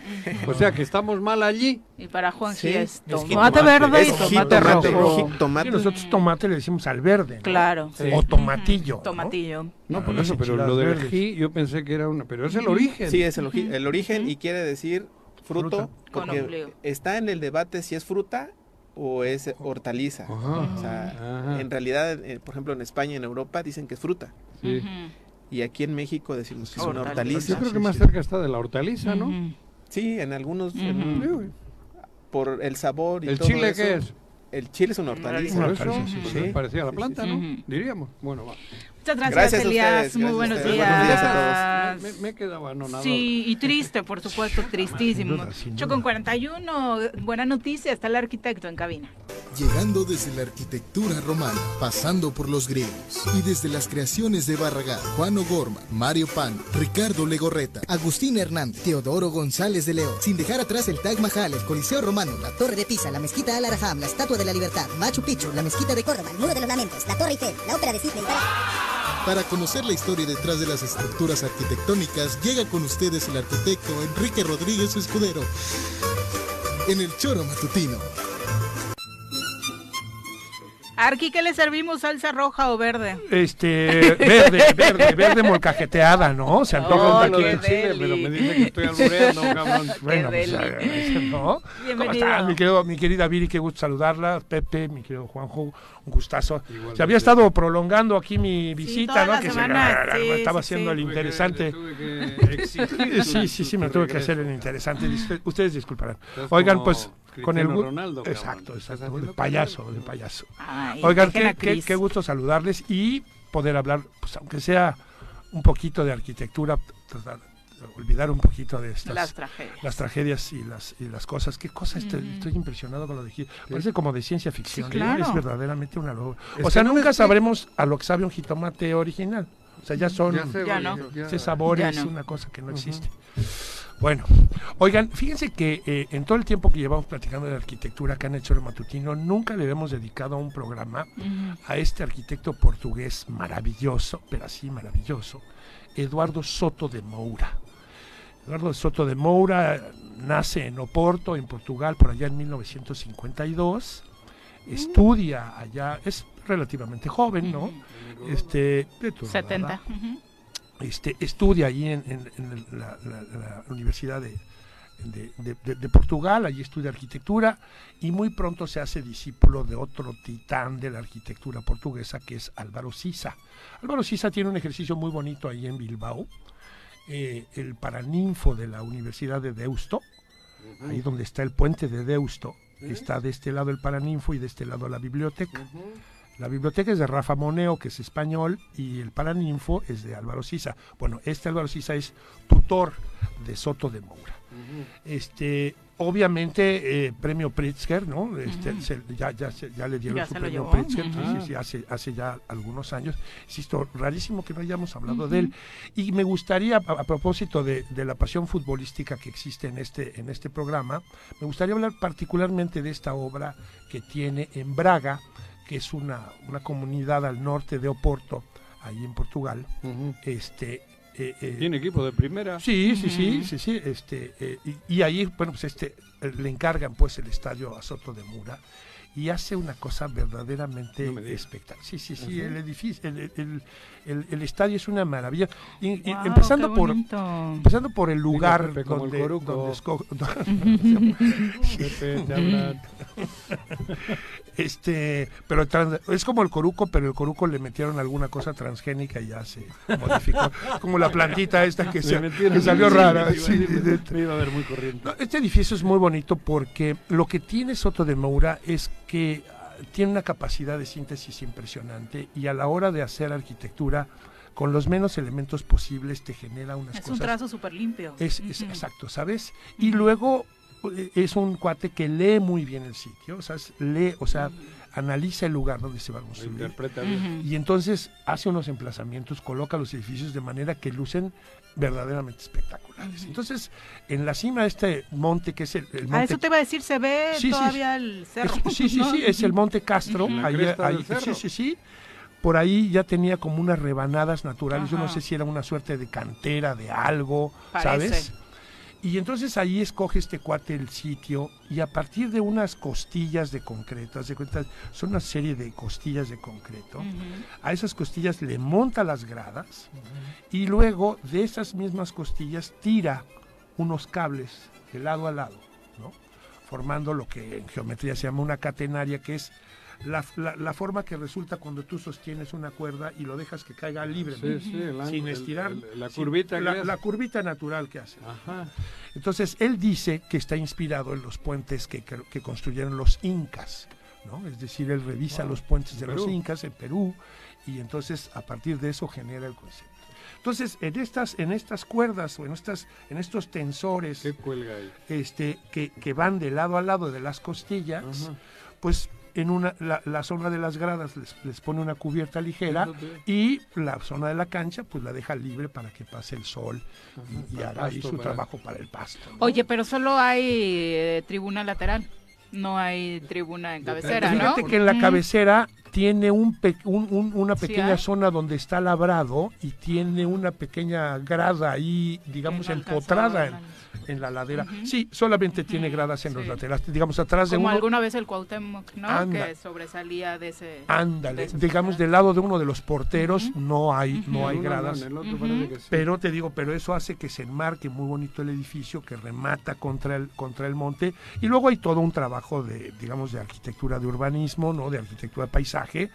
o sea que estamos mal allí.
Y para Juan sí, es tomate, verde y tomate, rojo.
Y nosotros tomate le decimos al verde.
Claro.
O tomatillo.
Tomatillo.
No, por eso, pero lo del ji yo pensé que era una... Pero es el origen.
Sí, es el, el origen y quiere decir fruto, porque está en el debate si es fruta o es hortaliza. O sea, en realidad, eh, por ejemplo, en España y en Europa dicen que es fruta. Y aquí en México decimos que es una hortaliza.
Yo creo que más cerca está de la hortaliza, ¿no?
Sí, en algunos... por el sabor y
¿El
todo
chile
eso.
qué es?
El chile es una hortaliza.
Por eso, pues parecía a la planta, ¿no? Diríamos. Bueno, va.
Muchas gracias, Elías. Muy buenos días. Buenos días
a todos. Me, he quedado anonadado.
Sí, y triste, por supuesto, tristísimo. 8 con 41. Buena noticia, está el arquitecto en cabina.
Llegando desde la arquitectura romana, pasando por los griegos y desde las creaciones de Barragán, Juan O'Gorman, Mario Pan, Ricardo Legorreta, Agustín Hernández, Teodoro González de León, sin dejar atrás el Taj Mahal, el Coliseo Romano, la Torre de Pisa, la Mezquita Al Araham, la Estatua de la Libertad, Machu Picchu, la Mezquita de Córdoba, el Muro de los Lamentos, la Torre Eiffel, la Ópera de Sydney. Para conocer la historia detrás de las estructuras arquitectónicas, llega con ustedes el arquitecto Enrique Rodríguez Escudero en el Choro Matutino.
Arqui, ¿qué le servimos? ¿Salsa roja o verde?
Este, verde, verde, verde molcajeteada, ¿no? Se antoja
un taquito chile, pero me dice que estoy albureando, cabrón. Bueno, pues,
¿no? ¿Cómo estás, mi, querido, mi querida Viri? Qué gusto saludarla. Pepe, mi querido Juanjo, un gustazo. se había estado prolongando aquí mi visita, ¿no? Que
semana,
se, sí, estaba haciendo el interesante. sí, sí, sí, me tuve que hacer el interesante. Ustedes disculparán. Oigan, pues con el
Ronaldo,
exacto, exacto, de payaso, de payaso. Oigan, qué, qué, gusto saludarles y poder hablar, pues aunque sea un poquito de arquitectura, olvidar un poquito de estas
las tragedias,
las tragedias y las y las cosas. Qué cosa estoy, impresionado con lo de Parece como de ciencia ficción. ¿eh? Es verdaderamente una O sea, nunca sabremos a lo que sabe un jitomate original. O sea, ya son
ya no.
ese sabor es una cosa que no existe. Bueno, oigan, fíjense que eh, en todo el tiempo que llevamos platicando de arquitectura acá en el Choro Matutino, nunca le hemos dedicado un programa a este arquitecto portugués maravilloso, pero así maravilloso, Eduardo Soto de Moura. Eduardo Soto de Moura nace en Oporto, en Portugal, por allá en 1952. Estudia allá, es relativamente joven, ¿no? Este,
de 70
este, estudia allí en, la, Universidad de, de, Portugal, allí estudia arquitectura y muy pronto se hace discípulo de otro titán de la arquitectura portuguesa que es Álvaro Sisa. Álvaro Sisa tiene un ejercicio muy bonito ahí en Bilbao, eh, el Paraninfo de la Universidad de Deusto, ahí donde está el puente de Deusto, está de este lado el Paraninfo y de este lado la biblioteca. La biblioteca es de Rafa Moneo, que es español, y el Paraninfo es de Álvaro Sisa. Bueno, este Álvaro Sisa es tutor de Soto de Moura. Este, obviamente, eh, premio Pritzker, ¿no? Este, ya, ya, ya, le dieron su premio Pritzker, hace, hace ya algunos años. Insisto, rarísimo que no hayamos hablado de él. Y me gustaría, a, propósito de, de, la pasión futbolística que existe en este, en este programa, me gustaría hablar particularmente de esta obra que tiene en Braga, que es una, una comunidad al norte de Oporto, ahí en Portugal. este,
eh, eh, ¿Tiene equipo de primera?
Sí, sí, sí, sí, sí. Este, eh, y, y, ahí, bueno, pues este, le encargan pues el estadio a Soto de Mura y hace una cosa verdaderamente espectacular. Sí, sí, sí, el edificio, el, el, el, estadio es una maravilla. Y, empezando por empezando por el lugar donde, el donde [LAUGHS] [LAUGHS] este, pero es como el coruco, pero el coruco le metieron alguna cosa transgénica y ya se modificó, [LAUGHS] como la plantita esta que, se, que salió rara. este edificio es muy bonito porque lo que tiene Soto de Moura es que tiene una capacidad de síntesis impresionante y a la hora de hacer arquitectura con los menos elementos posibles te genera unas cosas.
Es un trazo súper limpio.
Es, exacto, ¿sabes? Y luego eh, es un cuate que lee muy bien el sitio, o sea, lee, o sea, analiza el lugar donde se va a construir.
interpreta bien.
Y entonces hace unos emplazamientos, coloca los edificios de manera que lucen verdaderamente espectaculares. Entonces, en la cima de este monte, que es el, monte...
Ah, eso te iba a decir, se ve todavía el cerro.
sí, sí, sí, es el monte Castro. sí, sí, sí. Por ahí ya tenía como unas rebanadas naturales. Yo no sé si era una suerte de cantera, de algo, ¿sabes? Y entonces ahí escoge este cuate el sitio y a partir de unas costillas de concreto, cuenta, son una serie de costillas de concreto, a esas costillas le monta las gradas y luego de esas mismas costillas tira unos cables de lado a lado, ¿no? formando lo que en geometría se llama una catenaria, que es la, forma que resulta cuando tú sostienes una cuerda y lo dejas que caiga libre, sin estirar.
la, curvita
la, curvita natural que hace. Entonces, él dice que está inspirado en los puentes que, que construyeron los incas. ¿no? Es decir, él revisa los puentes de los incas en Perú y entonces a partir de eso genera el concepto. Entonces, en estas, en estas cuerdas o en, estas, en estos tensores Este, que, que, van de lado a lado de las costillas, pues en una, la, zona de las gradas les, les, pone una cubierta ligera y la zona de la cancha pues la deja libre para que pase el sol y, haga ahí su trabajo para el pasto.
Oye, pero solo hay eh, tribuna lateral. No hay tribuna en cabecera,
Fíjate que en la cabecera tiene un, una pequeña zona donde está labrado y tiene una pequeña grada ahí, digamos, empotrada en la ladera. Sí, solamente tiene gradas en los laterales, digamos atrás de
Como
uno.
alguna vez el Cuauhtémoc, ¿no? Que sobresalía de ese.
Ándale, digamos del lado de uno de los porteros no hay no hay gradas. Pero te digo, pero eso hace que se enmarque muy bonito el edificio que remata contra el contra el monte y luego hay todo un trabajo de digamos de arquitectura de urbanismo, ¿no? De arquitectura de paisaje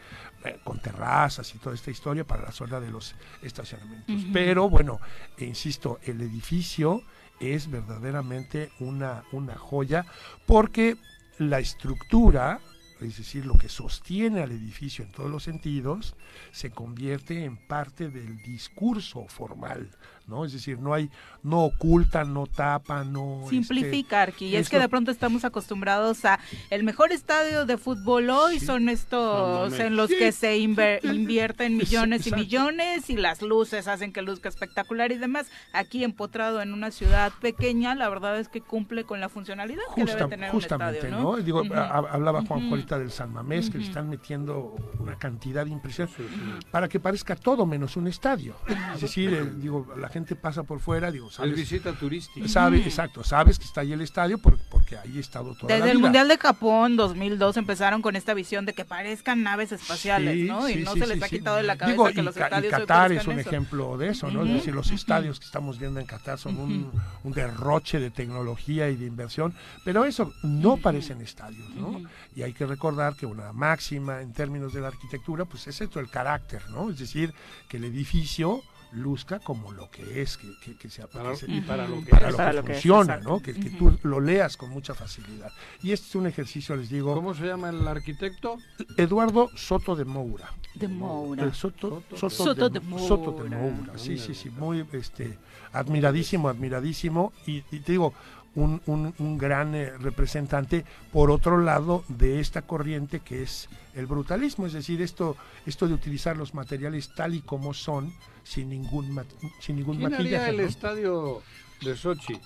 eh, con terrazas y toda esta historia para la zona de los estacionamientos. Pero bueno, insisto, el edificio es verdaderamente una, una joya porque la estructura, es decir, lo que sostiene al edificio en todos los sentidos, se convierte en parte del discurso formal ¿no? Es decir, no hay, no oculta, no tapa, no...
Simplifica, este, y es que de pronto estamos acostumbrados a el mejor estadio de fútbol hoy son estos en los que se invierten millones y millones y las luces hacen que luzca espectacular y demás. Aquí empotrado en una ciudad pequeña, la verdad es que cumple con la funcionalidad que debe tener un estadio, ¿no?
Digo, hablaba Juan uh del San Mamés, que le están metiendo una cantidad de impresionante para que parezca todo menos un estadio. Es decir, eh, digo, la gente pasa por fuera, digo,
sabes. visita turística.
Sabe, exacto, sabes que está ahí el estadio porque ahí he estado toda
Desde el Mundial de Japón 2002 empezaron con esta visión de que parezcan naves espaciales, ¿no? y no se les ha quitado de la cabeza que los estadios.
Y Qatar es un ejemplo de eso, ¿no? Es decir, los estadios que estamos viendo en Qatar son un, derroche de tecnología y de inversión, pero eso no parecen estadios, ¿no? Y hay que recordar que una máxima en términos de la arquitectura, pues es esto, el carácter, ¿no? Es decir, que el edificio luzca como lo que es, que, que, sea
para, y para lo que,
para lo que funciona, ¿no? Que, tú lo leas con mucha facilidad. Y este es un ejercicio, les digo.
¿Cómo se llama el arquitecto?
Eduardo Soto de Moura.
De Moura.
Soto, Soto, de, Moura. Soto de Moura. Sí, sí, sí, muy este, admiradísimo, admiradísimo. Y, te digo, un, un, un gran eh, representante, por otro lado, de esta corriente que es el brutalismo, es decir, esto, esto de utilizar los materiales tal y como son, sin ningún, sin ningún
¿Quién
maquillaje.
Haría el estadio de Sochi?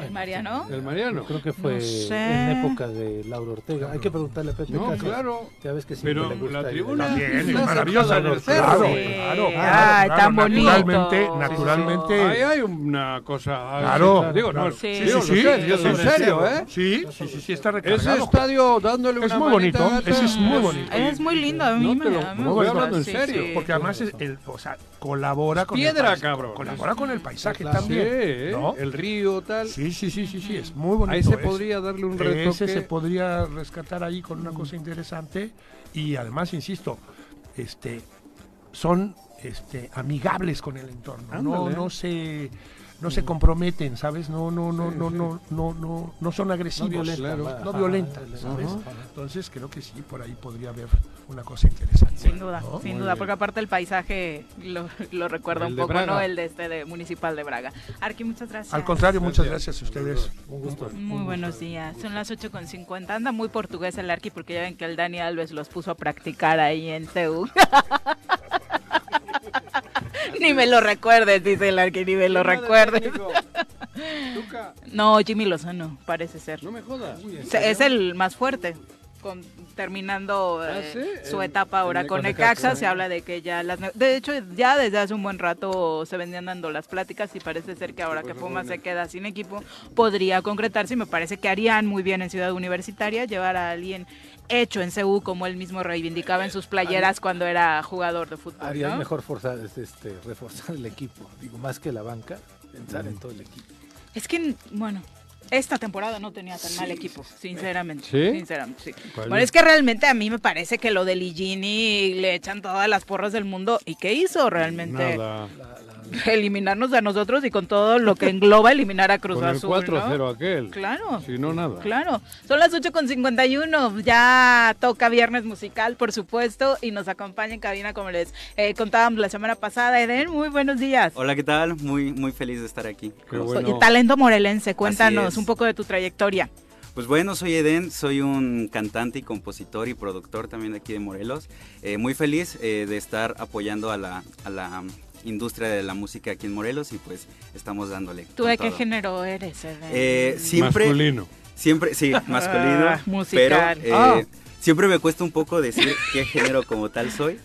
¿El Mariano?
El Mariano.
creo que fue en época de Laura Ortega. Hay que preguntarle a Pepe
No, claro.
Ya ves que
Pero
le gusta
la tribuna
también es maravillosa.
Claro,
claro,
claro, Ay, tan bonito.
Naturalmente, naturalmente.
Ahí hay una cosa.
Claro.
Digo, no,
sí,
digo, sí, sí, es en serio, ¿eh?
Sí, sí, sí, sí, está recargado.
Ese estadio dándole una
Es muy bonito, ese es muy bonito.
Es muy lindo, a mí me,
Voy hablando en serio.
Porque además, el, o sea, colabora con
Piedra,
el
cabrón.
Colabora con el paisaje también. ¿no?
El río, tal.
Sí, sí, sí, sí, sí, muy bonito.
Ahí se podría darle un reto.
Ese se podría rescatar ahí con una cosa interesante y además, insisto, este, son este, amigables con el entorno. No, no se no se comprometen, ¿sabes? No, no, no, no, no, no, no, no son agresivos, no, violentan, ¿sabes? Entonces creo que sí, por ahí podría haber una cosa interesante.
Sin duda, sin duda, porque aparte el paisaje lo, lo recuerda un poco, ¿no? El de este de Municipal de Braga. Arqui, muchas gracias.
Al contrario, muchas gracias a ustedes. Un gusto.
Muy buenos días. Son las 8.50. Anda muy portugués el Arqui porque ya ven que el Dani Alves los puso a practicar ahí en CEU. [LAUGHS] [LAUGHS] ni me lo recuerdes, dice el Arqui, ni me lo recuerdes. no, Jimmy Lozano, parece ser.
No me jodas.
Es el más fuerte. Con, terminando ah, eh, su etapa ahora con Necaxa, se habla de que ya las... De hecho, ya desde hace un buen rato se venían dando las pláticas y parece ser que ahora que Puma se queda sin equipo, podría concretarse y me parece que harían muy bien en Ciudad Universitaria llevar a alguien hecho en CU como él mismo reivindicaba en sus playeras cuando era jugador de fútbol.
Haría mejor forzar, este, reforzar el equipo, digo, más que la banca, pensar en todo el equipo.
Es que, bueno, esta temporada no tenía tan mal equipo, sinceramente. ¿Sí? Sinceramente, sí. Bueno, es que realmente a mí me parece que lo de Ligini le echan todas las porras del mundo. ¿Y qué hizo realmente? Nada eliminarnos a nosotros y con todo lo que engloba eliminar a Cruz Azul.
El 4-0 aquel.
Claro.
Si no, nada.
Claro. Son las 8.51. Ya toca viernes musical, por supuesto, y nos acompaña en cabina, como les eh, contábamos la semana pasada. Eden, muy buenos días.
Hola, ¿qué tal? Muy, muy feliz de estar aquí.
Qué Talento morelense, cuéntanos un poco de tu trayectoria.
Pues bueno, soy Eden, soy un cantante y compositor y productor también aquí de Morelos. Eh, muy feliz eh, de estar apoyando a la, a la industria de la música aquí en Morelos y pues estamos dándole.
¿Tú de qué género eres?
Eh, siempre,
masculino.
Siempre, sí, [LAUGHS] masculino. Ah, musical. Pero eh, ah. siempre me cuesta un poco decir qué género como tal soy.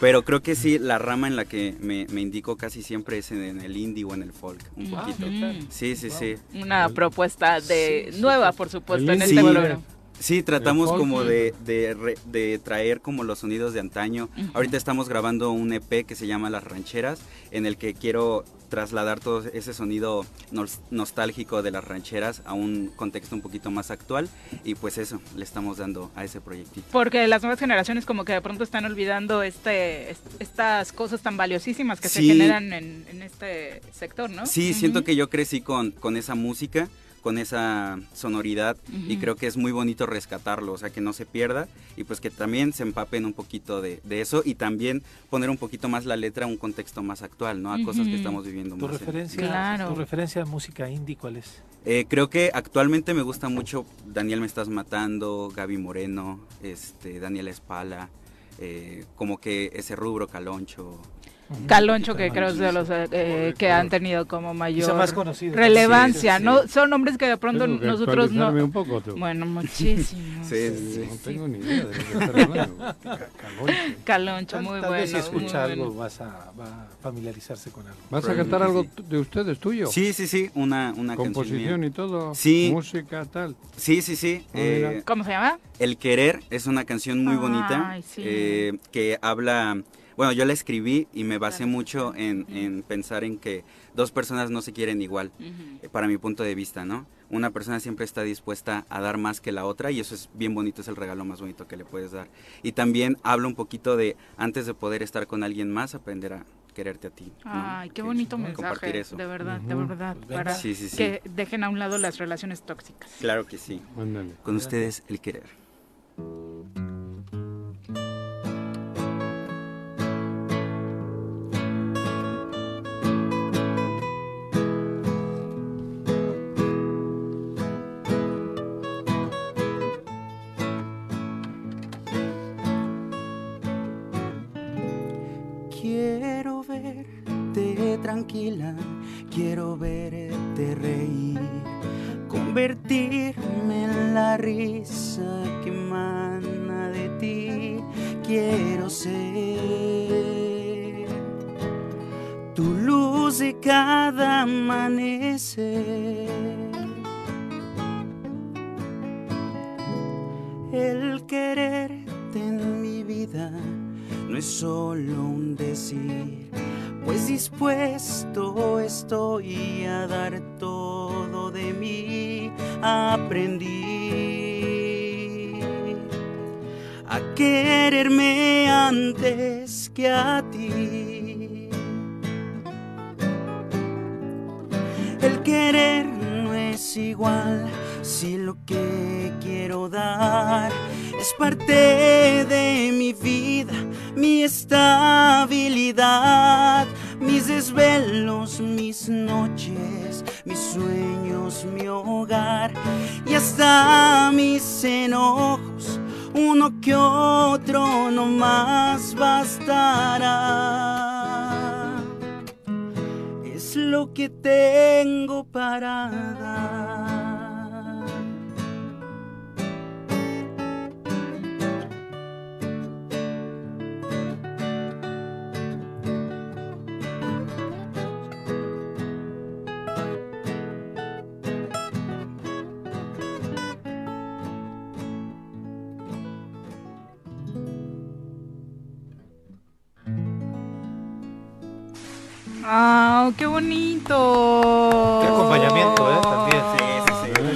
Pero creo que sí, la rama en la que me, me indico casi siempre es en, el indie o en el folk, un ah, poquito. Sí, sí, sí.
Una propuesta de nueva, por supuesto, en este programa.
Sí, tratamos como de, de, traer como los sonidos de antaño. Ahorita estamos grabando un EP que se llama Las Rancheras, en el que quiero trasladar todo ese sonido nostálgico de las rancheras a un contexto un poquito más actual y pues eso le estamos dando a ese proyectito.
Porque las nuevas generaciones como que de pronto están olvidando este estas cosas tan valiosísimas que se generan en, este sector, ¿no?
Sí, siento que yo crecí con, con esa música con esa sonoridad y creo que es muy bonito rescatarlo, o sea, que no se pierda y pues que también se empapen un poquito de, eso y también poner un poquito más la letra a un contexto más actual, ¿no? A cosas que estamos viviendo.
¿Tu, referencia, ¿Tu referencia a música indie cuál es?
Eh, creo que actualmente me gusta mucho Daniel Me Estás Matando, Gaby Moreno, este, Daniel Espala, eh, como que ese rubro caloncho.
Caloncho, que creo es de los eh, que han tenido como mayor relevancia, ¿no? Son nombres que de pronto nosotros no.
Un poco,
Bueno, [LAUGHS] muchísimo.
sí, No tengo ni idea de lo que [LAUGHS]
Caloncho. Caloncho, muy
Tal
bueno.
Vez si escucha algo vas a, va a familiarizarse con algo.
¿Vas a cantar algo de ustedes tuyo?
Sí, sí, sí, una, una
Composición y todo.
Sí.
Música, tal.
Sí, sí, sí.
Eh, ¿Cómo se llama?
El Querer es una canción muy bonita eh, que habla bueno, yo la escribí y me basé mucho en, pensar en que dos personas no se quieren igual, eh, para mi punto de vista, ¿no? Una persona siempre está dispuesta a dar más que la otra y eso es bien bonito, es el regalo más bonito que le puedes dar. Y también hablo un poquito de, antes de poder estar con alguien más, aprender a quererte a ti.
Ay, qué bonito mensaje, eso. de verdad, de verdad, para que dejen a un lado las relaciones tóxicas.
Claro que sí. Con ustedes, el querer. Quiero verte reír, convertirme en la risa que emana de ti, quiero ser tu luz de cada amanecer. El quererte en mi vida no es solo un decir pues dispuesto estoy a dar todo de mí. Aprendí a quererme antes que a ti.
querer no es igual si lo que quiero dar es parte de mi vida, mi estabilidad, mis desvelos, mis noches, mis sueños, mi hogar y hasta mis enojos, uno que otro no más bastará. Es lo que tengo para dar.
¡Ah, qué bonito!
Qué acompañamiento, ¿eh? También.
Sí, sí,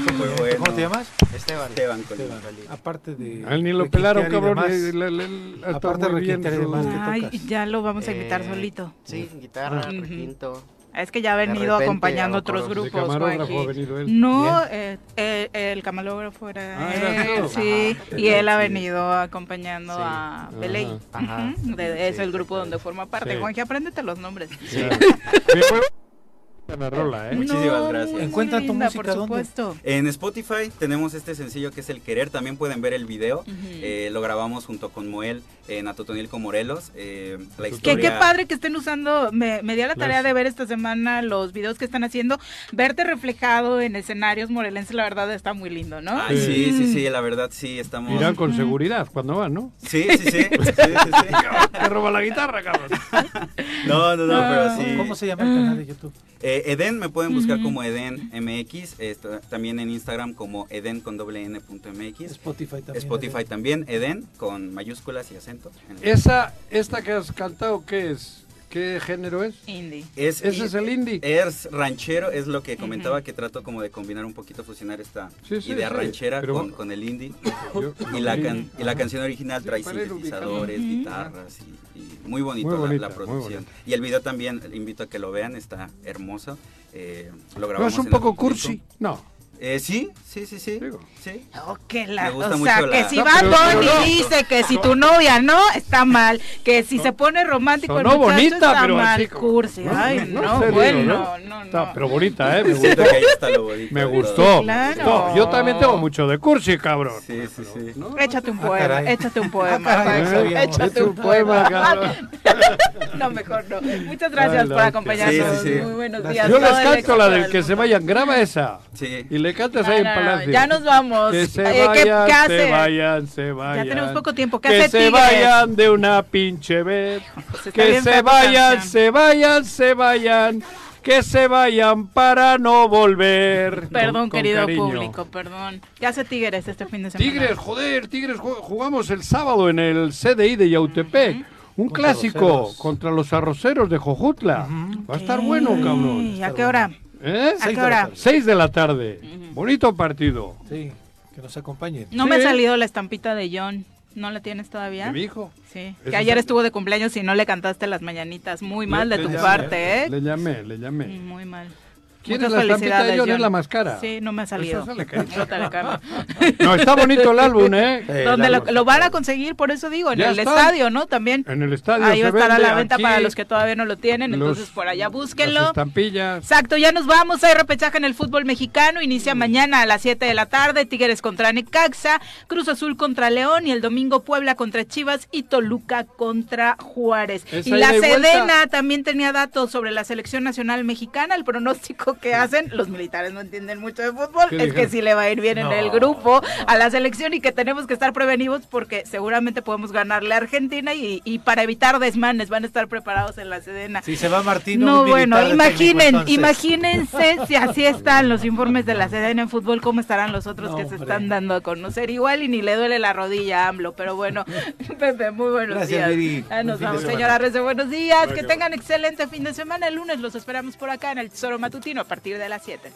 sí. Muy bueno.
¿Cómo te llamas?
Esteban.
Esteban con
Esteban. Aparte de.
A él ni lo pelaron, cabrón. está
aparte de requintear y demás, ¿qué
Ay,
tocas?
ya lo vamos a invitar
Eh,
solito.
Sí, guitarra, requinto.
Es que ya ha venido
repente
acompañando otros grupos.
camarógrafo
Juanji.
ha venido él.
No, eh, eh, el camarógrafo era
Ah, ¿era
él,
tú?
sí,
Ajá.
y él ha venido acompañando
Sí.
a Beley.
Ajá.
Ujú, de- es
Sí,
el grupo donde forma parte.
Sí.
Juanji, apréndete los nombres. [LAUGHS]
La rola, ¿eh?
Muchísimas
No,
gracias.
Encuentra tu
linda,
música,
por
¿dónde?
supuesto.
En Spotify tenemos este sencillo que es El Querer, también pueden ver el video. Eh, lo grabamos junto con Moel en Atotonilco Morelos, eh, la historia...
qué padre que estén usando, me, me di a la tarea de ver esta semana los videos que están haciendo, verte reflejado en escenarios morelenses, la verdad está muy lindo, ¿no?
Ay, sí, sí, sí, la verdad sí, estamos...
Irán con seguridad cuando van, ¿no?
Sí, sí, sí, sí, sí, sí. [LAUGHS]
Te roba la guitarra, cabrón.
No, no, no, pero sí.
¿Cómo se llama el canal de YouTube?
Eh, Eden, me pueden buscar como Eden MX, también en Instagram como Eden con doble N punto MX.
Spotify también.
Spotify también, Eden con mayúsculas y acento.
Esa, esta que has cantado, ¿qué es? ¿Qué género es?
Indie.
Es,
Ese es el indie.
Es ranchero, es lo que comentaba que trato como de combinar un poquito, fusionar esta
Sí, sí,
idea
sí,
ranchera
pero-
con, con el indie.
Yo-
Y la, can- y la canción original
Sí,
trae sintetizadores, guitarras y, y muy bonito
Muy
la-
bonita,
la, producción. Y el video también, invito a que lo vean, está hermoso. Eh, lo
¿No es un
en
poco cursi? No.
Eh, sí, sí, sí, sí.
Digo.
sí.
Oh, que la- o sea, que
la-
si
No,
va
pero no.
dice que si tu novia no, está mal. Que si se pone romántico el muchacho,
bonita,
está
pero
mal.
así como-
Cursi.
No,
Ay,
no, serio,
bueno,
¿no?
no, no.
Está, pero bonita, ¿eh? Me gustó.
que ahí está lo bonito.
Me gustó.
Claro.
Yo también tengo mucho de cursi, cabrón.
Sí, sí, sí.
¿No?
Échate un
Ah,
poema,
caray.
échate un poema.
Ah, caray,
Paco,
sabíamos.
échate un
poema,
poema.
cabrón. [LAUGHS]
No, mejor no. Muchas gracias por acompañarnos. Muy buenos días.
Yo les canto la del que se vayan. Graba esa.
Sí.
Y le cantas
No,
ahí en
no, no,
Palacio.
ya nos vamos.
Que se
Eh, ¿qué-
vayan,
qué
se vayan, se vayan.
tenemos poco tiempo. ¿Qué
que
hace
se
Tigres?
vayan de una pinche vez. [LAUGHS]
Pues
Que se
fea tu
vayan,
canción.
se vayan, se vayan. Que se vayan para no volver. [LAUGHS]
Perdón,
Con- con
querido
cariño.
público, perdón. ¿Qué hace Tigres este fin de semana?
Tigres, joder, Tigres ju- jugamos el sábado en el CDI de Yautepec. Un
Contra
clásico
los
contra los arroceros de Jojutla. Va a estar bueno, cabrón.
¿Y a qué hora?
¿Eh?
¿A qué
de la
hora?
tarde.
Seis de la tarde. Bonito partido.
Sí, que nos acompañen.
No
Sí.
me ha salido la estampita de John. ¿No la tienes todavía?
¿De mi hijo?
Sí.
Eso
Que ayer
es-
estuvo de cumpleaños y no le cantaste las mañanitas. Muy mal
Le-
de
le
tu
llamé,
parte, ¿eh?
Le llamé, le llamé.
Muy mal.
¿Quieres
Muchas
la estampita de John? Es la más cara.
Sí, no me ha salido.
Sale. [LAUGHS]
No
está bonito el álbum, ¿eh?
Eh,
Donde lo, lo van a conseguir, por eso digo, en
Ya
el
está.
estadio, ¿no? También.
En el estadio
Ahí va a estar a la venta para los que todavía no lo tienen,
los-
entonces por allá
Las
búsquenlo.
estampillas.
Exacto, ya nos vamos. Hay repechaje en el fútbol mexicano. Inicia mañana a las 7 de la tarde. Tigres contra Necaxa, Cruz Azul contra León y el domingo Puebla contra Chivas y Toluca contra Juárez.
Esa
y la
vuelta.
Sedena también tenía datos sobre la selección nacional mexicana. El pronóstico que hacen, los militares no entienden mucho de fútbol,
¿Qué
es que sí le va a ir bien en el grupo a la selección y que tenemos que estar prevenidos porque seguramente podemos ganarle a Argentina y, y para evitar desmanes van a estar preparados en la Sedena.
Si se va Martino,
No,
un
bueno,
técnico,
imaginen, imagínense [LAUGHS] si así están los informes de la Sedena en fútbol, cómo estarán los otros
No,
que se están dando a conocer. Igual y ni le duele la rodilla a AMLO, pero bueno, [LAUGHS] Pepe, muy buenos
Gracias,
días.
Viri.
Ah, nos vamos, señora Reyes, buenos días. Que tengan excelente fin de semana. El lunes los esperamos por acá en el Tesoro Matutino a partir de las 7.